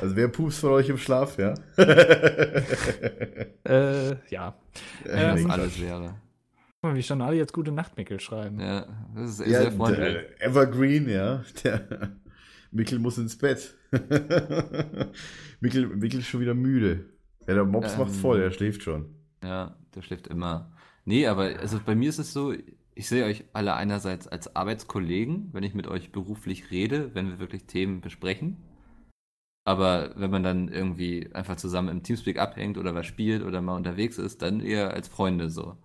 Also wer pupst von euch im Schlaf, ja? Äh, ja. Ja, Ähm, alles wäre. Guck mal, wie schon alle jetzt gute Nachtmickel schreiben. Ja, das ist Ja, sehr freundlich. der Evergreen, ja. Der Mikkel muss ins Bett. Mikkel, Mikkel ist schon wieder müde. Ja, der Mops Ähm. macht's voll, er schläft schon. Ja, der schläft immer. Nee, aber also bei mir ist es so, ich sehe euch alle einerseits als Arbeitskollegen, wenn ich mit euch beruflich rede, wenn wir wirklich Themen besprechen. Aber wenn man dann irgendwie einfach zusammen im Teamspeak abhängt oder was spielt oder mal unterwegs ist, dann eher als Freunde so.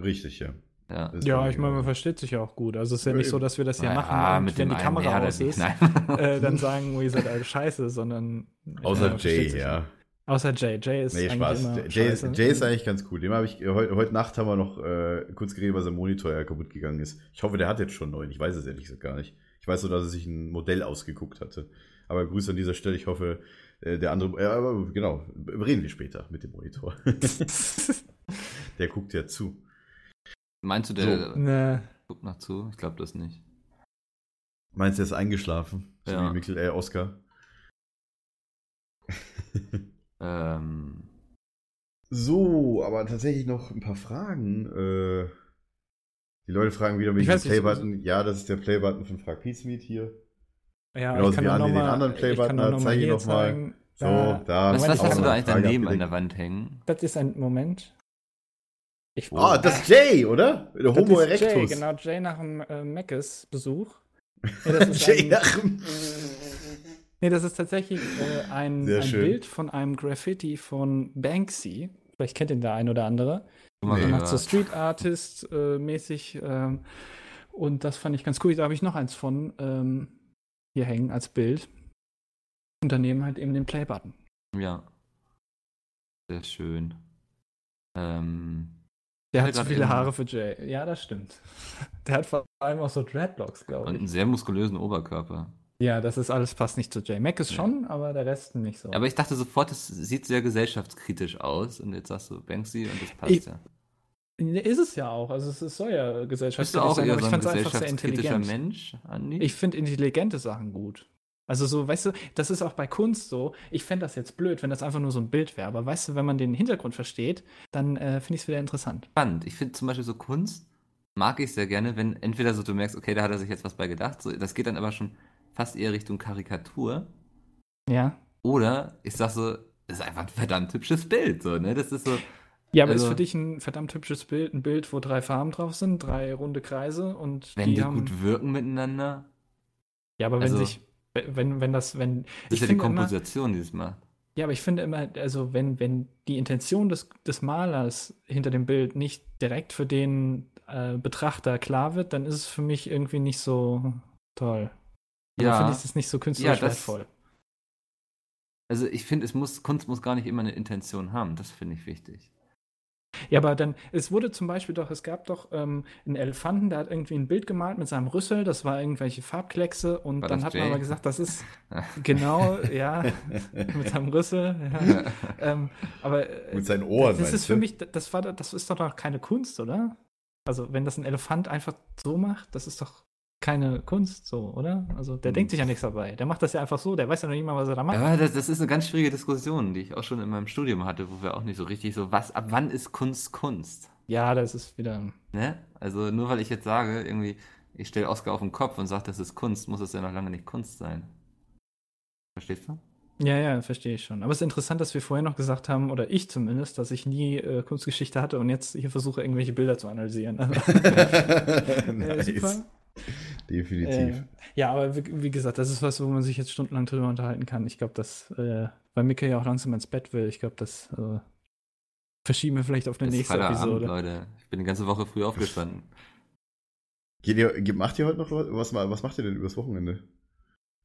Richtig, ja. Ja. Ja, ich meine, man versteht sich ja auch gut. Also es ist ja nicht so, dass wir das hier Naja, machen und mit wenn die Kamera aus ist, äh, dann sagen, oh, ihr seid alle scheiße, sondern Außer ja, Jay, sich. ja. Außer Jay. Jay ist Nee, eigentlich Spaß. immer Jay, scheiße. Jay ist eigentlich ganz cool. Dem habe ich heute, heute Nacht haben wir noch äh, kurz geredet, weil sein Monitor ja kaputt gegangen ist. Ich hoffe, der hat jetzt schon einen neuen. Ich weiß es ehrlich gesagt gar nicht. Ich weiß nur, dass er sich ein Modell ausgeguckt hatte. Aber Grüße an dieser Stelle. Ich hoffe, äh, der andere. Äh, aber genau, reden wir später mit dem Monitor. der guckt ja zu. Meinst du, der Ne, guckt noch zu? Ich glaube das nicht. Meinst du, er ist eingeschlafen? So Ja. wie Mikkel, äh, Oscar. Ähm, So, aber tatsächlich noch ein paar Fragen. Äh, die Leute fragen wieder, Ich welchen weiß nicht, Playbutton. Ja, das ist der Playbutton von Frag Pizmeet hier. ja, Genauso ich kann wie Andi den anderen ich Playbutton hat, noch mal zeig ihn hier noch mal. zeigen. So, Da- was, was ich hast du da eigentlich Frage daneben an der Wand hängen? Das ist ein Moment. Ich, Ah, das ist Jay, oder? Der das Homo erectus. Jay, genau, Jay nach dem äh, Meckes-Besuch. Ist Jay ein, nach dem- nee, das ist tatsächlich äh, ein, ein. Bild von einem Graffiti von Banksy. Vielleicht kennt ihn der ein oder andere. Nee. Macht so Street Artist äh, mäßig. Ähm, und das fand ich ganz cool. Da habe ich noch eins von ähm, hier hängen als Bild. Und daneben halt eben den Play-Button. Ja. Sehr schön. Ähm, Der hat zu grad viele. Haare für Jay. Ja, das stimmt. Der hat vor allem auch so Dreadlocks, glaube und ich. einen sehr muskulösen Oberkörper. Ja, das ist alles passt nicht zu Jay. Mac ist schon, aber der Rest nicht so. Aber ich dachte sofort, es sieht sehr gesellschaftskritisch aus. Und jetzt sagst du Banksy und das passt Ich- ja. Ist es ja auch. Also es ist, soll ja gesellschaftskritisch auch sein, aber so ich ein fand es einfach sehr intelligent. Mensch, Andi? Ich finde intelligente Sachen gut. Also so, weißt du, das ist auch bei Kunst so. Ich fände das jetzt blöd, wenn das einfach nur so ein Bild wäre. Aber weißt du, wenn man den Hintergrund versteht, dann äh, finde ich es wieder interessant. spannend. Ich finde zum Beispiel so Kunst mag ich sehr gerne, wenn entweder so du merkst, okay, da hat er sich jetzt was bei gedacht. So, das geht dann aber schon fast eher Richtung Karikatur. Ja. Oder ich sag so, das ist einfach ein verdammt hübsches Bild. So, ne? Das ist so, Ja, aber Also- ist für dich ein verdammt hübsches Bild, ein Bild, wo drei Farben drauf sind, drei runde Kreise und wenn die, die haben. gut wirken miteinander. ja, aber wenn also- sich, wenn, wenn das, wenn. Das ist ja die Komposition, die es macht. Ja, aber ich finde immer, also wenn, wenn die Intention des, des Malers hinter dem Bild nicht direkt für den äh, Betrachter klar wird, dann ist es für mich irgendwie nicht so toll. Ja. finde ich es nicht so künstlerisch Ja, das- wertvoll. Also ich finde, es muss, Kunst muss gar nicht immer eine Intention haben. Das finde ich wichtig. Ja, aber dann, es wurde zum Beispiel doch, es gab doch ähm, einen Elefanten, der hat irgendwie ein Bild gemalt mit seinem Rüssel, das war irgendwelche Farbkleckse und War dann das hat Jay? man aber gesagt, das ist genau, ja, mit seinem Rüssel, ja. ähm, aber äh, Mit seinen Ohren, Das ist für mich, das war, das ist doch noch keine Kunst, oder? Also, wenn das ein Elefant einfach so macht, das ist doch keine Kunst, so, oder? Also, der Hm. denkt sich ja nichts dabei. Der macht das ja einfach so, der weiß ja noch nicht mal, was er da macht. Aber das, das ist eine ganz schwierige Diskussion, die ich auch schon in meinem Studium hatte, wo wir auch nicht so richtig so, was, ab wann ist Kunst Kunst? Ja, das ist wieder. Ne? Also nur weil ich jetzt sage, irgendwie, ich stelle Oscar auf den Kopf und sage, das ist Kunst, muss es ja noch lange nicht Kunst sein. Verstehst du? Ja, ja, verstehe ich schon. Aber es ist interessant, dass wir vorher noch gesagt haben, oder ich zumindest, dass ich nie äh, Kunstgeschichte hatte und jetzt hier versuche, irgendwelche Bilder zu analysieren. Also, äh, nice. super. Definitiv. Äh, ja, aber wie, wie gesagt, das ist was, wo man sich jetzt stundenlang drüber unterhalten kann. Ich glaube, dass, äh, weil Micke ja auch langsam ins Bett will, ich glaube, das äh, Verschieben wir vielleicht auf eine Es ist nächste Episode. Leute. Ich bin die ganze Woche früh aufgestanden. Geht ihr, macht ihr heute noch was? Was, was macht ihr denn übers Wochenende?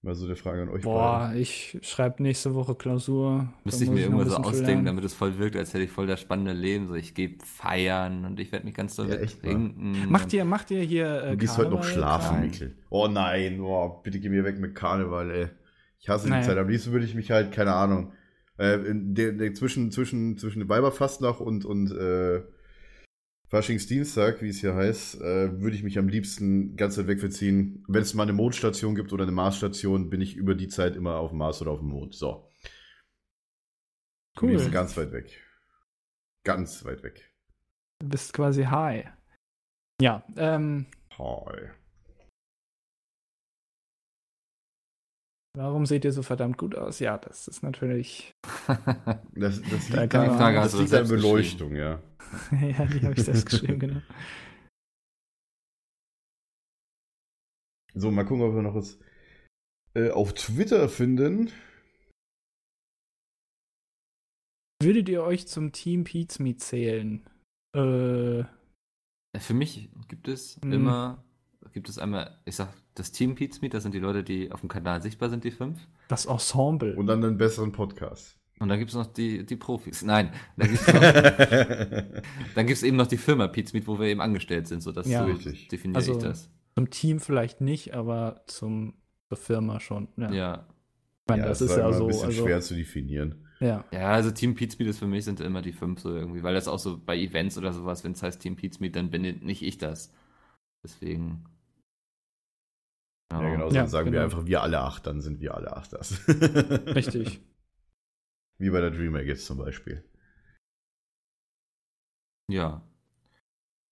Mal so eine Frage an euch Boah, ich schreibe nächste Woche Klausur. Müsste ich mir irgendwas so ausdenken, lernen. damit es voll wirkt, als hätte ich voll das spannende Leben. So, ich gehe feiern und ich werde mich ganz doll Ja, echt, trinken. Macht ihr, macht ihr hier. Äh, Du gehst heute noch Karneval? schlafen, Nein. Mikkel. Oh nein, oh, bitte geh mir weg mit Karneval, ey. Ich hasse Naja. die Zeit. Am liebsten würde ich mich halt, keine Ahnung, äh, in der, der, zwischen, zwischen, zwischen Weiberfastnacht und, und äh, Faschingsdienstag, wie es hier heißt, äh, würde ich mich am liebsten ganz weit weg verziehen. Wenn es mal eine Mondstation gibt oder eine Marsstation, bin ich über die Zeit immer auf dem Mars oder auf dem Mond. So. Cool. liebsten ganz weit weg. Ganz weit weg. Du bist quasi high. Ja, ähm, Hi. Warum seht ihr so verdammt gut aus? Ja, das ist natürlich. Das, das Da liegt, kann an, Frage das liegt an Beleuchtung, ja. ja, die habe ich selbst geschrieben, genau. So, mal gucken, ob wir noch was äh, auf Twitter finden. Würdet ihr euch zum Team Pizmeet zählen? Äh, Für mich gibt es Hm. immer, gibt es einmal, ich sag, das Team Pete's Meet, das sind die Leute, die auf dem Kanal sichtbar sind, die fünf. das Ensemble. Und dann einen besseren Podcast. Und dann gibt es noch die, die Profis. Nein, dann gibt es noch, dann gibt's eben noch die Firma Pete's Meet, wo wir eben angestellt sind. So, das Ja. so Richtig. definiere Also- ich das. Zum Team vielleicht nicht, aber zum zur Firma schon. Ja. Ja. Ich meine, ja, das das ist ja so. ein bisschen Also, schwer zu definieren. ja. Ja, also Team Pete's Meet ist für mich sind immer die fünf so irgendwie, weil das auch so bei Events oder sowas, wenn es heißt Team Pete's Meet, dann bin nicht ich das. Deswegen. Ja, genau, Ja, dann sagen wir genau. einfach, wir alle acht, dann sind wir alle acht das. Richtig. Wie bei der DreamHack jetzt zum Beispiel. Ja.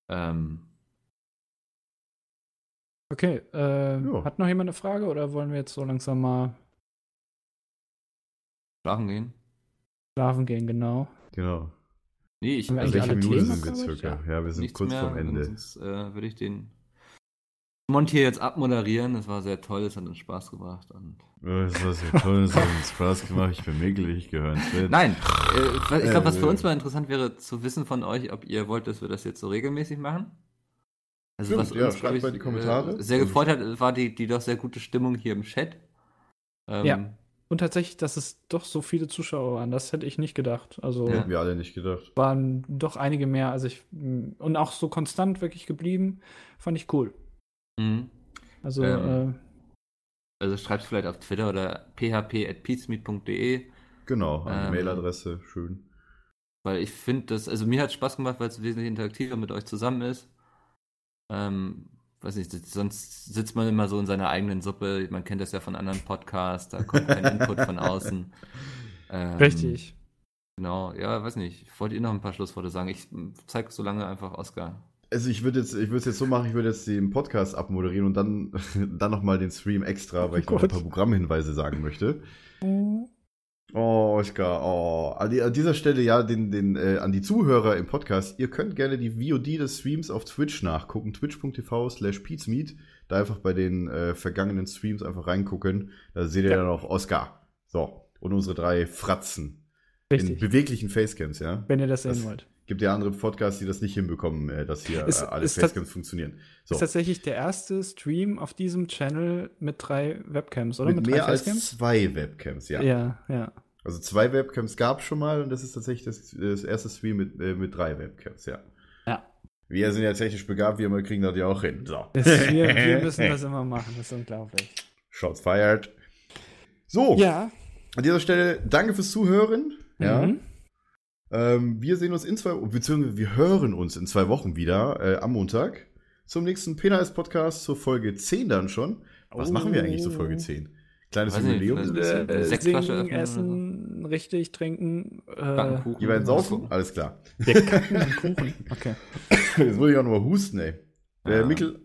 Ähm, Okay, äh, Ja. hat noch jemand eine Frage oder wollen wir jetzt so langsam mal schlafen gehen? schlafen gehen, genau? Genau. Nee, ich wir Also eigentlich welche Minute sind wir circa? Ja, wir sind nichts kurz mehr, vorm Ende. Sonst äh, würde ich den Mont hier jetzt abmoderieren. Das war sehr toll, es hat uns Spaß gebracht. Und Das war sehr toll, es hat uns Spaß gemacht, ich bin mickelig gehört. Nein, äh, ich glaube, was für Äh. uns mal interessant wäre, zu wissen von euch, ob ihr wollt, dass wir das jetzt so regelmäßig machen. Also Stimmt, ja, schreibt glaub mal in die Kommentare. äh, sehr gefreut hat, war die, die doch sehr gute Stimmung hier im Chat. Ähm, Ja. Und tatsächlich, dass es doch so viele Zuschauer waren, das hätte ich nicht gedacht. Also. Hätten wir alle nicht gedacht. waren doch einige mehr, als ich und auch so konstant wirklich geblieben, fand ich cool. Mhm. Also Ähm. äh, Also schreibt vielleicht auf Twitter oder php.peacemeet.de, Genau, eine Ähm. Mailadresse, schön. weil ich finde das, also mir hat Spaß gemacht, weil es wesentlich interaktiver mit euch zusammen ist. Ähm, weiß nicht, sonst sitzt man immer so in seiner eigenen Suppe, man kennt das ja von anderen Podcasts, da kommt kein Input von außen. Ähm, richtig. Genau, ja, weiß nicht. Wollt ihr noch ein paar Schlussworte sagen? Ich zeig so lange einfach Oscar. Also ich würde jetzt, ich würde es jetzt so machen, ich würde jetzt den Podcast abmoderieren und dann, dann nochmal den Stream extra, weil ich noch ein paar Programmhinweise sagen möchte. Oh, Oskar, oh. An, die, an dieser Stelle ja den, den, äh, an die Zuhörer im Podcast, ihr könnt gerne die VOD des Streams auf Twitch nachgucken, twitch.tv slash peatsmeet. Da einfach bei den äh, vergangenen Streams einfach reingucken. Da seht ihr Ja. dann auch Oscar. So, und unsere drei Fratzen. In Richtig. beweglichen Facecams, ja. Wenn ihr das sehen Das- wollt. Gibt ja andere Podcasts, die das nicht hinbekommen, äh, dass hier Ist- äh, alle ist Facecams funktionieren. So. Ist tatsächlich der erste Stream auf diesem Channel mit drei Webcams, oder? Mit, drei mehr als zwei Webcams, ja. Ja, ja. Also zwei Webcams gab es schon mal und das ist tatsächlich das, das erste Stream mit, äh, mit drei Webcams, ja. Ja. Wir sind ja technisch begabt, wir kriegen das ja auch hin. So. Das, wir, wir müssen das immer machen, das ist unglaublich. Shots fired. So, Ja. an dieser Stelle danke fürs Zuhören. Ja. Mhm. Ähm, wir sehen uns in zwei, beziehungsweise wir hören uns in zwei Wochen wieder äh, am Montag zum nächsten Penais Podcast zur Folge 10 dann schon. Was machen wir eigentlich zur Folge 10? Kleines Weiß nicht, Jubiläum? bisschen? Äh, Äh, Sektflasche singen, öffnen essen, richtig trinken. Äh, werdet saufen? Alles klar. wir kacken einen Kuchen. Okay. Jetzt muss ich auch nochmal husten, ey. Äh, Ja. Mikkel,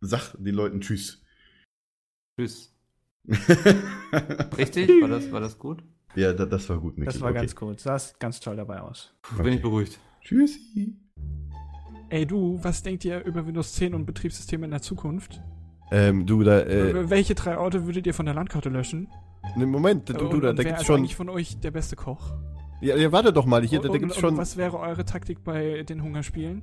sag den Leuten Tschüss. Tschüss. Richtig? War das, war das gut? Ja, da, das war gut, Mikkel. Das war okay. ganz gut. Sah ganz toll dabei aus. Puh, Bin ich beruhigt. Tschüssi. Ey du, was denkt ihr über Windows 10 und Betriebssysteme in der Zukunft? Ähm, du, da, äh, Welche drei Orte würdet ihr von der Landkarte löschen? ne, Moment, du, du, und, da, und da gibt's ist schon, eigentlich von euch der beste Koch? Ja, ja warte doch mal, hier, da, da und, gibt's und schon. was wäre eure Taktik bei den Hungerspielen?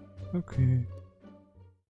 Okay.